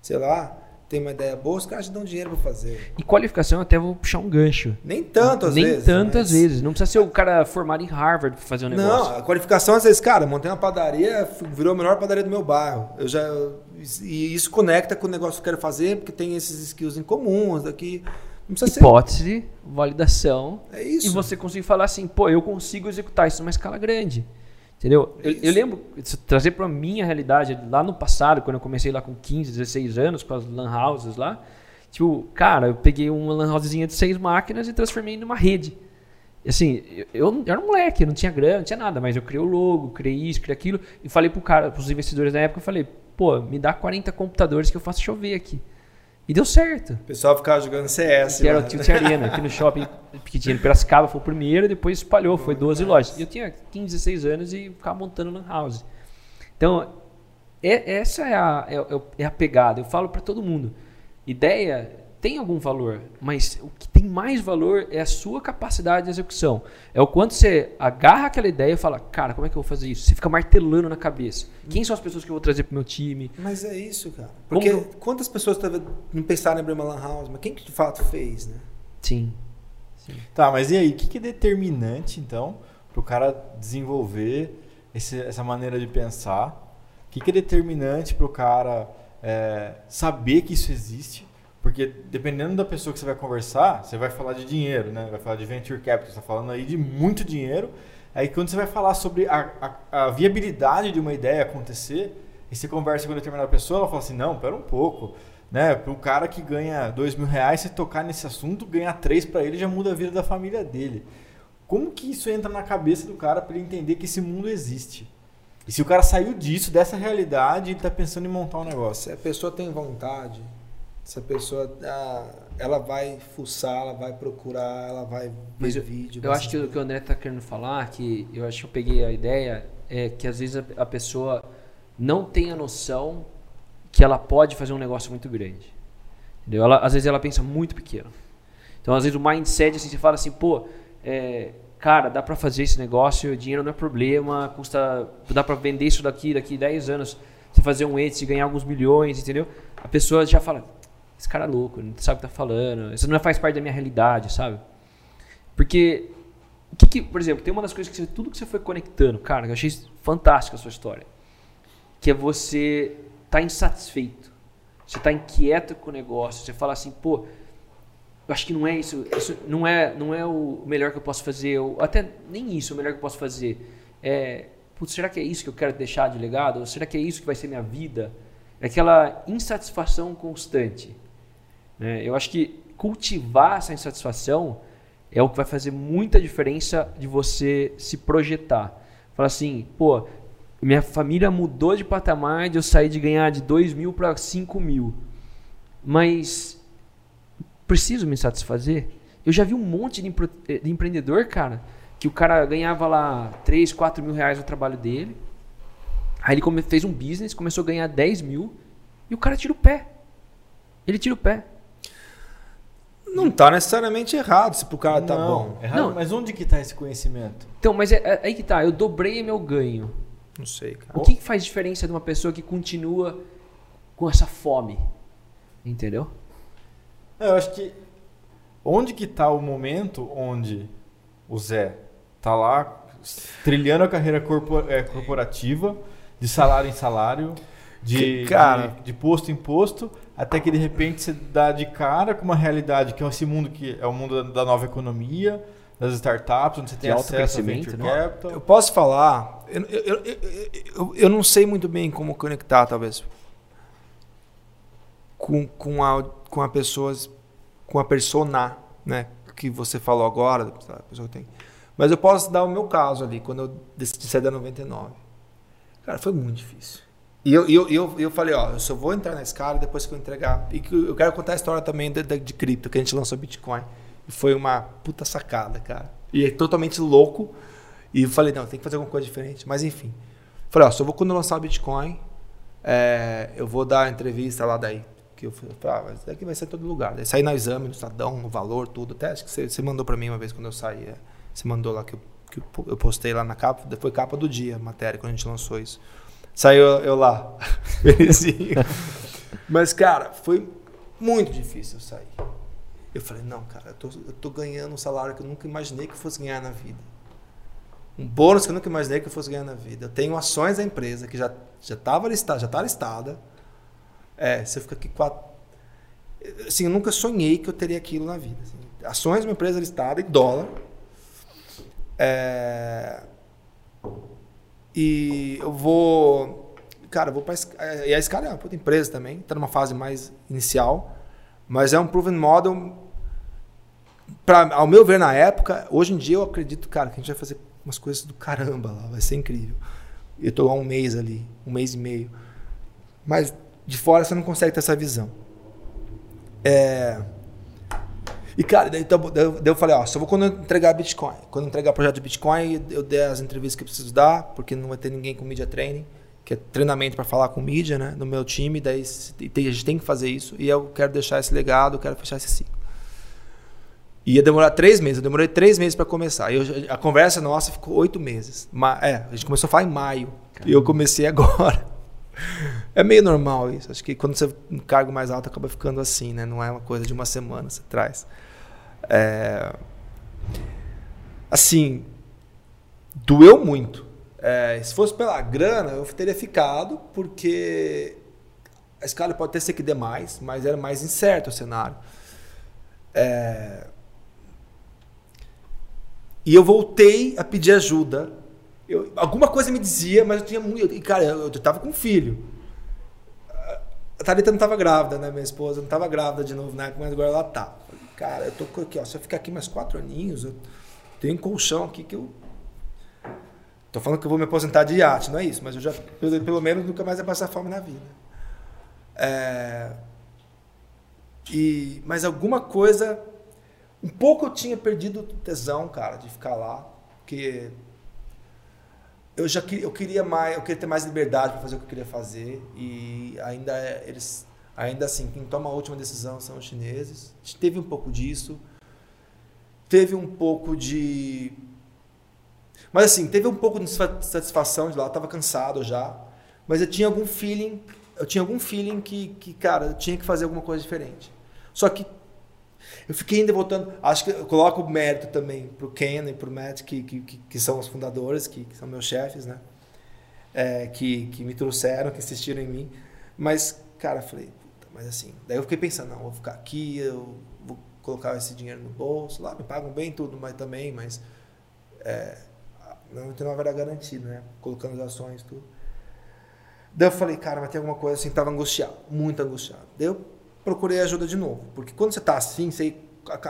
sei lá, tem uma ideia boa, os caras te dão dinheiro para fazer. E qualificação eu até vou puxar um gancho. Nem tanto às Nem vezes. Nem tantas mas... vezes. Não precisa ser o cara formado em Harvard para fazer um negócio. Não, a qualificação às vezes, cara, montei uma padaria, virou a melhor padaria do meu bairro. Eu já e isso conecta com o negócio que eu quero fazer, porque tem esses skills em comuns daqui. Não precisa Hipótese, ser... validação. É isso. E você conseguir falar assim, pô, eu consigo executar isso numa escala grande. Entendeu? Eu, eu, lembro, trazer para minha realidade, lá no passado, quando eu comecei lá com 15, 16 anos, com as lan houses lá, tipo, cara, eu peguei uma lan housezinha de seis máquinas e transformei numa rede. Assim, eu, eu, era um moleque, não tinha grana, não tinha nada, mas eu criei o logo, criei isso, criei aquilo, e falei pro cara, pros investidores da época, eu falei, pô, me dá 40 computadores que eu faço chover aqui. E deu certo. O pessoal ficava jogando CS. Que era o Tilt Arena, aqui no shopping em Piracicaba, foi o primeiro, depois espalhou, foi 12 lojas. E eu tinha 15, 16 anos e ficava montando lan house. Então, é, essa é a, é, é a pegada. Eu falo para todo mundo. Ideia tem algum valor, mas o que tem mais valor é a sua capacidade de execução. É o quanto você agarra aquela ideia e fala, cara, como é que eu vou fazer isso? Você fica martelando na cabeça. Quem são as pessoas que eu vou trazer pro meu time? Mas é isso, cara. Porque como... quantas pessoas não pensaram em abrir uma lan house, mas quem que de fato fez, né? Sim. Sim. Tá, mas e aí, o que, que é determinante, então, para o cara desenvolver esse, essa maneira de pensar? O que, que é determinante para o cara é, saber que isso existe? Porque dependendo da pessoa que você vai conversar, você vai falar de dinheiro, né? Vai falar de venture capital, você está falando aí de muito dinheiro. Aí quando você vai falar sobre a, a, a viabilidade de uma ideia acontecer, e você conversa com determinada pessoa, ela fala assim, não, pera um pouco. Né? Para um cara que ganha dois mil reais, você tocar nesse assunto, ganhar três para ele já muda a vida da família dele. Como que isso entra na cabeça do cara para ele entender que esse mundo existe? E se o cara saiu disso, dessa realidade, ele está pensando em montar um negócio? Se a pessoa tem vontade, essa pessoa ah, ela vai fuçar, ela vai procurar, ela vai ver Mas eu, vídeo. Eu acho que o que o André está querendo falar, que eu acho que eu peguei a ideia, é que às vezes a, a, pessoa não tem a noção que ela pode fazer um negócio muito grande. Entendeu? Ela, às vezes ela pensa muito pequeno. Então, às vezes o mindset, assim, você fala assim, pô, é, cara, dá para fazer esse negócio, dinheiro não é problema, custa, dá para vender isso daqui, daqui 10 anos, você fazer um Etsy, ganhar alguns milhões, entendeu? A pessoa já fala, esse cara é louco, não sabe o que tá falando, isso não faz parte da minha realidade, sabe? Porque, que, que, por exemplo, tem uma das coisas que você, tudo que você foi conectando, cara, eu achei fantástica a sua história, que é você tá insatisfeito, você tá inquieto com o negócio, você fala assim, pô, eu acho que não é isso, isso não é, não é o melhor que eu posso fazer, ou até nem isso é o melhor que eu posso fazer. É, putz, será que é isso que eu quero deixar de legado? Ou será que é isso que vai ser minha vida? É aquela insatisfação constante. Né? Eu acho que cultivar essa insatisfação é o que vai fazer muita diferença de você se projetar. Fala assim, pô, minha família mudou de patamar de eu sair de ganhar de 2 mil para 5 mil. Mas preciso me satisfazer? Eu já vi um monte de, empre de empreendedor, cara, que o cara ganhava lá 3, 4 mil reais no trabalho dele. Aí ele fez um business, começou a ganhar 10 mil e o cara tira o pé. Ele tira o pé. Não está necessariamente errado se pro cara tá bom. Errado, não, mas onde que está esse conhecimento? Então, mas é, é, aí que tá, eu dobrei meu ganho. Não sei, cara. O que, que faz diferença de uma pessoa que continua com essa fome? Entendeu? É, eu acho que onde que está o momento onde o Zé tá lá trilhando a carreira corpor, é, corporativa, de salário em salário, de, cara, de, de, posto em posto, até que de repente você dá de cara com uma realidade que é esse mundo que é o mundo da, da nova economia, das startups, onde você tem alto crescimento, né? capital. Eu posso falar, eu, eu, eu, eu, não sei muito bem como conectar, talvez, com, com, a, com a pessoas, com a persona, né? Que você falou agora, a pessoa tem. Mas eu posso dar o meu caso ali, quando eu decidi sair da 99. Cara, foi muito difícil. E eu, eu, eu, eu falei, ó, eu só vou entrar na escala depois que eu entregar. E que eu quero contar a história também de, de, de cripto, que a gente lançou Bitcoin. E foi uma puta sacada, cara. E é totalmente louco. E eu falei, não, tem que fazer alguma coisa diferente. Mas enfim. Falei, ó, só vou quando lançar o Bitcoin, é, eu vou dar a entrevista lá daí. Que eu falei, ah, mas daqui vai ser todo lugar. Daí saí no exame, no Estadão, no valor, tudo. Até acho que você, você mandou para mim uma vez quando eu saí. É, você mandou lá que eu, que eu postei lá na capa. Foi capa do dia, matéria, quando a gente lançou isso. Saiu eu lá, belezinho. Mas, cara, foi muito difícil sair. Eu falei, não, cara, eu tô, eu tô ganhando um salário que eu nunca imaginei que eu fosse ganhar na vida. Um bônus que eu nunca imaginei que eu fosse ganhar na vida. Eu tenho ações da empresa que já já estava listada, já tá listada. É, você fica aqui quatro. Assim, eu nunca sonhei que eu teria aquilo na vida. Assim. Ações de uma empresa listada em dólar. É, e eu vou. Cara, eu vou para. E a escala é uma puta empresa também, está numa fase mais inicial. Mas é um proven model. Pra, ao meu ver, na época, hoje em dia eu acredito, cara, que a gente vai fazer umas coisas do caramba lá, vai ser incrível. Eu estou há um mês ali, um mês e meio. Mas de fora você não consegue ter essa visão. É. E, cara, daí, então, daí, eu falei, ó, só vou quando eu entregar Bitcoin. Quando eu entregar projeto de Bitcoin, eu der as entrevistas que eu preciso dar, porque não vai ter ninguém com media training, que é treinamento para falar com mídia, né, no meu time. Daí a gente tem que fazer isso. E eu quero deixar esse legado, eu quero fechar esse ciclo. Ia demorar três meses. Eu demorei três meses para começar. Eu, a conversa nossa ficou oito meses. É, a gente começou a falar em maio. Caramba. E eu comecei agora. É meio normal isso. Acho que quando você um cargo mais alto acaba ficando assim, né? Não é uma coisa de uma semana você traz. É... Assim, doeu muito. É, se fosse pela grana, eu teria ficado, porque a escala pode até ser que dê mais, mas era mais incerto o cenário. É... E eu voltei a pedir ajuda. Eu, alguma coisa me dizia, mas eu tinha muito. Cara, eu, eu tava com um filho. A Thalita não tava grávida, né? Minha esposa não tava grávida de novo, né? Mas agora ela tá. Cara, eu tô aqui, ó. Se eu ficar aqui mais quatro aninhos, eu tenho um colchão aqui que eu. Tô falando que eu vou me aposentar de iate, não é isso, mas eu já, pelo, pelo menos, nunca mais ia passar fome na vida. É... E, mas alguma coisa. Um pouco eu tinha perdido o tesão, cara, de ficar lá. Porque eu já eu queria mais, eu queria ter mais liberdade para fazer o que eu queria fazer. E ainda eles Ainda assim, quem toma a última decisão são os chineses. Teve um pouco disso. Teve um pouco de. Mas assim, teve um pouco de satisfação de lá. Eu estava cansado já. Mas eu tinha algum feeling. Eu tinha algum feeling que, que, cara, eu tinha que fazer alguma coisa diferente. Só que eu fiquei ainda voltando. Acho que eu coloco mérito também pro Ken e pro Matt, que, que, que são os fundadores, que, que são meus chefes, né? É, que, que me trouxeram, que insistiram em mim. Mas, cara, eu falei, mas assim, daí eu fiquei pensando, não, vou ficar aqui, eu vou colocar esse dinheiro no bolso, lá me pagam bem tudo, mas também, mas é, 99 era garantido, né? Colocando as ações tudo. Daí eu falei, cara, mas tem alguma coisa assim, tava angustiado, muito angustiado. Daí eu procurei ajuda de novo. Porque quando você está assim, você,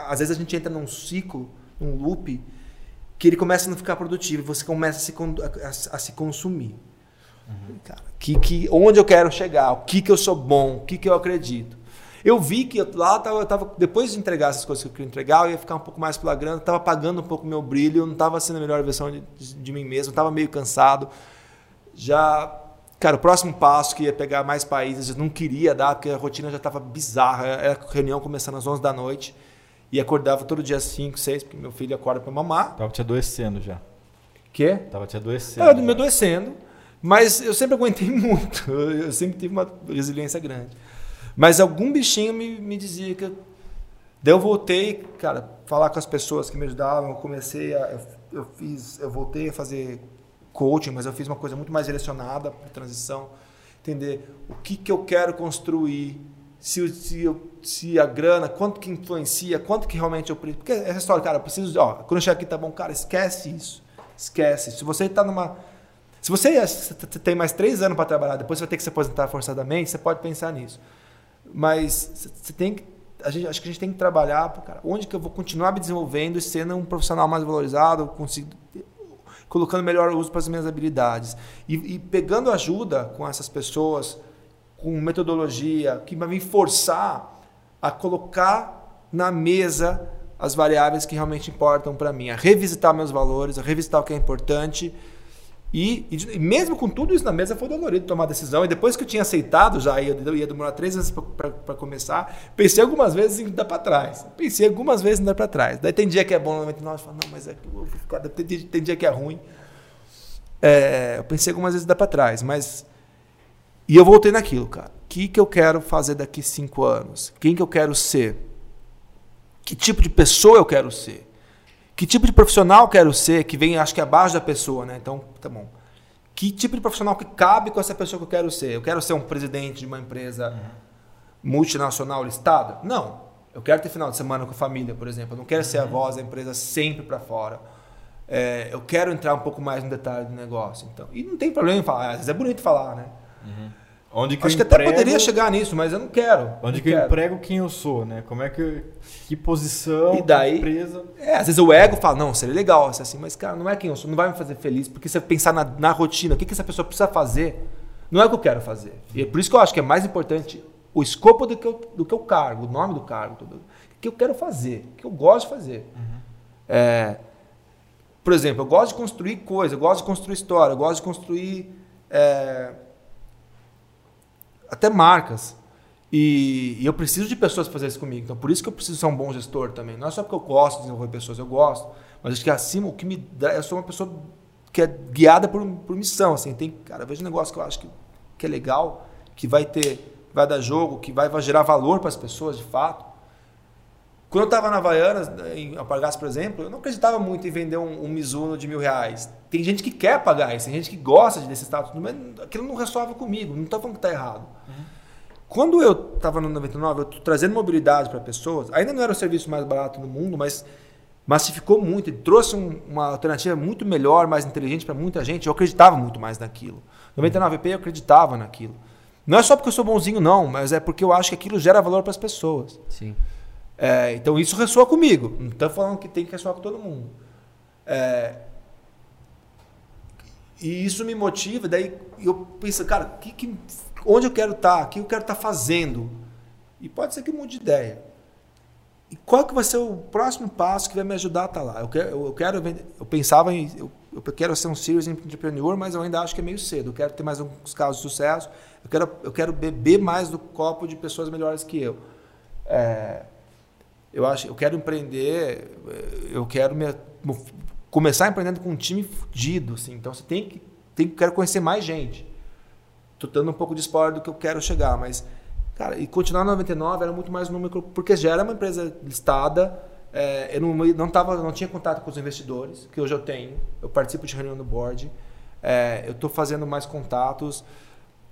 às vezes a gente entra num ciclo, num loop, que ele começa a não ficar produtivo, você começa a se, a, a se consumir. Uhum. Cara, que, que, onde eu quero chegar, o que, que eu sou bom, o que, que eu acredito. Eu vi que eu, lá eu tava, depois de entregar essas coisas que eu queria entregar, eu ia ficar um pouco mais pela grana, estava apagando um pouco meu brilho, eu não estava sendo a melhor versão de, de, de mim mesmo, estava meio cansado. Já, cara, o próximo passo que ia pegar mais países, eu não queria dar, porque a rotina já estava bizarra. Era reunião começando às 11 da noite e acordava todo dia às 5, 6, porque meu filho acorda para mamar. Tava te adoecendo já. Quê? Tava te adoecendo. Tava me adoecendo. Mas eu sempre aguentei muito. Eu sempre tive uma resiliência grande. Mas algum bichinho me, me dizia que. Daí eu voltei, cara, falar com as pessoas que me ajudavam. Eu comecei a. Eu, eu fiz. Eu voltei a fazer coaching, mas eu fiz uma coisa muito mais direcionada para transição. Entender o que, que eu quero construir. Se, se, se a grana, quanto que influencia, quanto que realmente eu preciso. Porque essa história, cara, eu preciso. Ó, quando eu chegar aqui tá bom, cara, esquece isso. Esquece. Se você está numa. Se você tem mais três anos para trabalhar, depois você vai ter que se aposentar forçadamente, você pode pensar nisso. Mas você tem que. A gente, acho que a gente tem que trabalhar, cara, onde que eu vou continuar me desenvolvendo e sendo um profissional mais valorizado, consigo, colocando melhor uso para as minhas habilidades. E, e pegando ajuda com essas pessoas, com metodologia, que vai me forçar a colocar na mesa as variáveis que realmente importam para mim, a revisitar meus valores, a revisitar o que é importante e, e, mesmo com tudo isso na mesa, foi dolorido tomar a decisão. E depois que eu tinha aceitado, já ia, ia demorar três meses para começar, pensei algumas vezes em dar para trás. Pensei algumas vezes em dar para trás. Daí tem dia que é bom, no 99, eu falo, não, mas é, eu tem, tem dia que é ruim. É, eu pensei algumas vezes em dar para trás, mas. E eu voltei naquilo, cara. O que, que eu quero fazer daqui cinco anos? Quem que eu quero ser? Que tipo de pessoa eu quero ser? Que tipo de profissional quero ser, que vem, acho que abaixo da pessoa, né? Então, tá bom. Que tipo de profissional que cabe com essa pessoa que eu quero ser? Eu quero ser um presidente de uma empresa uhum. multinacional listada? Não. Eu quero ter final de semana com a família, por exemplo. Eu não quero uhum. ser a uhum. voz da empresa sempre para fora. É, eu quero entrar um pouco mais no detalhe do negócio. Então, e não tem problema em falar. Às vezes é bonito falar, né? Uhum. Onde que Acho que emprego, até poderia chegar nisso, mas eu não quero. Onde não que quero. eu emprego quem eu sou, né? Como é que. Que posição, e daí, empresa. É, às vezes o ego fala, não, seria legal, assim, mas, cara, não é quem eu sou, não vai me fazer feliz, porque se eu pensar na, na rotina, o que, que essa pessoa precisa fazer, não é o que eu quero fazer. E é por isso que eu acho que é mais importante o escopo do que, eu, do que o cargo, o nome do cargo, tudo. O que eu quero fazer, o que eu gosto de fazer. Uhum. É, por exemplo, eu gosto de construir coisa, eu gosto de construir história, eu gosto de construir. É, até marcas. E, e, eu preciso de pessoas para fazer isso comigo. Então, por isso que eu preciso ser um bom gestor também. Não é só porque eu gosto de desenvolver pessoas, eu gosto. Mas acho que acima, o que me dá. Eu sou uma pessoa que é guiada por, por missão. Assim, tem, cara, eu vejo um negócio que eu acho que, que é legal, que vai ter. Vai dar jogo, que vai, vai gerar valor para as pessoas de fato. Quando eu estava na Havaianas, em Alpargatas, por exemplo, eu não acreditava muito em vender um, um Mizuno de mil reais. Tem gente que quer pagar isso, tem gente que gosta desse status, mas aquilo não resolve comigo, não estou falando que está errado. Uhum. Quando eu estava no 99, eu trazendo mobilidade para pessoas, ainda não era o serviço mais barato do mundo, mas massificou muito, e trouxe um, uma alternativa muito melhor, mais inteligente para muita gente, eu acreditava muito mais naquilo. 99p eu acreditava naquilo. Não é só porque eu sou bonzinho, não, mas é porque eu acho que aquilo gera valor para as pessoas. Sim. É, então isso ressoa comigo. Não estou falando que tem que ressoar com todo mundo. É, e isso me motiva. Daí eu penso, cara, que, que, onde eu quero estar? Tá? O que eu quero estar tá fazendo? E pode ser que mude de ideia. E qual que vai ser o próximo passo que vai me ajudar a estar tá lá? Eu quero, eu, quero, eu pensava em, eu, eu quero ser um serious entrepreneur, mas eu ainda acho que é meio cedo. Eu quero ter mais uns casos de sucesso. Eu quero, eu quero beber mais do copo de pessoas melhores que eu. É, eu acho, eu quero empreender, eu quero me, começar empreendendo com um time fudido, assim. Então você tem que, tem que quero conhecer mais gente. Tô dando um pouco de spoiler do que eu quero chegar, mas cara, e continuar na 99 era muito mais número porque já era uma empresa listada, é, eu não, não tava, não tinha contato com os investidores, que hoje eu tenho. Eu participo de reunião do board. É, eu estou fazendo mais contatos.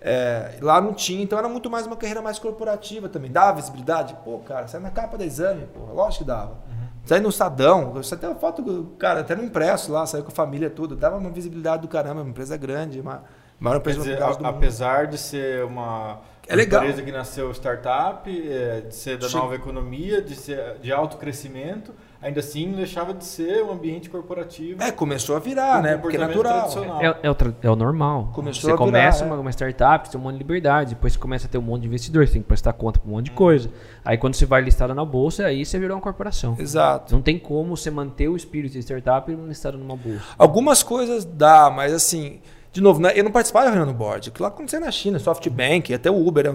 É, lá não tinha, então era muito mais uma carreira mais corporativa também. Dava visibilidade? Pô, cara, sai na capa da exame, pô, lógico que dava. Uhum. Sai no Sadão, você tem uma foto, cara, até no impresso lá, saiu com a família tudo. Dava uma visibilidade do caramba, uma empresa grande, uma maior empresa dizer, a, Apesar de ser uma. É legal. Empresa que nasceu startup, é, de ser da nova economia, de ser de alto crescimento, ainda assim não deixava de ser um ambiente corporativo. É, começou a virar, Um né? Porque é natural. É, é o, é o normal. Começou você a virar, começa é. uma, uma startup, você tem um monte de liberdade, depois você começa a ter um monte de investidor, você tem que prestar conta pra um monte de coisa. Aí quando você vai listado na bolsa, aí você virou uma corporação. Exato. Não tem como você manter o espírito de startup listado numa bolsa. Algumas coisas dá, mas assim, de novo, né, eu não participava da reunião no board. Aquilo lá aconteceu na China, SoftBank, até o Uber, é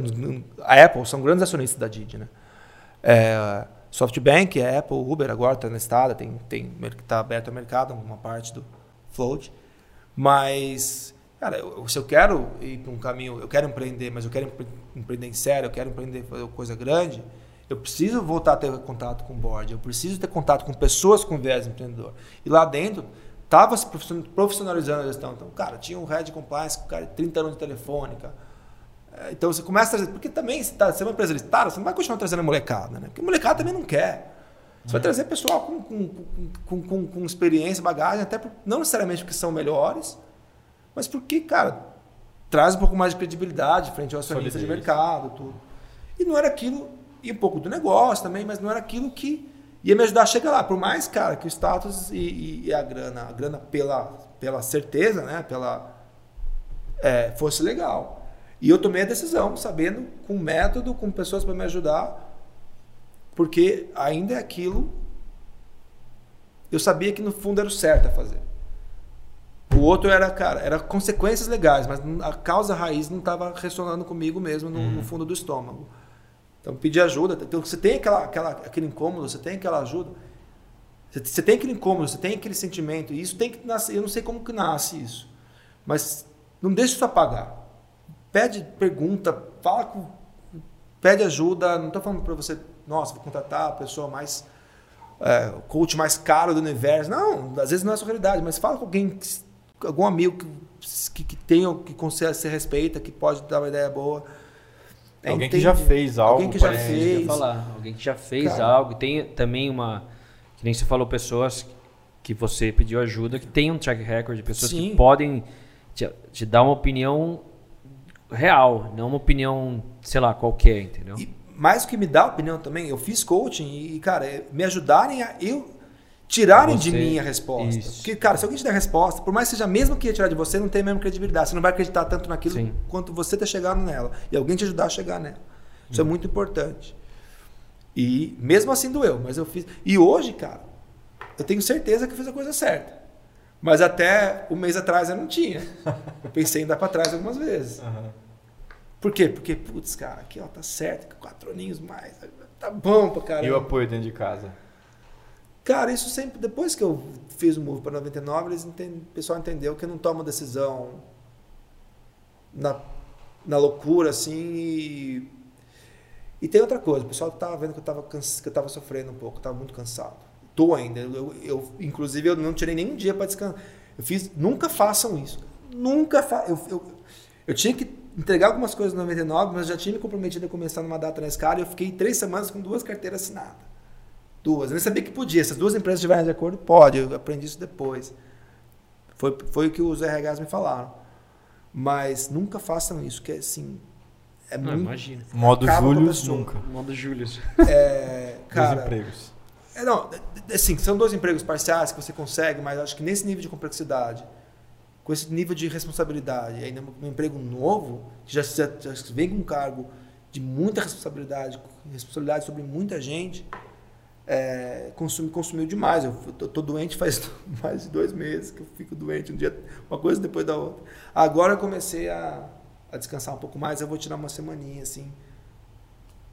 a Apple, são grandes acionistas da Didi, né? É, SoftBank, a Apple, Uber agora está listada, tem, tem, tá aberto ao mercado, uma parte do float. Mas, cara, eu- se eu quero ir para um caminho, eu quero empreender, mas eu quero empre- empreender em sério, eu quero empreender fazer coisa grande, eu preciso voltar a ter contato com o board, eu preciso ter contato com pessoas com viés empreendedor. E lá dentro, estava se profission- profissionalizando a gestão. Então, cara, tinha um head compliance com cara de 30 anos de telefônica. É, Então você começa a trazer. Porque também, se tá, você é uma empresa listada, você não vai continuar trazendo a molecada, né? Porque a molecada também não quer. Você vai trazer pessoal com, com, com, com, experiência, bagagem, até não necessariamente porque são melhores, mas porque, cara, traz um pouco mais de credibilidade frente ao acionista de mercado, tudo. E não era aquilo, e um pouco do negócio também, mas não era aquilo que ia me ajudar a chegar lá. Por mais, cara, que o status e a grana, a grana pela, pela certeza, né? Pela, é, fosse legal. E eu tomei a decisão, sabendo, com método, com pessoas para me ajudar, porque ainda é aquilo. Eu sabia que no fundo era o certo a fazer. O outro era, cara, era consequências legais, mas a causa raiz não estava ressonando comigo mesmo no, no fundo do estômago. Então pedir ajuda. Então você tem aquela, aquela, aquele incômodo, você tem aquela ajuda. Você, você tem aquele incômodo, você tem aquele sentimento. E isso tem que nascer. Eu não sei como que nasce isso. Mas não deixe isso apagar. Pede, pergunta, fala com. Pede ajuda. Não estou falando para você, nossa, vou contratar a pessoa mais. É, o coach mais caro do universo. Não, às vezes não é a sua realidade, mas fala com alguém, que- algum amigo que, que, que tenha, que consiga, se respeita, que pode dar uma ideia boa. É, Alguém que entende? já fez algo. Alguém que já que fez. falar. Alguém que já fez Cara. algo. Tem também uma. Que nem você falou, pessoas que você pediu ajuda, que tem um track record, pessoas Sim. que podem te, te dar uma opinião real, não uma opinião, sei lá, qualquer, entendeu? E mais do que me dar opinião também, eu fiz coaching e, cara, é me ajudarem a eu tirarem de Você- mim a resposta. isso. Porque, cara, se alguém te der a resposta, por mais que seja mesmo que ia tirar de você, não tem a mesma credibilidade. Você não vai acreditar tanto naquilo Sim. quanto você ter chegado nela. E alguém te ajudar a chegar nela. Isso é Hum. muito importante. E mesmo assim doeu, mas eu fiz. E hoje, cara, eu tenho certeza que eu fiz a coisa certa. Mas até um mês atrás eu não tinha. Eu pensei em dar pra trás algumas vezes. Aham. Por quê? Porque, putz, cara, aqui ó, tá certo, quatro aninhos mais, tá bom pra caramba. E o apoio dentro de casa? Cara, isso sempre, depois que eu fiz o move para 99, eles o pessoal entendeu que eu não tomo decisão na, na loucura, assim, e, e tem outra coisa, o pessoal tava vendo que eu tava, que eu tava sofrendo um pouco, tava muito cansado. Tô ainda, eu, eu, inclusive eu não tirei nenhum dia para descansar. Eu fiz, nunca façam isso. Nunca fa eu, eu, eu tinha que entregar algumas coisas no 99, mas eu já tinha me comprometido a começar numa data na escala e eu fiquei três semanas com duas carteiras assinadas. Duas. Eu nem sabia que podia. Se as duas empresas estiverem de acordo, pode. Eu aprendi isso depois. Foi, foi o que os RHs me falaram. Mas nunca façam isso, que é assim. É Não, muito. imagina. Modo pessoa. nunca. Modo Júlio. É, cara, empregos. é, não, assim, são dois empregos parciais que você consegue, mas acho que nesse nível de complexidade, com esse nível de responsabilidade, ainda um emprego novo, que já, já, já vem com um cargo de muita responsabilidade, responsabilidade sobre muita gente, é, consumi, consumiu demais. Eu tô, doente faz mais de dois meses que eu fico doente, um dia uma coisa depois da outra. Agora eu comecei a, a descansar um pouco mais, eu vou tirar uma semaninha assim,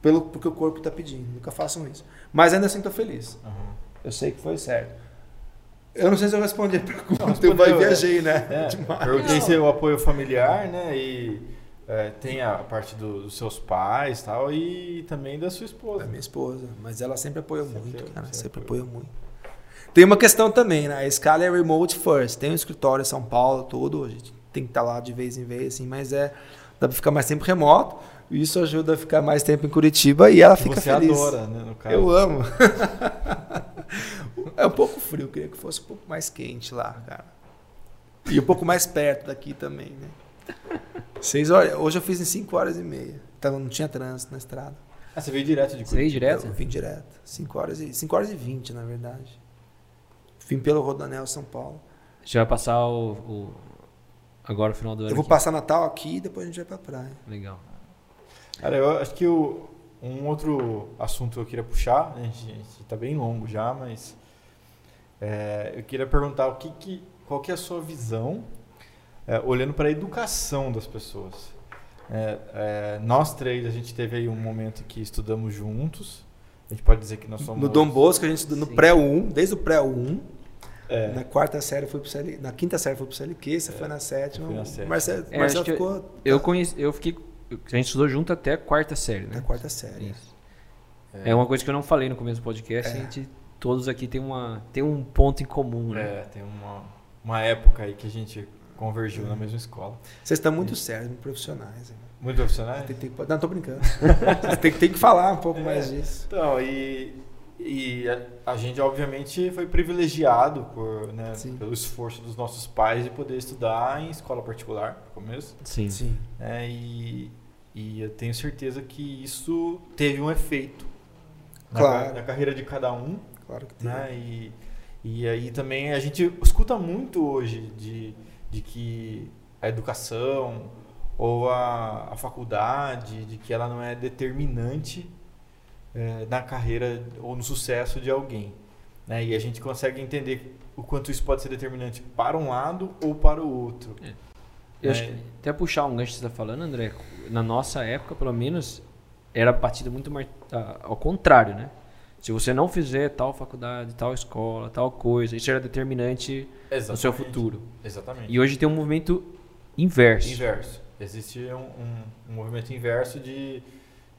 pelo porque o corpo está pedindo. Nunca façam isso. Mas ainda assim estou feliz. Eu sei que foi certo. Eu não sei se eu respondi a pergunta, eu vai é. viajei, né? É, Demais. perguntei se o apoio familiar, né? E é, tem a parte do- dos seus pais e tal, e também da sua É esposa. minha esposa, mas ela sempre apoiou Sempre, muito, cara. sempre Sempre apoiou. muito. Tem uma questão também, né? A escala é remote first. Tem um escritório em São Paulo, tudo. A gente tem que estar lá de vez em vez, assim, mas é. Dá pra ficar mais tempo remoto. e Isso ajuda a ficar mais tempo em Curitiba e ela fica você feliz. adora, né? No caso. Eu amo. é um pouco frio, queria que fosse um pouco mais quente lá, cara. E um pouco mais perto daqui também, né? Seis horas. Hoje eu fiz em 5 horas e meia. Então não tinha trânsito na estrada. Ah, você veio direto de Você veio Curitiba? direto? Eu vim direto. 5 horas e 5 horas e 20, na verdade. Vim pelo Rodanel São Paulo. Você vai passar o, o- agora o final do ano. Eu vou aqui. passar Natal aqui e depois a gente vai pra praia. Legal. Cara, eu acho que o- um outro assunto que eu queria puxar, a gente, a gente tá bem longo já, mas é, eu queria perguntar o que que, qual que é a sua visão é, olhando para a educação das pessoas. É, é, nós três, a gente teve aí um momento que estudamos juntos. A gente pode dizer que nós somos... No Dom Bosco, a gente estudou no Sim. pré 1, desde o pré 1. É, Na quarta série foi pro CL, na quinta série foi pro CLQ, você foi na sétima. fui na sétima. Marcelo, É, Marcelo ficou Eu conheci, eu fiquei. A gente estudou junto até a quarta série, né? quarta série. Isso. É. uma coisa que eu não falei no começo do podcast. A gente, todos aqui tem, uma, tem um ponto em comum, né? é, tem uma, uma época aí que a gente convergiu na mesma escola. Vocês estão muito sérios, muito profissionais. hein? Muito profissionais? Tem, tem, não, tô brincando. Vocês tem, tem que falar um pouco mais disso. Então, e, e a, a gente obviamente foi privilegiado por, né, pelo esforço dos nossos pais de poder estudar em escola particular, no começo. Sim. Sim. né, e, e eu tenho certeza que isso teve um efeito na, Claro. ca- na carreira de cada um. Claro que tem. Né, e, e aí também a gente escuta muito hoje de, de que a educação ou a, a faculdade, de que ela não é determinante eh, na carreira ou no sucesso de alguém. Né? E a gente consegue entender o quanto isso pode ser determinante para um lado ou para o outro. Eu acho É. que, até puxar um gancho que você está falando, André, na nossa época, pelo menos, era partida muito mais ah, ao contrário, né? Se você não fizer tal faculdade, tal escola, tal coisa, isso era determinante no seu futuro. Exatamente. E hoje tem um movimento inverso. Inverso. Existe um, um- um movimento inverso de,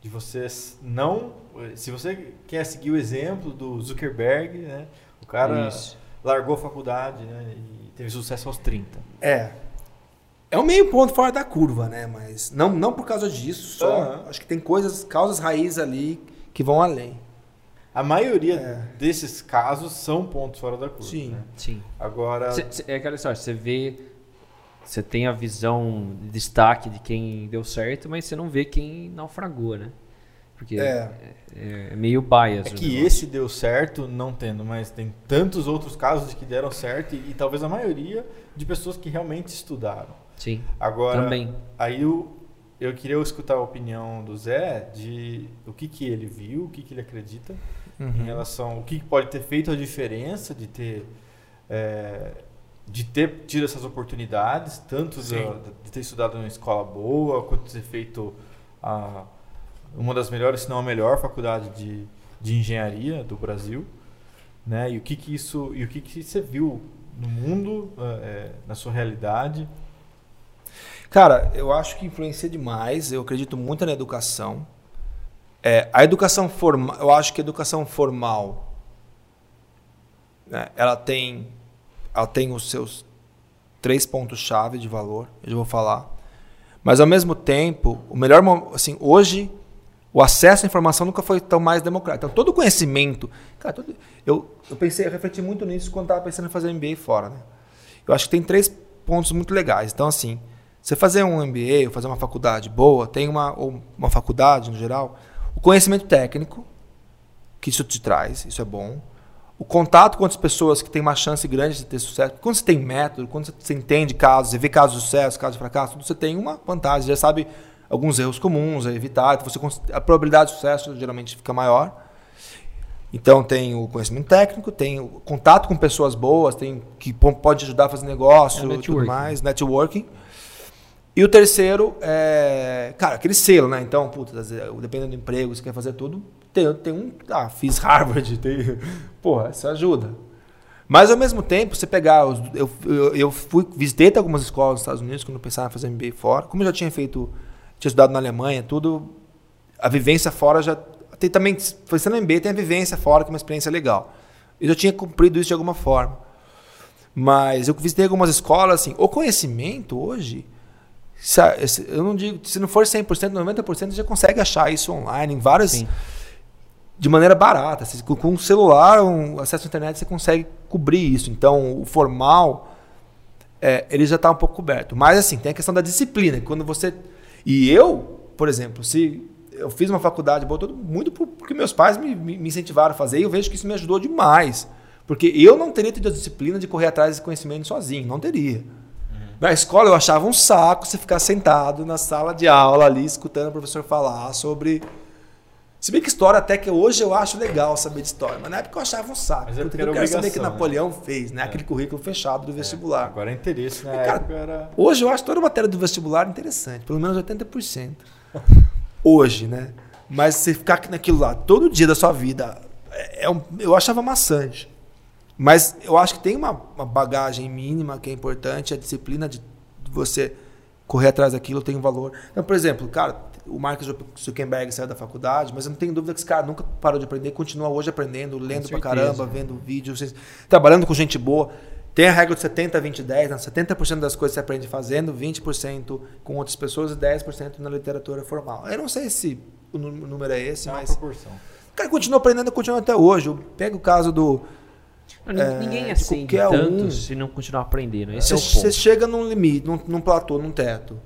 de você não. Se você quer seguir o exemplo do Zuckerberg, né? O cara Isso. largou a faculdade né, e teve sucesso aos 30. É. É um meio ponto fora da curva, né? Mas não, não por causa disso só. Aham. Acho que tem coisas, causas raízes ali que vão além. A maioria É. desses casos são pontos fora da curva. Sim. né? Sim. Agora. Cê- cê- é aquela história, você vê, você tem a visão de destaque de quem deu certo, mas você não vê quem naufragou, né? Porque É. é, é meio bias. É que negócio. esse deu certo, não tendo, mas tem tantos outros casos de que deram certo e, e talvez a maioria de pessoas que realmente estudaram. Sim, Agora, também. Aí eu, eu queria escutar a opinião do Zé de o que, que ele viu, o que, que ele acredita Uhum. em relação o que pode ter feito a diferença de ter é, de ter tido essas oportunidades, tanto da- de ter estudado numa escola boa, quanto de ter feito a, uma das melhores, se não a melhor faculdade de, de engenharia do Brasil, né? E o que que isso e o que que você viu no mundo, é, na sua realidade? Cara, eu acho que influencia demais. Eu acredito muito na educação. É, a educação formal, eu acho que a educação formal, né, ela tem, ela tem os seus três pontos chave de valor. Eu já vou falar. Mas ao mesmo tempo, o melhor, assim, hoje o acesso à informação nunca foi tão mais democrático. Então todo o conhecimento, cara, todo- eu, eu pensei, eu refleti muito nisso quando estava pensando em fazer MBA fora, né? Eu acho que tem três pontos muito legais. Então assim, você fazer um MBA ou fazer uma faculdade boa, tem uma ou uma faculdade no geral, o conhecimento técnico que isso te traz, isso é bom. O contato com outras pessoas que tem uma chance grande de ter sucesso. Quando você tem método, quando você entende casos, você vê casos de sucesso, casos de fracasso, você tem uma vantagem, já sabe alguns erros comuns a evitar, então você, a probabilidade de sucesso geralmente fica maior. Então tem o conhecimento técnico, tem o contato com pessoas boas, tem que po- pode ajudar a fazer negócio, É, tudo mais, networking. E o terceiro é, cara, aquele selo, né? Então, puta, dependendo do emprego, você quer fazer tudo, tem, tem um, ah, fiz Harvard, tem, porra, isso ajuda. Mas ao mesmo tempo, você pegar, os, eu, eu, eu fui, visitei algumas escolas nos Estados Unidos quando eu pensava em fazer MBA fora, como eu já tinha feito, tinha estudado na Alemanha, tudo, a vivência fora já, tem também, foi sendo MBA, tem a vivência fora, que é uma experiência legal. Eu já tinha cumprido isso de alguma forma. Mas eu visitei algumas escolas, assim, o conhecimento hoje, eu não digo, se não for 100%, 90% você já consegue achar isso online, em várias, Sim. de maneira barata. Você- Com com um celular, um acesso à internet, você consegue cobrir isso. Então, o formal é, ele já está um pouco coberto. Mas assim, tem a questão da disciplina. Quando você. E eu, por exemplo, se eu fiz uma faculdade boa, muito porque meus pais me, me incentivaram a fazer e eu vejo que isso me ajudou demais. Porque eu não teria tido a disciplina de correr atrás desse conhecimento sozinho, não teria. Na escola eu achava um saco você ficar sentado na sala de aula ali, escutando o professor falar sobre. Se bem que história até que hoje eu acho legal saber de história, mas na época eu achava um saco. Mas é eu quero saber que Napoleão né? fez, né? É. Aquele currículo fechado do é. vestibular. Agora é interesse, né? Cara, era... Hoje eu acho toda a matéria do vestibular interessante, pelo menos 80%. hoje, né? Mas você ficar naquilo lá todo dia da sua vida, é, é um, eu achava maçante. Mas eu acho que tem uma, uma, bagagem mínima que é importante, a disciplina de você correr atrás daquilo tem um valor. Então, por exemplo, cara, o Marcos Zuckerberg saiu da faculdade, mas eu não tenho dúvida que esse cara nunca parou de aprender, continua hoje aprendendo, lendo pra caramba, vendo vídeos, trabalhando com gente boa. Tem a regra de 70, 20, 10. Né? 70% das coisas você aprende fazendo, 20% com outras pessoas e 10% na literatura formal. Eu não sei se o número é esse, é mas. Proporção. O cara continua aprendendo, continua até hoje. Pega o caso do. Não, ninguém é, acende tanto um. se não continuar aprendendo. Esse você, é o ponto. Você chega num limite, num, num platô, num teto.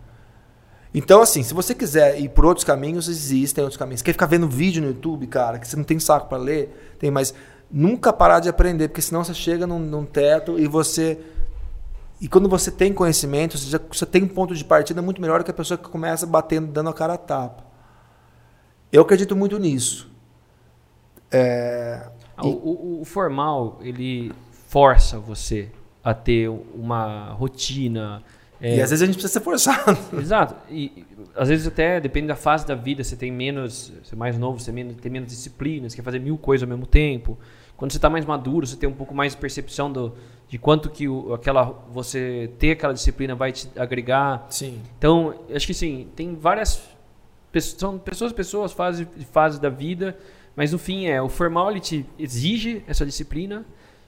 Então, assim, se você quiser ir por outros caminhos, existem outros caminhos. Você quer ficar vendo vídeo no YouTube, cara, que você não tem saco para ler? Tem, mas nunca parar de aprender, porque senão você chega num, num teto e você. E quando você tem conhecimento, você, já, você tem um ponto de partida muito melhor que a pessoa que começa batendo, dando a cara a tapa. Eu acredito muito nisso. É, ah, o, o, o, formal, ele força você a ter uma rotina. É, e às vezes a gente precisa ser forçado. Exato. E às vezes até depende da fase da vida, você tem menos, você é mais novo, você tem menos disciplina, você quer fazer mil coisas ao mesmo tempo. Quando você está mais maduro, você tem um pouco mais de percepção do, de quanto que o, aquela você ter aquela disciplina vai te agregar. Sim. Então, acho que sim, tem várias são pessoas, pessoas, fases, fases da vida, mas no fim é o formal ele te exige essa disciplina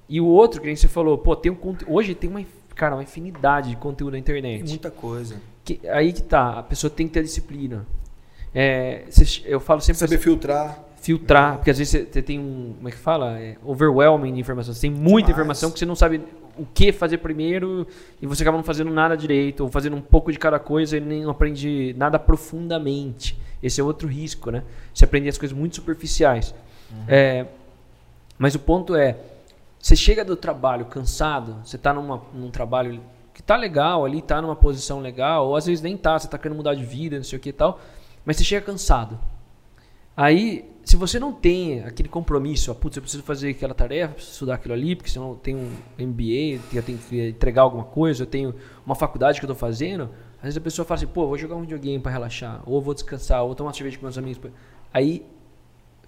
e o outro que a gente falou, pô, tem um hoje tem uma cara, uma infinidade de conteúdo na internet. Muita coisa. Que, aí que tá, a pessoa tem que ter disciplina. É, eu falo sempre saber filtrar filtrar, porque às vezes você tem um, como é que fala? É overwhelming de informação. Você tem muita Demais. informação que você não sabe o que fazer primeiro e você acaba não fazendo nada direito, ou fazendo um pouco de cada coisa e nem aprende nada profundamente. Esse é outro risco, né? Você aprende as coisas muito superficiais. Uhum. É, mas o ponto é, você chega do trabalho cansado, você está num trabalho que tá legal ali, tá numa posição legal, ou às vezes nem tá, você está querendo mudar de vida, não sei o que e tal, mas você chega cansado. Aí se você não tem aquele compromisso, ah, putz, eu preciso fazer aquela tarefa, preciso estudar aquilo ali, porque senão eu tenho um MBA, eu tenho que entregar alguma coisa, eu tenho uma faculdade que eu estou fazendo, às vezes a pessoa fala assim, pô, vou jogar um videogame para relaxar, ou vou descansar, ou tomar uma cerveja com meus amigos. Aí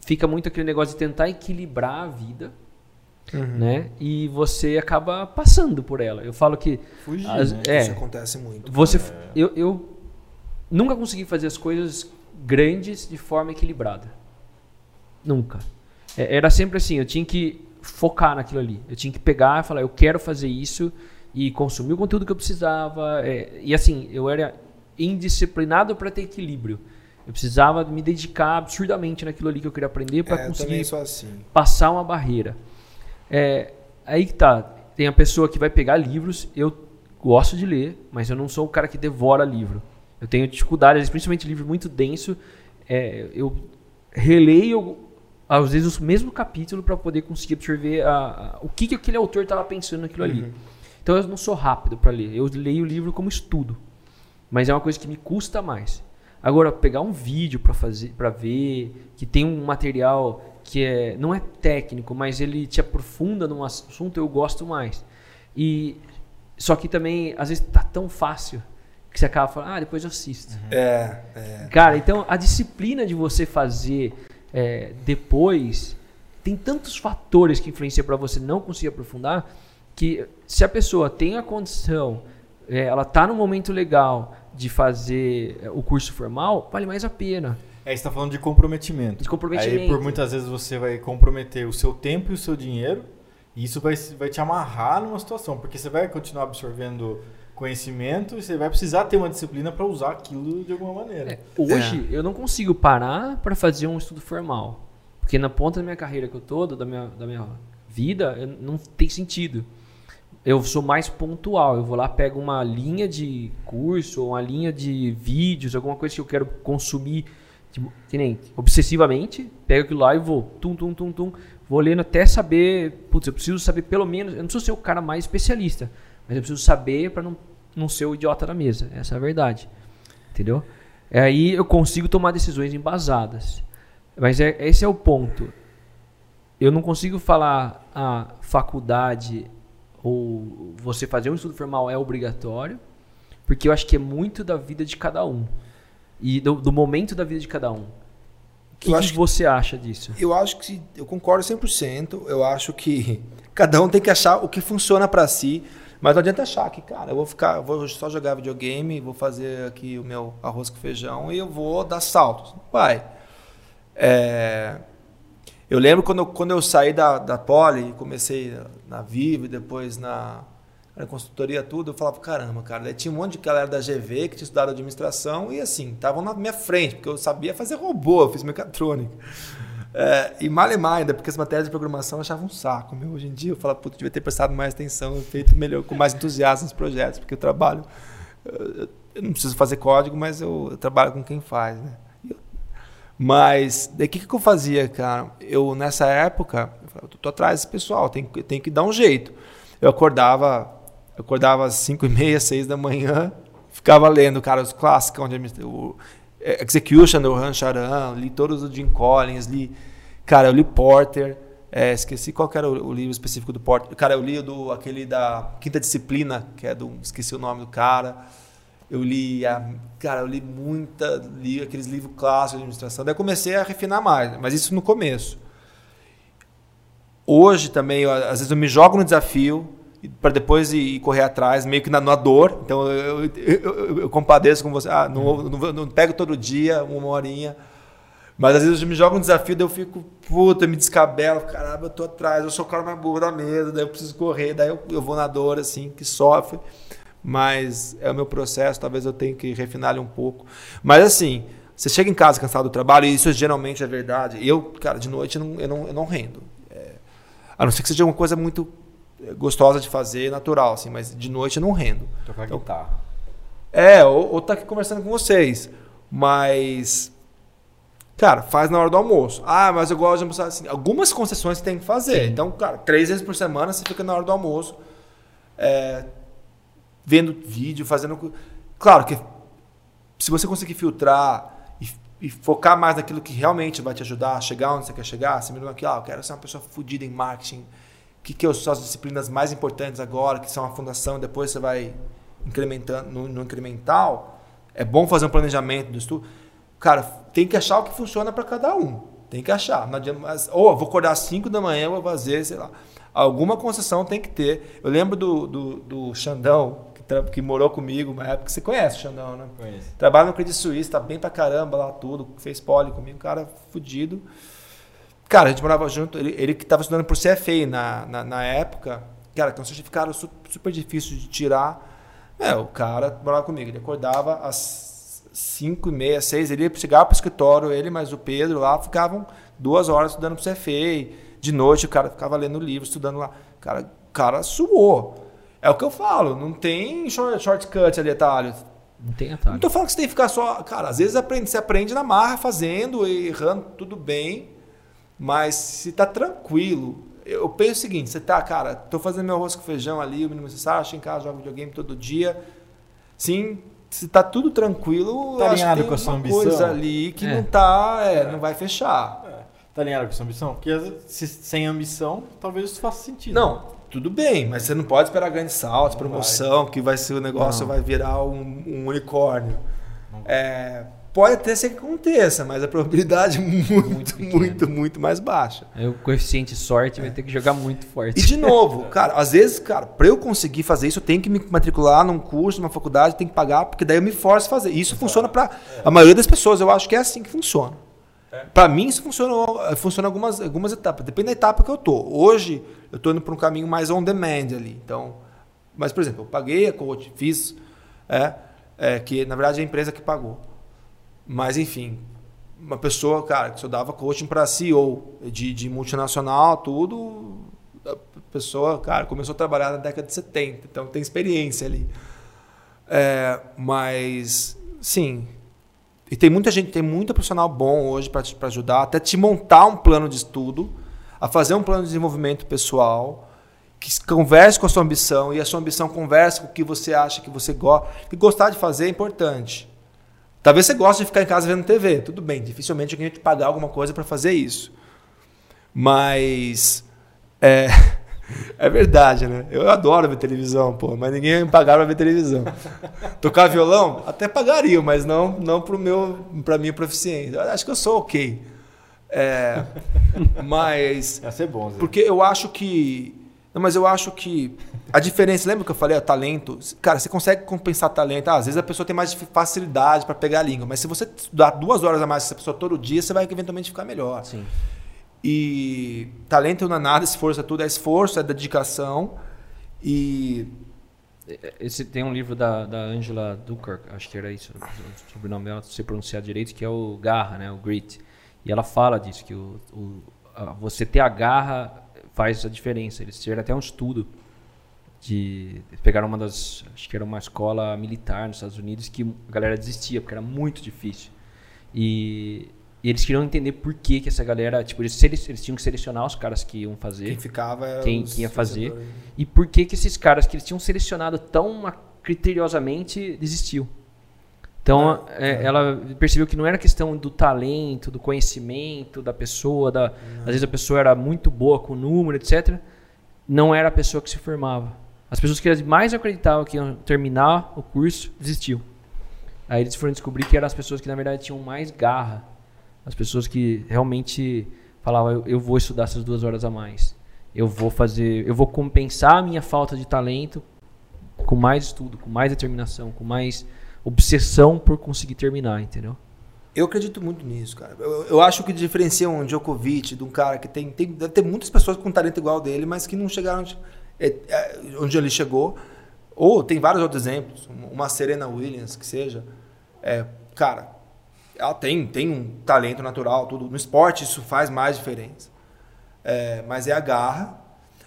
fica muito aquele negócio de tentar equilibrar a vida, uhum. né? E você acaba passando por ela. Eu falo que Fugir, as, né? é, isso acontece muito. Você, é. eu, eu nunca consegui fazer as coisas grandes de forma equilibrada. Nunca. É, era sempre assim, eu tinha que focar naquilo ali. Eu tinha que pegar e falar, eu quero fazer isso e consumir o conteúdo que eu precisava. É, e assim, eu era indisciplinado para ter equilíbrio. Eu precisava me dedicar absurdamente naquilo ali que eu queria aprender para é, conseguir assim. passar uma barreira. É, aí que tá. Tem a pessoa que vai pegar livros. Eu gosto de ler, mas eu não sou o cara que devora livro. Eu tenho dificuldades, principalmente livro muito denso. É, eu releio às vezes o mesmo capítulo para poder conseguir absorver a, a, o que, que aquele autor estava pensando naquilo uhum. ali. Então eu não sou rápido para ler. Eu leio o livro como estudo, mas é uma coisa que me custa mais. Agora pegar um vídeo para fazer, para ver, que tem um material que é não é técnico, mas ele te aprofunda num assunto, eu gosto mais. E só que também às vezes tá tão fácil que você acaba falando, ah, depois eu assisto. Uhum. É, é. Cara, então a disciplina de você fazer é, depois, tem tantos fatores que influenciam para você não conseguir aprofundar, que se a pessoa tem a condição, é, ela está no momento legal de fazer é, o curso formal, vale mais a pena. É, você está falando de comprometimento. De comprometimento. Aí, por muitas vezes, você vai comprometer o seu tempo e o seu dinheiro, e isso vai, vai te amarrar numa situação, porque você vai continuar absorvendo conhecimento e você vai precisar ter uma disciplina para usar aquilo de alguma maneira. É, hoje é. eu não consigo parar para fazer um estudo formal, porque na ponta da minha carreira que eu tô, da minha, da minha vida, não tem sentido. eu sou mais pontual. Eu vou lá, pego uma linha de curso, ou uma linha de vídeos, alguma coisa que eu quero consumir tipo, que nem, obsessivamente, pego aquilo lá e vou tum, tum, tum, tum, vou lendo até saber, putz, eu preciso saber pelo menos, eu não preciso ser o cara mais especialista, mas eu preciso saber para não, não ser o idiota da mesa. Essa é a verdade. Entendeu? É aí eu consigo tomar decisões embasadas. Mas é, esse é o ponto. Eu não consigo falar a faculdade ou você fazer um estudo formal é obrigatório, porque eu acho que é muito da vida de cada um e do, do momento da vida de cada um. O que, que você acha disso? Eu acho que eu concordo 100%. Eu acho que cada um tem que achar o que funciona para si. Mas não adianta achar que, cara, eu vou ficar, vou só jogar videogame, vou fazer aqui o meu arroz com feijão e eu vou dar saltos. Vai. É, eu lembro quando eu, quando eu saí da, da Poli, comecei na Vivo depois na, na consultoria, tudo, eu falava, caramba, cara, daí tinha um monte de galera da GV que tinha estudado administração e assim, estavam na minha frente, porque eu sabia fazer robô, eu fiz mecatrônica. É, e mal e mal ainda, porque as matérias de programação eu achava um saco. Meu. Hoje em dia eu falo, puta, devia ter prestado mais atenção, feito melhor, com mais entusiasmo nos projetos, porque eu trabalho. Eu, eu não preciso fazer código, mas eu, eu trabalho com quem faz, né? Mas, daí o que, que eu fazia, cara? Eu, nessa época, eu falava, tô atrás desse pessoal, tem, tem que dar um jeito. Eu acordava, eu acordava às 5 e meia, 6 da manhã, ficava lendo, cara, os clássicos, onde o, Execution do Han Charan, li todos os Jim Collins, li. Cara, eu li Porter. É, esqueci qual era o, o, livro específico do Porter. Cara, eu li do, aquele da Quinta Disciplina, que é do. Esqueci o nome do cara. Eu li. A, cara, eu li muita. Li aqueles livros clássicos de administração. Daí comecei a refinar mais, mas isso no começo. Hoje também, eu, às vezes eu me jogo no desafio para depois ir, correr atrás, meio que na, na dor. Então eu, eu, eu, eu, compadeço com você. Ah, não, não, não, pego todo dia, uma horinha. Mas às vezes me jogo um desafio, daí eu fico, puta, me descabelo, caramba, eu tô atrás, eu sou o cara mais burro da mesa, daí eu preciso correr, daí eu, eu vou na dor, assim, que sofre. Mas é o meu processo, talvez eu tenha que refinar ele um pouco. Mas assim, você chega em casa cansado do trabalho, e isso geralmente é verdade. Eu, cara, de noite eu não, eu não, eu não rendo. É, a não ser que seja uma coisa muito gostosa de fazer, natural, assim, mas de noite eu não rendo. Tocar então, guitarra. É, ou, ou tá aqui conversando com vocês. Mas. Cara, faz na hora do almoço. Ah, mas eu gosto de almoçar assim. Algumas concessões você tem que fazer. Sim. Então, cara, três vezes por semana você fica na hora do almoço. É, vendo vídeo, fazendo. Claro que se você conseguir filtrar e, e, focar mais naquilo que realmente vai te ajudar a chegar onde você quer chegar, você me aqui, ah, eu quero ser uma pessoa fodida em marketing que, que são as disciplinas mais importantes agora, que são a fundação, depois você vai incrementando no, no incremental. É bom fazer um planejamento do estudo. Cara, tem que achar o que funciona para cada um. Tem que achar. Não adianta, mas, ou vou acordar às 5 da manhã, vou fazer, sei lá. Alguma concessão tem que ter. Eu lembro do, do, do Xandão, que, que morou comigo uma época. Você conhece o Xandão, né? Conheço. Trabalha no Credit Suisse, tá bem pra caramba lá tudo. Fez pole comigo, cara fudido. Cara, a gente morava junto, ele, ele que estava estudando por CFA na, na, na, época, cara, que é um certificado super difícil de tirar. É, o cara morava comigo, ele acordava às 5 e meia, 6, ele chegava para o escritório, ele mais o Pedro lá, ficavam duas horas estudando pro CFA. De noite o cara ficava lendo livro, estudando lá. Cara, o cara suou. É o que eu falo, não tem short, shortcut ali, atalho. Não tem atalho. Não tô falando que você tem que ficar só. Cara, às vezes aprende, você aprende na marra, fazendo, errando, tudo bem. Mas se está tranquilo, eu penso o seguinte: você tá, cara, tô fazendo meu arroz com feijão ali, o mínimo necessário, chego em casa, jogo videogame todo dia. Sim, se tá tudo tranquilo, tá acho que tem com a sua ambição. coisa ali que é. não tá, é, é. não vai fechar. É. Tá alinhado com a sua ambição? Porque se, sem ambição, talvez isso faça sentido. Não, tudo bem, mas você não pode esperar grandes saltos, promoção, vai. que vai ser o negócio, não. vai virar um, um unicórnio. É, Pode até ser que aconteça, mas a probabilidade é muito, muito, muito, muito mais baixa. Aí o coeficiente sorte é. vai ter que jogar muito forte. E de novo, cara, às vezes, cara, para eu conseguir fazer isso, eu tenho que me matricular num curso, numa faculdade, tenho que pagar, porque daí eu me forço a fazer. E isso funciona para a maioria das pessoas, eu acho que é assim que funciona. É. Para mim, isso funciona, funciona algumas, algumas etapas, depende da etapa que eu tô. Hoje, eu tô indo para um caminho mais on demand ali. Então, mas, por exemplo, eu paguei a coach, fiz, é, é, que na verdade é a empresa que pagou. Mas, enfim, uma pessoa, cara, que só dava coaching para CEO de, de multinacional, tudo, a pessoa, cara, começou a trabalhar na década de 70, então tem experiência ali. É, mas, sim. E tem muita gente, tem muito profissional bom hoje para ajudar, até te montar um plano de estudo, a fazer um plano de desenvolvimento pessoal, que converse com a sua ambição e a sua ambição converse com o que você acha que você gosta. E gostar de fazer é importante. Talvez você goste de ficar em casa vendo TV, tudo bem, dificilmente alguém vai te pagar alguma coisa para fazer isso. Mas é, é verdade, né? Eu adoro ver televisão, pô, mas ninguém vai me pagar para ver televisão. Tocar violão? Até pagaria, mas não não pro meu para minha proficiência. Eu acho que eu sou OK. É, mas Ia ser bom, Zé. porque eu acho que não, mas eu acho que a diferença, lembra que eu falei, o talento? Cara, você consegue compensar talento. Ah, às vezes a pessoa tem mais facilidade para pegar a língua, mas se você estudar duas horas a mais essa pessoa todo dia, você vai eventualmente ficar melhor. Sim. E talento não é nada, esforço é tudo, é esforço, é dedicação. E Esse, tem um livro da, da Angela Duker, acho que era isso, o sobrenome dela, se pronunciar direito, que é o Garra, né? O Grit. E ela fala disso, que o, o- a- você ter a garra faz a diferença. Eles tiveram até um estudo de. Pegaram uma das. Acho que era uma escola militar nos Estados Unidos que a galera desistia, porque era muito difícil. E, e eles queriam entender por que, que essa galera. Tipo, eles, eles, tinham que selecionar os caras que iam fazer. quem ficava era Quem- quem ia fazer. vencedores. E por que que esses caras que eles tinham selecionado tão criteriosamente desistiu? Então, é, ela percebeu que não era questão do talento, do conhecimento da pessoa, da, às vezes a pessoa era muito boa com número, etc. Não era a pessoa que se formava. As pessoas que mais acreditavam que iam terminar o curso desistiam. Aí eles foram descobrir que eram as pessoas que na verdade tinham mais garra. As pessoas que realmente falavam, eu, eu vou estudar essas duas horas a mais. Eu vou fazer, eu vou compensar a minha falta de talento com mais estudo, com mais determinação, com mais obsessão por conseguir terminar, entendeu? Eu acredito muito nisso, cara. Eu, eu acho que diferencia um Djokovic de um cara que tem, tem. Deve ter muitas pessoas com talento igual dele, mas que não chegaram onde, é, é, onde ele chegou. Ou tem vários outros exemplos. Uma Serena Williams, que seja. É, cara, ela tem, tem um talento natural, tudo. No esporte isso faz mais diferença. É, mas é a garra.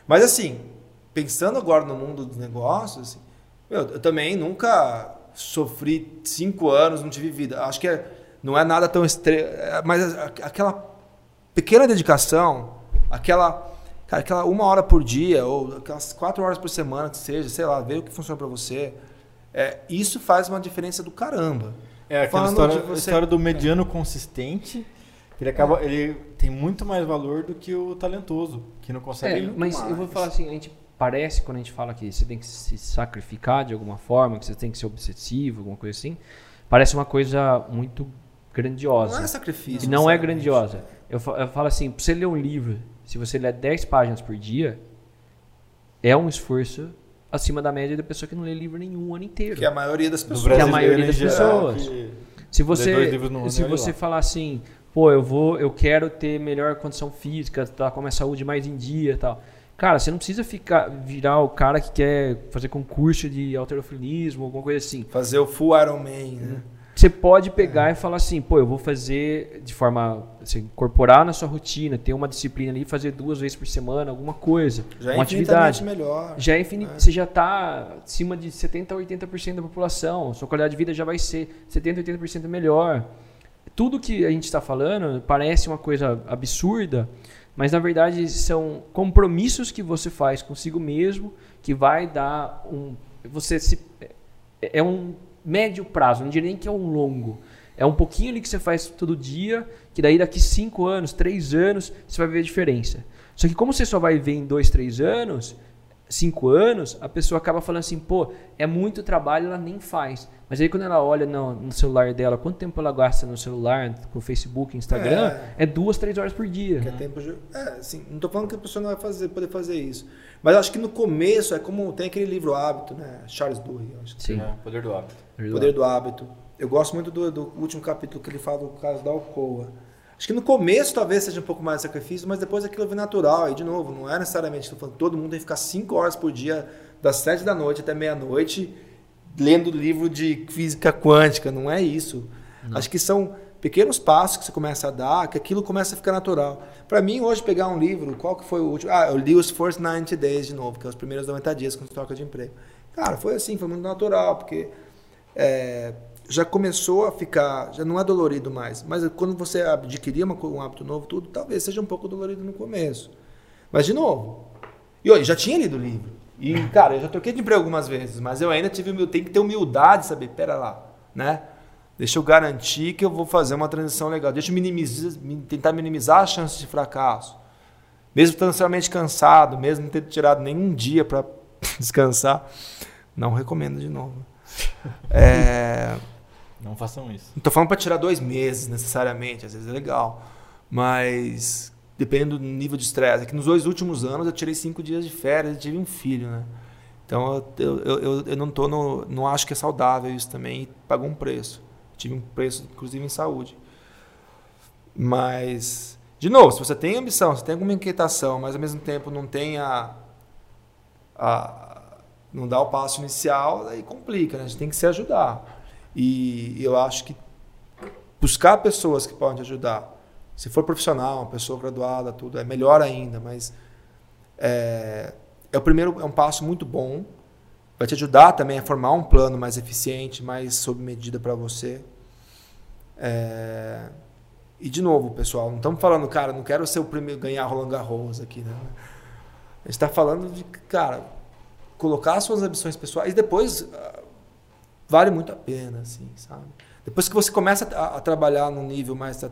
Mas assim, pensando agora no mundo dos negócios, assim, eu também nunca sofri cinco anos, não tive vida. Acho que é- não é nada tão extremo, mas a- aquela pequena dedicação, aquela, cara, aquela uma hora por dia ou aquelas quatro horas por semana que seja, sei lá, ver o que funciona para você, é, isso faz uma diferença do caramba. É aquela história, você- a história do mediano consistente. que Ele acaba, ele tem muito mais valor do que o talentoso, que não consegue. É, mas eu vou falar assim, a gente parece quando a gente fala que você tem que se sacrificar de alguma forma, que você tem que ser obsessivo, alguma coisa assim, parece uma coisa muito grandiosa. Não é sacrifício. E não é grandiosa. Eu, eu falo assim, pra você ler um livro, se você ler 10 páginas por dia, é um esforço acima da média da pessoa que não lê livro nenhum o ano inteiro. Que a maioria das pessoas. Que a maioria das pessoas. Se você, se você falar assim, pô, eu vou, eu quero ter melhor condição física, tá com a minha saúde mais em dia e tal. Cara, você não precisa ficar virar o cara que quer fazer concurso de alterofilismo, alguma coisa assim. Fazer o full Iron Man, né? Você pode pegar e falar assim, pô, eu vou fazer de forma assim, incorporar na sua rotina, ter uma disciplina ali, fazer duas vezes por semana, alguma coisa, Já é uma infinitamente atividade. melhor. Já é infini- Você já está acima de 70% a 80% da população. Sua qualidade de vida já vai ser 70% a 80% melhor. Tudo que a gente está falando parece uma coisa absurda, mas na verdade são compromissos que você faz consigo mesmo que vai dar um. Você se. É um médio prazo, não diria nem que é um longo. É um pouquinho ali que você faz todo dia, que daí daqui 5 anos, 3 anos, você vai ver a diferença. Só que como você só vai ver em 2, 3 anos, 5 anos, a pessoa acaba falando assim, pô, é muito trabalho, ela nem faz. Mas aí quando ela olha no, no celular dela, quanto tempo ela gasta no celular, com Facebook, Instagram, é, duas, três horas por dia. Que é tempo de... É, assim, não tô falando que a pessoa não vai fazer, poder fazer isso. Mas acho que no começo é como tem aquele livro Hábito, né? Charles Duhigg, eu acho que Sim. É, poder do hábito. O Poder do Hábito. Eu gosto muito do, do último capítulo que ele fala do caso da Alcoa. Acho que no começo talvez seja um pouco mais sacrifício, mas depois aquilo vem natural. E de novo, não é necessariamente, falando, todo mundo tem que ficar 5 horas por dia, das 7 da noite até meia-noite, lendo livro de física quântica. Não é isso. Acho que são pequenos passos que você começa a dar, que aquilo começa a ficar natural. Para mim, hoje, pegar um livro, qual que foi o último? Ah, eu li os First 90 Days de novo, que é os primeiros 90 dias quando você troca de emprego. Cara, foi assim, foi muito natural, porque é, já começou a ficar, já não é dolorido mais. Mas quando você adquirir uma, um hábito novo, tudo, talvez seja um pouco dolorido no começo. Mas, de novo, e eu já tinha lido o livro. E, cara, eu já troquei de emprego algumas vezes, mas eu ainda tive tenho que ter humildade de saber, pera lá, né? Deixa eu garantir que eu vou fazer uma transição legal. Deixa eu minimizar, tentar minimizar as chances de fracasso. Mesmo estando extremamente cansado, mesmo não ter tirado nenhum dia para descansar, não recomendo de novo. É... Não façam isso. Não estou falando para tirar dois meses necessariamente, às vezes é legal. Mas dependendo do nível de estresse. É que nos dois últimos anos eu tirei cinco dias de férias e tive um filho, né? Então eu, eu, eu, eu não tô no, não acho que é saudável isso também e pagou um preço. Tive um preço, inclusive, em saúde. Mas, de novo, se você tem ambição, se tem alguma inquietação, mas ao mesmo tempo não tem a, a não dá o passo inicial, aí complica, né? A gente tem que se ajudar. E eu acho que buscar pessoas que podem te ajudar se for profissional, uma pessoa graduada, tudo, é melhor ainda, mas é, é o primeiro, é um passo muito bom. Vai te ajudar também a formar um plano mais eficiente, mais sob medida para você. É, e de novo, pessoal, não estamos falando, cara, não quero ser o primeiro ganhar Roland Garros aqui, né? A gente está falando de, cara, colocar suas ambições pessoais e depois vale muito a pena, assim, sabe? Depois que você começa a, a trabalhar num nível mais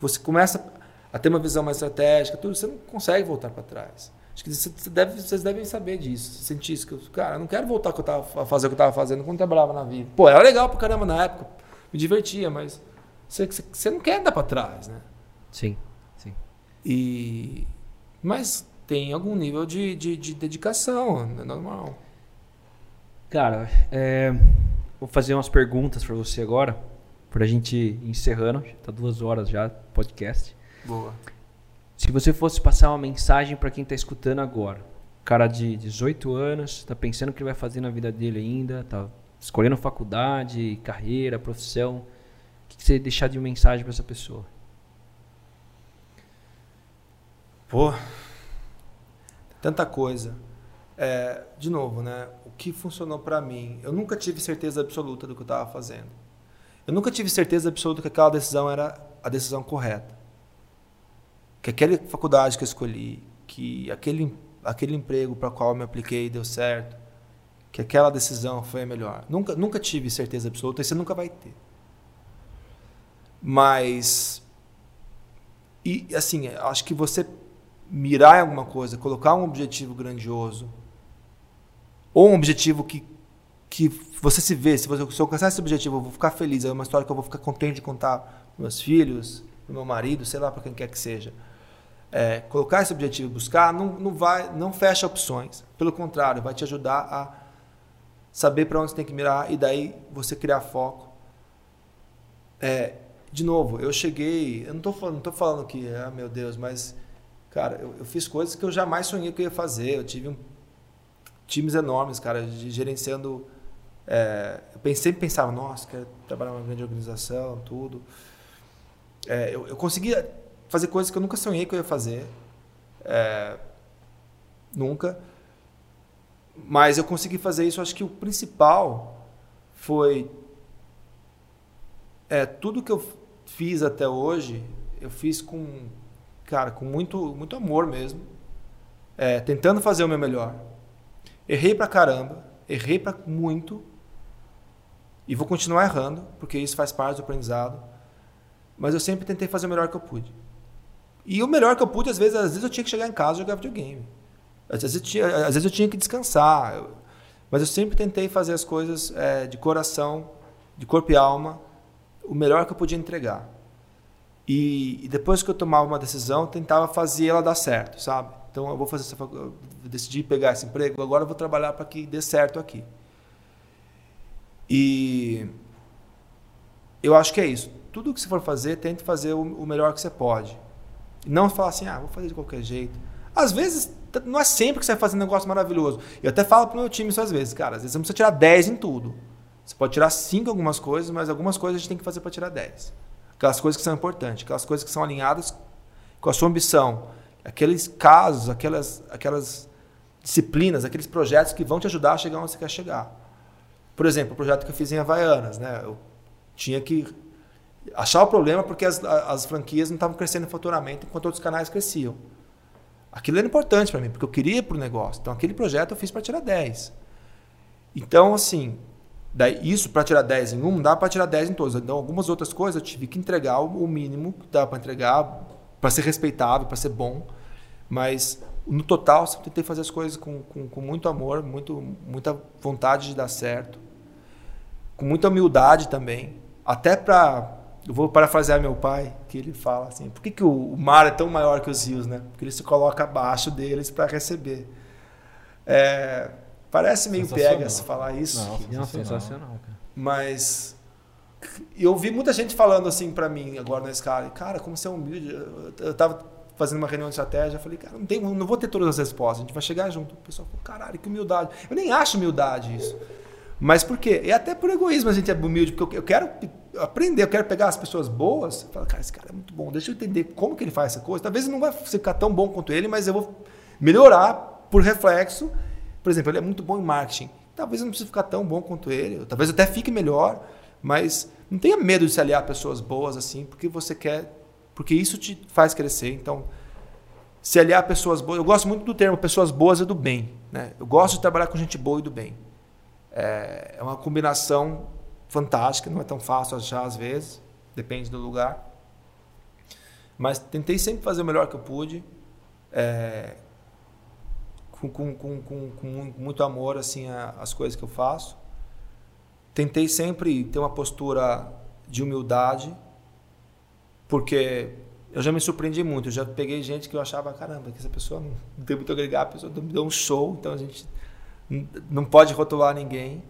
você começa a ter uma visão mais estratégica, tudo, você não consegue voltar para trás. Acho que você deve, vocês devem saber disso, sentir isso. Que eu, cara, eu não quero voltar que eu tava, a fazer o que eu estava fazendo quando eu trabalhava na vida. Pô, era legal pra caramba na época, me divertia, mas você, você não quer dar para trás, né? Sim, sim. E, mas tem algum nível de, de, de dedicação, é normal. Cara, é, vou fazer umas perguntas para você agora. Pra gente ir encerrando, tá duas horas já, podcast. Boa. Se você fosse passar uma mensagem para quem tá escutando agora, cara de 18 anos, tá pensando o que vai fazer na vida dele ainda, tá escolhendo faculdade, carreira, profissão, o que, que você deixar de mensagem para essa pessoa? Pô, tanta coisa. É, de novo, né? Que funcionou para mim? Eu nunca tive certeza absoluta do que eu estava fazendo. Eu nunca tive certeza absoluta que aquela decisão era a decisão correta. Que aquela faculdade que eu escolhi, que aquele, aquele emprego para qual eu me apliquei deu certo, que aquela decisão foi a melhor. Nunca, nunca tive certeza absoluta e você nunca vai ter. Mas, e assim, acho que você mirar em alguma coisa, colocar um objetivo grandioso, ou um objetivo que que você se vê, se, você, se eu alcançar esse objetivo, eu vou ficar feliz, é uma história que eu vou ficar contente de contar para meus filhos, para meu marido, sei lá, para quem quer que seja. É, colocar esse objetivo e buscar não, não, vai, não fecha opções. Pelo contrário, vai te ajudar a saber para onde você tem que mirar e daí você criar foco. É, de novo, eu cheguei, eu não estou falando, não falando que, ah, meu Deus, mas, cara, eu, eu, fiz coisas que eu jamais sonhei que eu ia fazer. Eu tive um, times enormes, cara, gerenciando é, eu sempre pensava, nossa, quero trabalhar numa grande organização, tudo. É, eu, eu conseguia fazer coisas que eu nunca sonhei que eu ia fazer. É, nunca. Mas eu consegui fazer isso. Acho que o principal foi. É, tudo que eu fiz até hoje, eu fiz com. Cara, com muito, muito amor mesmo. É, tentando fazer o meu melhor. Errei pra caramba. Errei pra muito e vou continuar errando, porque isso faz parte do aprendizado. Mas eu sempre tentei fazer o melhor que eu pude. E o melhor que eu pude, às vezes, às vezes eu tinha que chegar em casa e jogar videogame. Às vezes eu tinha, às vezes eu tinha que descansar. Mas eu sempre tentei fazer as coisas é, de coração, de corpo e alma, o melhor que eu podia entregar. E, e, depois que eu tomava uma decisão, eu tentava fazer ela dar certo, sabe? Então eu vou fazer essa, decidi pegar esse emprego, agora eu vou trabalhar para que dê certo aqui. E eu acho que é isso. Tudo que você for fazer, tente fazer o, melhor que você pode. Não falar assim, ah, vou fazer de qualquer jeito. Às vezes, não é sempre que você vai fazer um negócio maravilhoso. Eu até falo pro meu time isso às vezes, cara, às vezes você não precisa tirar 10 em tudo. Você pode tirar 5 em algumas coisas, mas algumas coisas a gente tem que fazer para tirar 10. aquelas coisas que são importantes, aquelas coisas que são alinhadas com a sua ambição, aqueles casos, aquelas, aquelas disciplinas, aqueles projetos que vão te ajudar a chegar onde você quer chegar. Por exemplo, o projeto que eu fiz em Havaianas, né? Eu tinha que achar o problema porque as, as franquias não estavam crescendo em faturamento enquanto outros canais cresciam. Aquilo era importante para mim, porque eu queria para o negócio. Então, aquele projeto eu fiz para tirar 10. Então, assim, daí, isso para tirar 10 em um, não dá para tirar 10 em todos. Então, algumas outras coisas eu tive que entregar o mínimo que dá para entregar, para ser respeitável, para ser bom. Mas, no total, eu tentei fazer as coisas com, com, com muito amor, muito, muita vontade de dar certo. Com muita humildade também. Até para eu vou parafrasear meu pai, que ele fala assim: por que, que o mar é tão maior que os rios, né? Porque ele se coloca abaixo deles para receber. É, parece meio pegas falar isso. Não, sensacional, sensacional cara. Mas eu vi muita gente falando assim para mim agora na escala: cara, como você é humilde. Eu tava fazendo uma reunião de estratégia, eu falei: cara, não, tem, não vou ter todas as respostas, a gente vai chegar junto. O pessoal falou: caralho, que humildade. Eu nem acho humildade isso. Mas por quê? E até por egoísmo a gente é humilde, porque eu quero aprender, eu quero pegar as pessoas boas e falar, cara, esse cara é muito bom, deixa eu entender como que ele faz essa coisa. Talvez não vai ficar tão bom quanto ele, mas eu vou melhorar por reflexo. Por exemplo, ele é muito bom em marketing. Talvez eu não precise ficar tão bom quanto ele, talvez até fique melhor, mas não tenha medo de se aliar a pessoas boas assim, porque você quer, porque isso te faz crescer. Então, se aliar pessoas boas, eu gosto muito do termo pessoas boas e do bem. Né? Eu gosto de trabalhar com gente boa e do bem. É, é uma combinação fantástica, não é tão fácil achar às vezes, depende do lugar. Mas tentei sempre fazer o melhor que eu pude, é, com, com, com, com, muito amor assim as coisas que eu faço. Tentei sempre ter uma postura de humildade, porque eu já me surpreendi muito. Eu já peguei gente que eu achava, caramba, que essa pessoa não tem muito a agregar, a pessoa me deu um show, então a gente não pode rotular ninguém.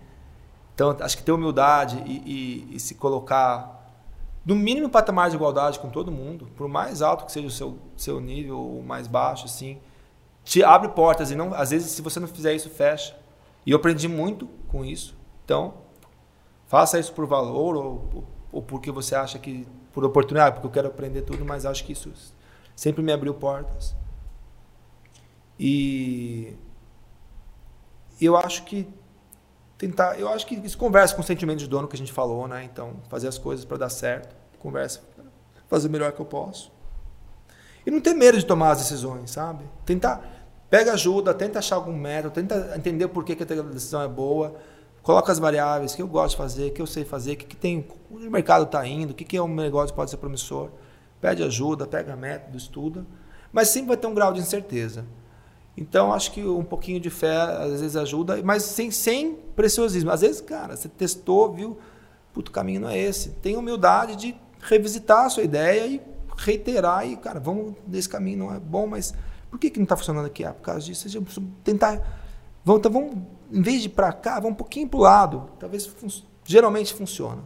Então, acho que ter humildade e, e, e, se colocar no mínimo patamar de igualdade com todo mundo, por mais alto que seja o seu, seu nível, ou mais baixo, assim, te abre portas e não, às vezes, se você não fizer isso, fecha. E eu aprendi muito com isso. Então, faça isso por valor ou, ou porque você acha que por oportunidade, porque eu quero aprender tudo, mas acho que isso sempre me abriu portas. E eu acho que tentar, eu acho que isso conversa com o sentimento de dono que a gente falou, né? Então, fazer as coisas para dar certo, conversa, fazer o melhor que eu posso. E não ter medo de tomar as decisões, sabe? Tentar, pega ajuda, tenta achar algum método, tenta entender por que, que a decisão é boa, coloca as variáveis que eu gosto de fazer, que eu sei fazer, que, que tem, o mercado está indo, o que, que é um negócio que pode ser promissor. Pede ajuda, pega método, estuda, mas sempre vai ter um grau de incerteza. Então, acho que um pouquinho de fé às vezes ajuda, mas sem, sem preciosismo. Às vezes, cara, você testou, viu? Puto, o caminho não é esse. Tem humildade de revisitar a sua ideia e reiterar e, cara, vamos nesse caminho, não é bom, mas por que, que não está funcionando aqui? Ah, por causa disso. Seja, tentar. Vamos, então, vamos, em vez de ir para cá, vamos um pouquinho para o lado. Talvez fun geralmente funciona.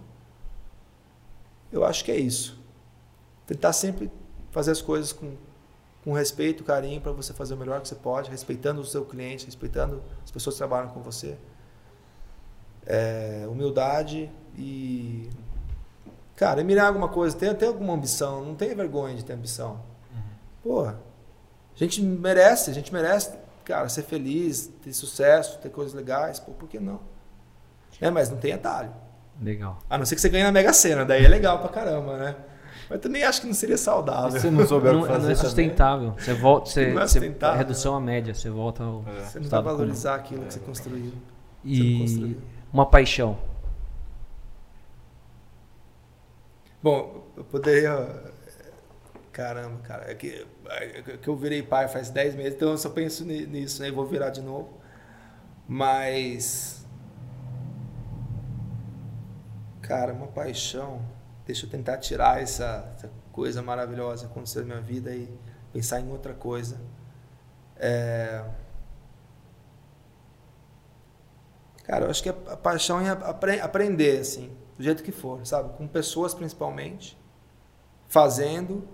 Eu acho que é isso. Tentar sempre fazer as coisas com com respeito, carinho, para você fazer o melhor que você pode, respeitando o seu cliente, respeitando as pessoas que trabalham com você. É, humildade e. Cara, mirar alguma coisa, tem, tem alguma ambição, não tenha vergonha de ter ambição. Uhum. Porra, a gente merece, a gente merece, cara, ser feliz, ter sucesso, ter coisas legais, pô, por que não? É, mas não tem atalho. Legal. A não ser que você ganhe na Mega Sena, daí é legal pra caramba, né? Mas também acho que não seria saudável. Você não souber não, fazer. Não é sustentável. Você volta, você, não é sustentável. Você, redução à média, você volta ao. É. Você não vai valorizar comum. aquilo que você construiu. E construiu. uma paixão. Bom, eu poderia. Caramba, cara. É que, é que eu virei pai faz 10 meses, então eu só penso nisso, né? vou virar de novo. Mas. Cara, uma paixão deixa eu tentar tirar essa, essa coisa maravilhosa que aconteceu na minha vida e pensar em outra coisa. É... Cara, eu acho que a, a paixão é apre aprender, assim, do jeito que for, sabe? Com pessoas principalmente, fazendo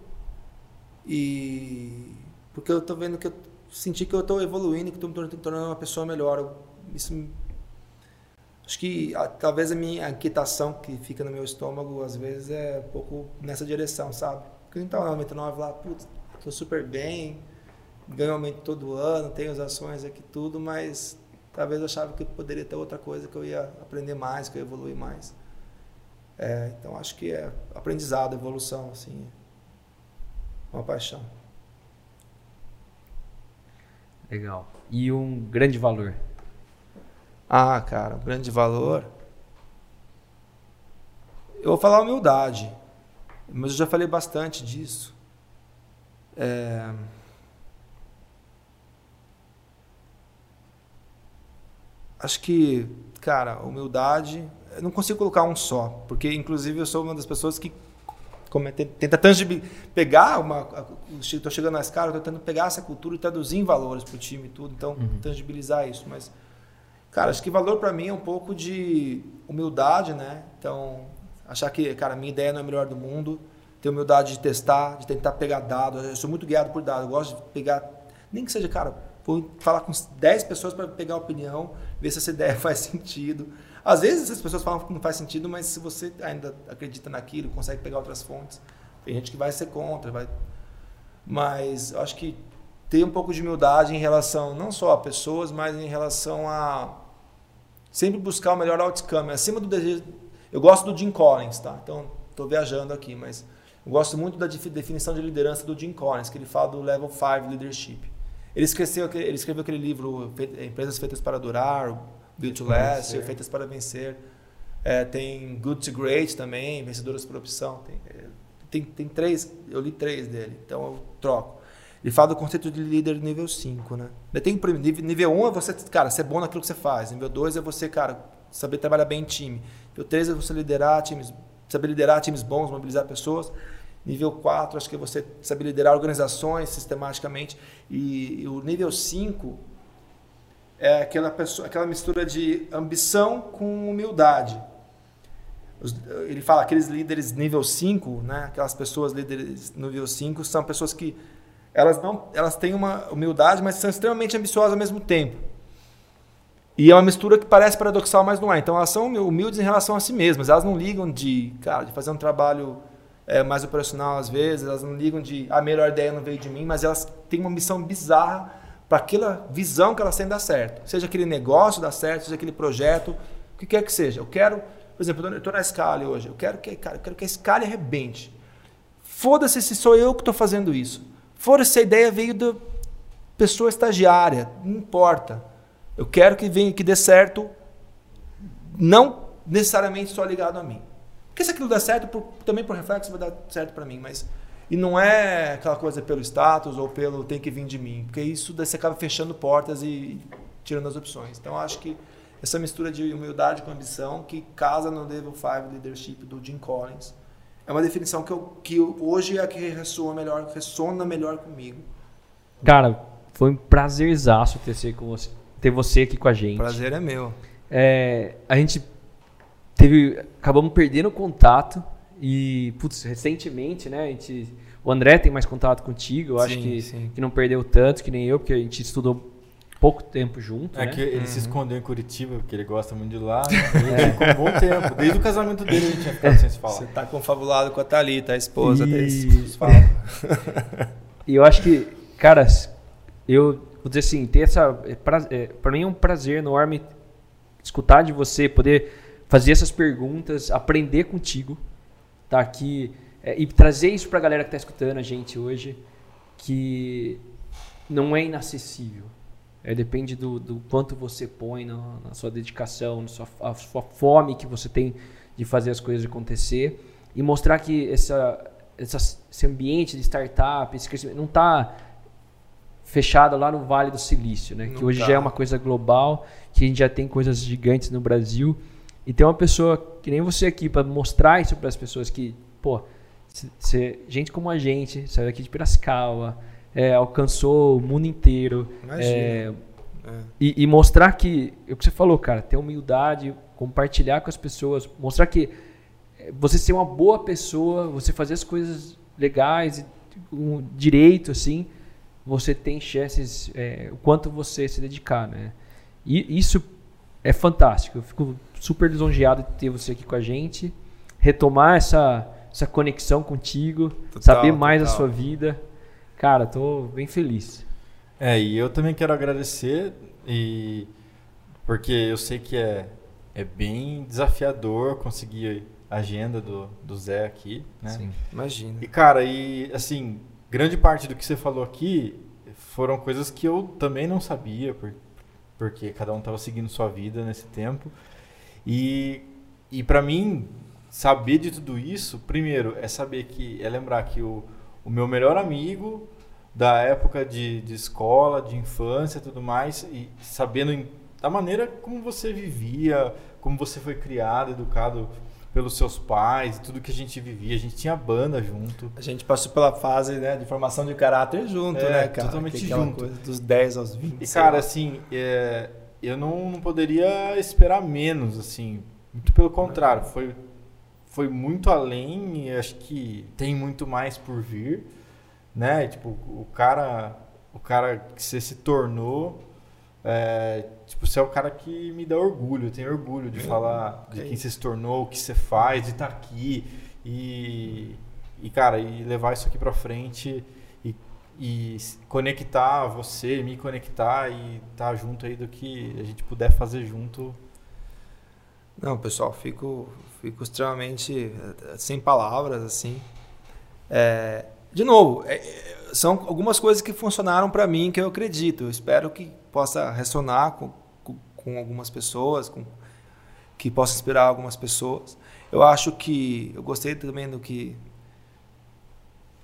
e. Porque eu tô vendo que eu senti que eu tô evoluindo, que estou me tornando uma pessoa melhor. Eu, isso Acho que a, talvez a minha inquietação que fica no meu estômago, às vezes, é um pouco nessa direção, sabe? Porque a gente tá na 99 lá, putz, tô super bem, ganho aumento todo ano, tenho as ações aqui, tudo, mas talvez eu achava que poderia ter outra coisa que eu ia aprender mais, que eu ia evoluir mais. É, então acho que é aprendizado, evolução, assim, uma paixão. Legal. E um grande valor? Ah, cara, um grande valor. Eu vou falar humildade, mas eu já falei bastante disso. É... Acho que, cara, humildade. Eu não consigo colocar um só, porque inclusive eu sou uma das pessoas que tenta pegar uma. Estou chegando na escala, estou tentando pegar essa cultura e traduzir em valores para o time e tudo, então uhum. tangibilizar isso. Mas, cara, acho que valor para mim é um pouco de humildade, né? Então, achar que, cara, minha ideia não é a melhor do mundo, ter humildade de testar, de tentar pegar dados. Eu sou muito guiado por dados, eu gosto de pegar, nem que seja, cara, vou falar com 10 pessoas para pegar opinião, ver se essa ideia faz sentido. Às vezes as pessoas falam que não faz sentido, mas se você ainda acredita naquilo, consegue pegar outras fontes, tem gente que vai ser contra, vai. Mas eu acho que ter um pouco de humildade em relação não só a pessoas, mas em relação a sempre buscar o melhor outcome, acima do desejo. Eu gosto do Jim Collins, tá? Então estou viajando aqui, mas eu gosto muito da definição de liderança do Jim Collins, que ele fala do level 5 leadership. Ele ele escreveu aquele livro Empresas Feitas para Durar, Build to Last, Feitas para Vencer. É, tem Good to Great também, Vencedoras por Opção. Tem, é, tem, tem, três, eu li três dele, então eu troco. Ele fala do conceito de líder nível 5, né? Tem nível, nível 1 um é você, cara, ser bom naquilo que você faz. Nível 2 é você, cara, saber trabalhar bem em time. Nível 3 é você liderar times, saber liderar times bons, mobilizar pessoas. Nível 4, acho que é você saber liderar organizações sistematicamente. E, e o nível 5 é aquela, pessoa, aquela mistura de ambição com humildade. Ele fala aqueles líderes nível 5, né? aquelas pessoas líderes nível 5 são pessoas que elas não elas têm uma humildade, mas são extremamente ambiciosas ao mesmo tempo. E é uma mistura que parece paradoxal, mas não é. Então elas são humildes em relação a si mesmas. Elas não ligam de, cara, de fazer um trabalho é, mais operacional às vezes, elas não ligam de a melhor ideia não veio de mim, mas elas têm uma missão bizarra para aquela visão que elas têm dar certo. Seja aquele negócio dar certo, seja aquele projeto, o que quer que seja. Eu quero, por exemplo, eu estou na Scala hoje, eu quero que, cara, eu quero que a Scala arrebente. Foda-se se sou eu que estou fazendo isso. Foda-se se a ideia veio da pessoa estagiária, não importa. Eu quero que venha, que dê certo, não necessariamente só ligado a mim. Porque se aquilo der certo, por, também por reflexo vai dar certo para mim, mas e não é aquela coisa pelo status ou pelo tem que vir de mim, porque isso daí você acaba fechando portas e tirando as opções. Então acho que essa mistura de humildade com ambição que casa no level 5 leadership do Jim Collins é uma definição que, eu, que hoje é a que ressoa melhor, ressona melhor comigo. Cara, foi um prazerzaço ter você, com você, ter você aqui com a gente. Prazer é meu. É, a gente teve acabamos perdendo contato e putz, recentemente, né, a gente o André tem mais contato contigo, eu sim, acho que, sim. que não perdeu tanto que nem eu, porque a gente estudou pouco tempo junto. É né? que ele uhum. se escondeu em Curitiba, porque ele gosta muito de lá. Né? Ele ficou um bom tempo. Desde o casamento dele a gente tinha ficado sem se falar. Você tá confabulado com a Thalita, a esposa e... desse. e eu acho que, cara, eu vou dizer assim, ter essa. É, pra, é, pra mim é um prazer enorme escutar de você, poder fazer essas perguntas, aprender contigo, tá aqui é, e trazer isso para a galera que está escutando a gente hoje, que não é inacessível. É, depende do, do quanto você põe na, na sua dedicação, na sua, a sua fome que você tem de fazer as coisas acontecer e mostrar que essa, essa, esse ambiente de startup, esse crescimento, não está fechado lá no Vale do Silício, né? que hoje tá. já é uma coisa global, que a gente já tem coisas gigantes no Brasil e tem uma pessoa que nem você aqui para mostrar isso para as pessoas que, pô, gente como a gente, saiu daqui de Piracicaba, é, alcançou o mundo inteiro. É, é. E, e, mostrar que, é o que você falou, cara, ter humildade, compartilhar com as pessoas, mostrar que é, você ser uma boa pessoa, você fazer as coisas legais, um direito, assim, você tem chances, é, o quanto você se dedicar, né? E isso é fantástico. Eu fico super lisonjeado de ter você aqui com a gente, retomar essa, essa conexão contigo, Total, saber mais da total. sua vida. Cara, tô bem feliz. É, e eu também quero agradecer e porque eu sei que é, é bem desafiador conseguir a agenda do, do Zé aqui, né? Sim. Imagina. E cara, e assim, grande parte do que você falou aqui foram coisas que eu também não sabia, por- porque cada um estava seguindo sua vida nesse tempo. E, e para mim, saber de tudo isso, primeiro, é saber que, é lembrar que o, o meu melhor amigo da época de, de escola, de infância tudo mais, e sabendo em- da maneira como você vivia, como você foi criado, educado pelos seus pais, tudo que a gente vivia. A gente tinha banda junto. A gente passou pela fase né, de formação de caráter junto, É, né, cara? totalmente Que é junto. Coisa dos 10 aos 20. E cara, assim, é, eu não, não poderia esperar menos, assim. Muito pelo contrário, foi, foi muito além e acho que tem muito mais por vir, né? Tipo, o cara, o cara que você se tornou, é, tipo, você é o cara que me dá orgulho, eu tenho orgulho de falar de é quem você se tornou, o que você faz, de estar aqui e, e cara, e levar isso aqui pra frente e, conectar você, me conectar e estar junto aí do que a gente puder fazer junto. Não, pessoal, fico, fico extremamente eh, sem palavras, assim. É, de novo, é, é, são algumas coisas que funcionaram para mim que eu acredito. Eu espero que possa ressonar com, com, com algumas pessoas, com, que possa inspirar algumas pessoas. Eu acho que eu gostei também do que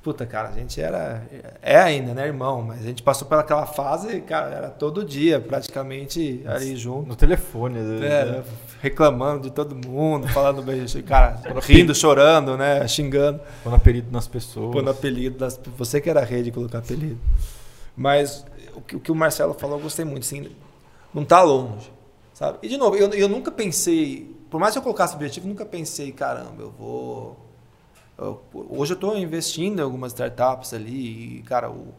Puta, cara, a gente era. É ainda, né, irmão? Mas a gente passou pelaquela fase, cara, era todo dia, praticamente, ali junto. No telefone, às vezes, É, né? reclamando de todo mundo, falando bem, cara, rindo, chorando, né, xingando, Pondo apelido nas pessoas. pondo apelido, das, você que era rei de colocar apelido. Mas o que, o que o Marcelo falou, eu gostei muito, assim, não tá longe, sabe? E de novo, eu, eu nunca pensei, por mais que eu colocasse objetivo, nunca pensei, caramba, eu vou... hoje eu estou investindo em algumas startups ali e, cara, o-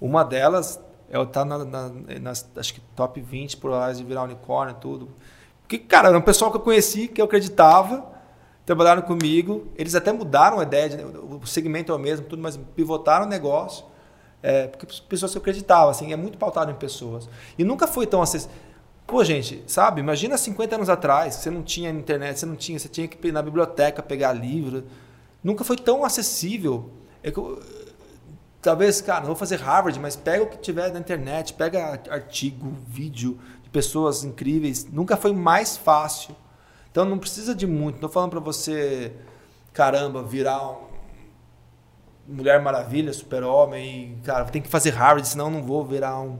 uma delas é estar na, na- nas, acho que top 20 por horas de virar unicórnio e tudo. Porque, cara, era um pessoal que eu conheci, que eu acreditava, trabalharam comigo, eles até mudaram a ideia, de, o segmento é o mesmo, tudo, mas pivotaram o negócio, é, porque pessoas que eu acreditava, assim, é muito pautado em pessoas. E nunca foi tão acessível. Pô, gente, sabe, imagina 50 anos atrás, você não tinha internet, você não tinha, você tinha que ir na biblioteca pegar livro. Nunca foi tão acessível. É que eu- talvez, cara, não vou fazer Harvard, mas pega o que tiver na internet, pega artigo, vídeo de pessoas incríveis. Nunca foi mais fácil. Então não precisa de muito. Não tô falando para você, caramba, virar um Mulher Maravilha, Super-Homem, cara, tem que fazer Harvard, senão não vou virar um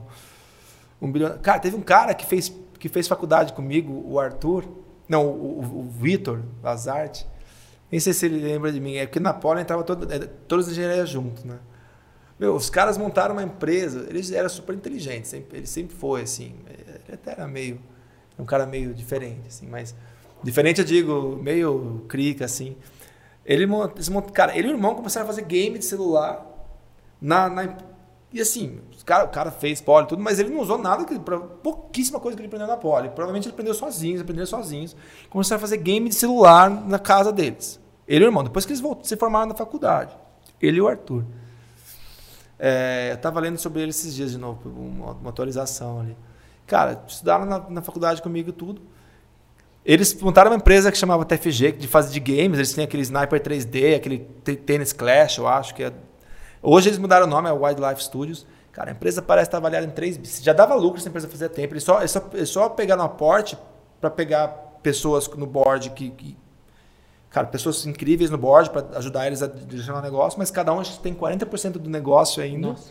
um bilhão. Cara, teve um cara que fez que fez faculdade comigo, o Arthur, não, o, o, o Vitor Lazarte. Nem sei se ele lembra de mim, é porque na Poli entrava é, todas as engenharias junto, né? Meu, os caras montaram uma empresa, eles eram super inteligentes, sempre, ele sempre foi assim. Ele até era meio um cara meio diferente assim, mas diferente eu digo, meio crica assim. Ele monta, eles montam- cara, ele e o irmão começaram a fazer game de celular na, na- e assim, os cara, o cara fez poli tudo, mas ele não usou nada, que, pra- pouquíssima coisa que ele aprendeu na poli. Provavelmente ele aprendeu sozinho, eles aprenderam sozinhos. Começaram a fazer game de celular na casa deles. Ele e o irmão, depois que eles voltaram, se formaram na faculdade. Ele e o Arthur. É, eu estava lendo sobre ele esses dias de novo, uma, uma atualização ali. Cara, estudaram na, na faculdade comigo tudo. Eles montaram uma empresa que chamava TFG, de fase de games. Eles tinham aquele Sniper 3D, aquele Tennis Clash, eu acho que é. Hoje eles mudaram o nome, é Wildlife Studios. Cara, a empresa parece estar avaliada em 3 bi. Já dava lucro essa empresa fazia tempo. Eles só, eles só, eles só pegaram aporte para pegar pessoas no board que, que- Cara, pessoas incríveis no board para ajudar eles a direcionar o negócio, mas cada um tem 40% do negócio ainda. Nossa.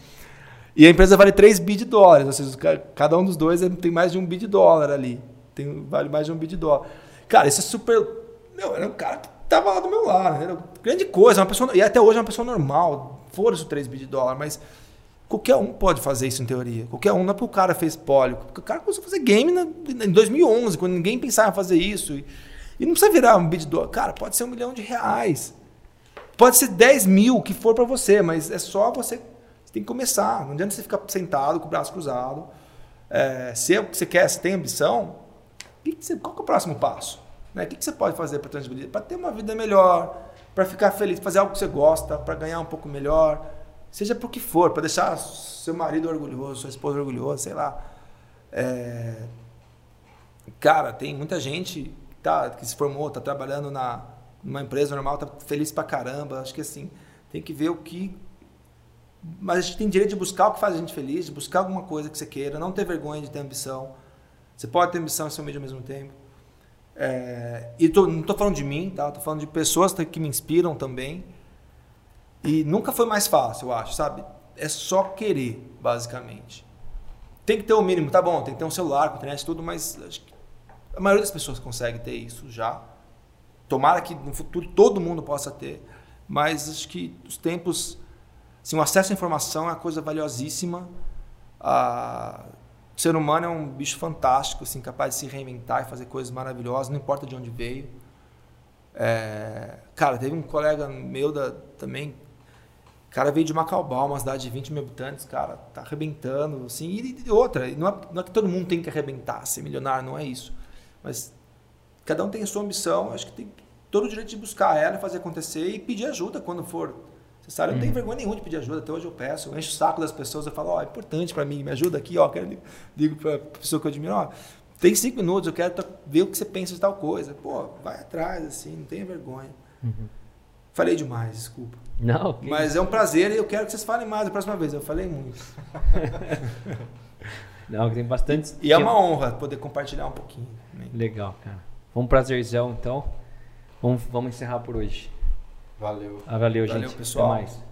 E a empresa vale 3 bi de dólares, ou seja, ca- cada um dos dois é- tem mais de um bi de dólar ali. Tem, vale mais de um bi de dólar. Cara, isso é super. Meu, era um cara que tava lá do meu lado. né? Grande coisa, uma pessoa. E até hoje é uma pessoa normal. Foda-se o 3 bi de dólar, mas qualquer um pode fazer isso em teoria. Qualquer um, não é porque o cara fez pólio. Porque o cara começou a fazer game na- em 2011, quando ninguém pensava em fazer isso. E, e não precisa virar um bi de dólar. Cara, pode ser um milhão de reais. Pode ser 10 mil, o que for para você, mas é só você. Você tem que começar. Não adianta você ficar sentado com o braço cruzado. É, se é o que você quer, se tem ambição, que que você, qual que é o próximo passo? Né? O que, que você pode fazer para tangibilizar? Para ter uma vida melhor, para ficar feliz, fazer algo que você gosta, para ganhar um pouco melhor, seja por que for, para deixar seu marido orgulhoso, sua esposa orgulhosa, sei lá. É... Cara, tem muita gente tá, que se formou, está trabalhando na, numa empresa normal, está feliz pra caramba. Acho que assim, tem que ver o que. Mas a gente tem direito de buscar o que faz a gente feliz, de buscar alguma coisa que você queira, não ter vergonha de ter ambição. Você pode ter ambição e ser humilde ao mesmo tempo. É, e tô, não estou falando de mim, tá? Estou falando de pessoas que me inspiram também. E nunca foi mais fácil, eu acho, sabe? É só querer, basicamente. Tem que ter o mínimo, tá bom, tem que ter um celular com internet tudo, mas acho que a maioria das pessoas consegue ter isso já. Tomara que no futuro todo mundo possa ter, mas acho que os tempos, assim, o acesso à informação é uma coisa valiosíssima. Ah, o ser humano é um bicho fantástico, assim, capaz de se reinventar e fazer coisas maravilhosas, não importa de onde veio. É, cara, teve um colega meu da, também cara veio de Macaubal, uma cidade de 20 mil habitantes, cara, tá arrebentando, assim. E, e outra, não é, não é, que todo mundo tem que arrebentar, ser milionário, não é isso. Mas cada um tem a sua ambição, acho que tem todo o direito de buscar ela, fazer acontecer e pedir ajuda quando for necessário. Eu não tenho uhum. vergonha nenhuma de pedir ajuda, até hoje eu peço, eu encho o saco das pessoas, eu falo, ó, oh, é importante para mim, me ajuda aqui, ó, quero, digo para pessoa que eu admiro, ó, tem cinco minutos, eu quero ver o que você pensa de tal coisa. Pô, vai atrás, assim, não tenha vergonha. Uhum. Falei demais, desculpa. Não. Mas é um prazer e eu quero que vocês falem mais a próxima vez. Eu falei muito. Não, tem bastante. E, e é uma honra poder compartilhar um pouquinho. Legal, cara. Um prazerzão, então. Vamos, vamos encerrar por hoje. Valeu. Ah, valeu, valeu, gente. pessoal. Até mais.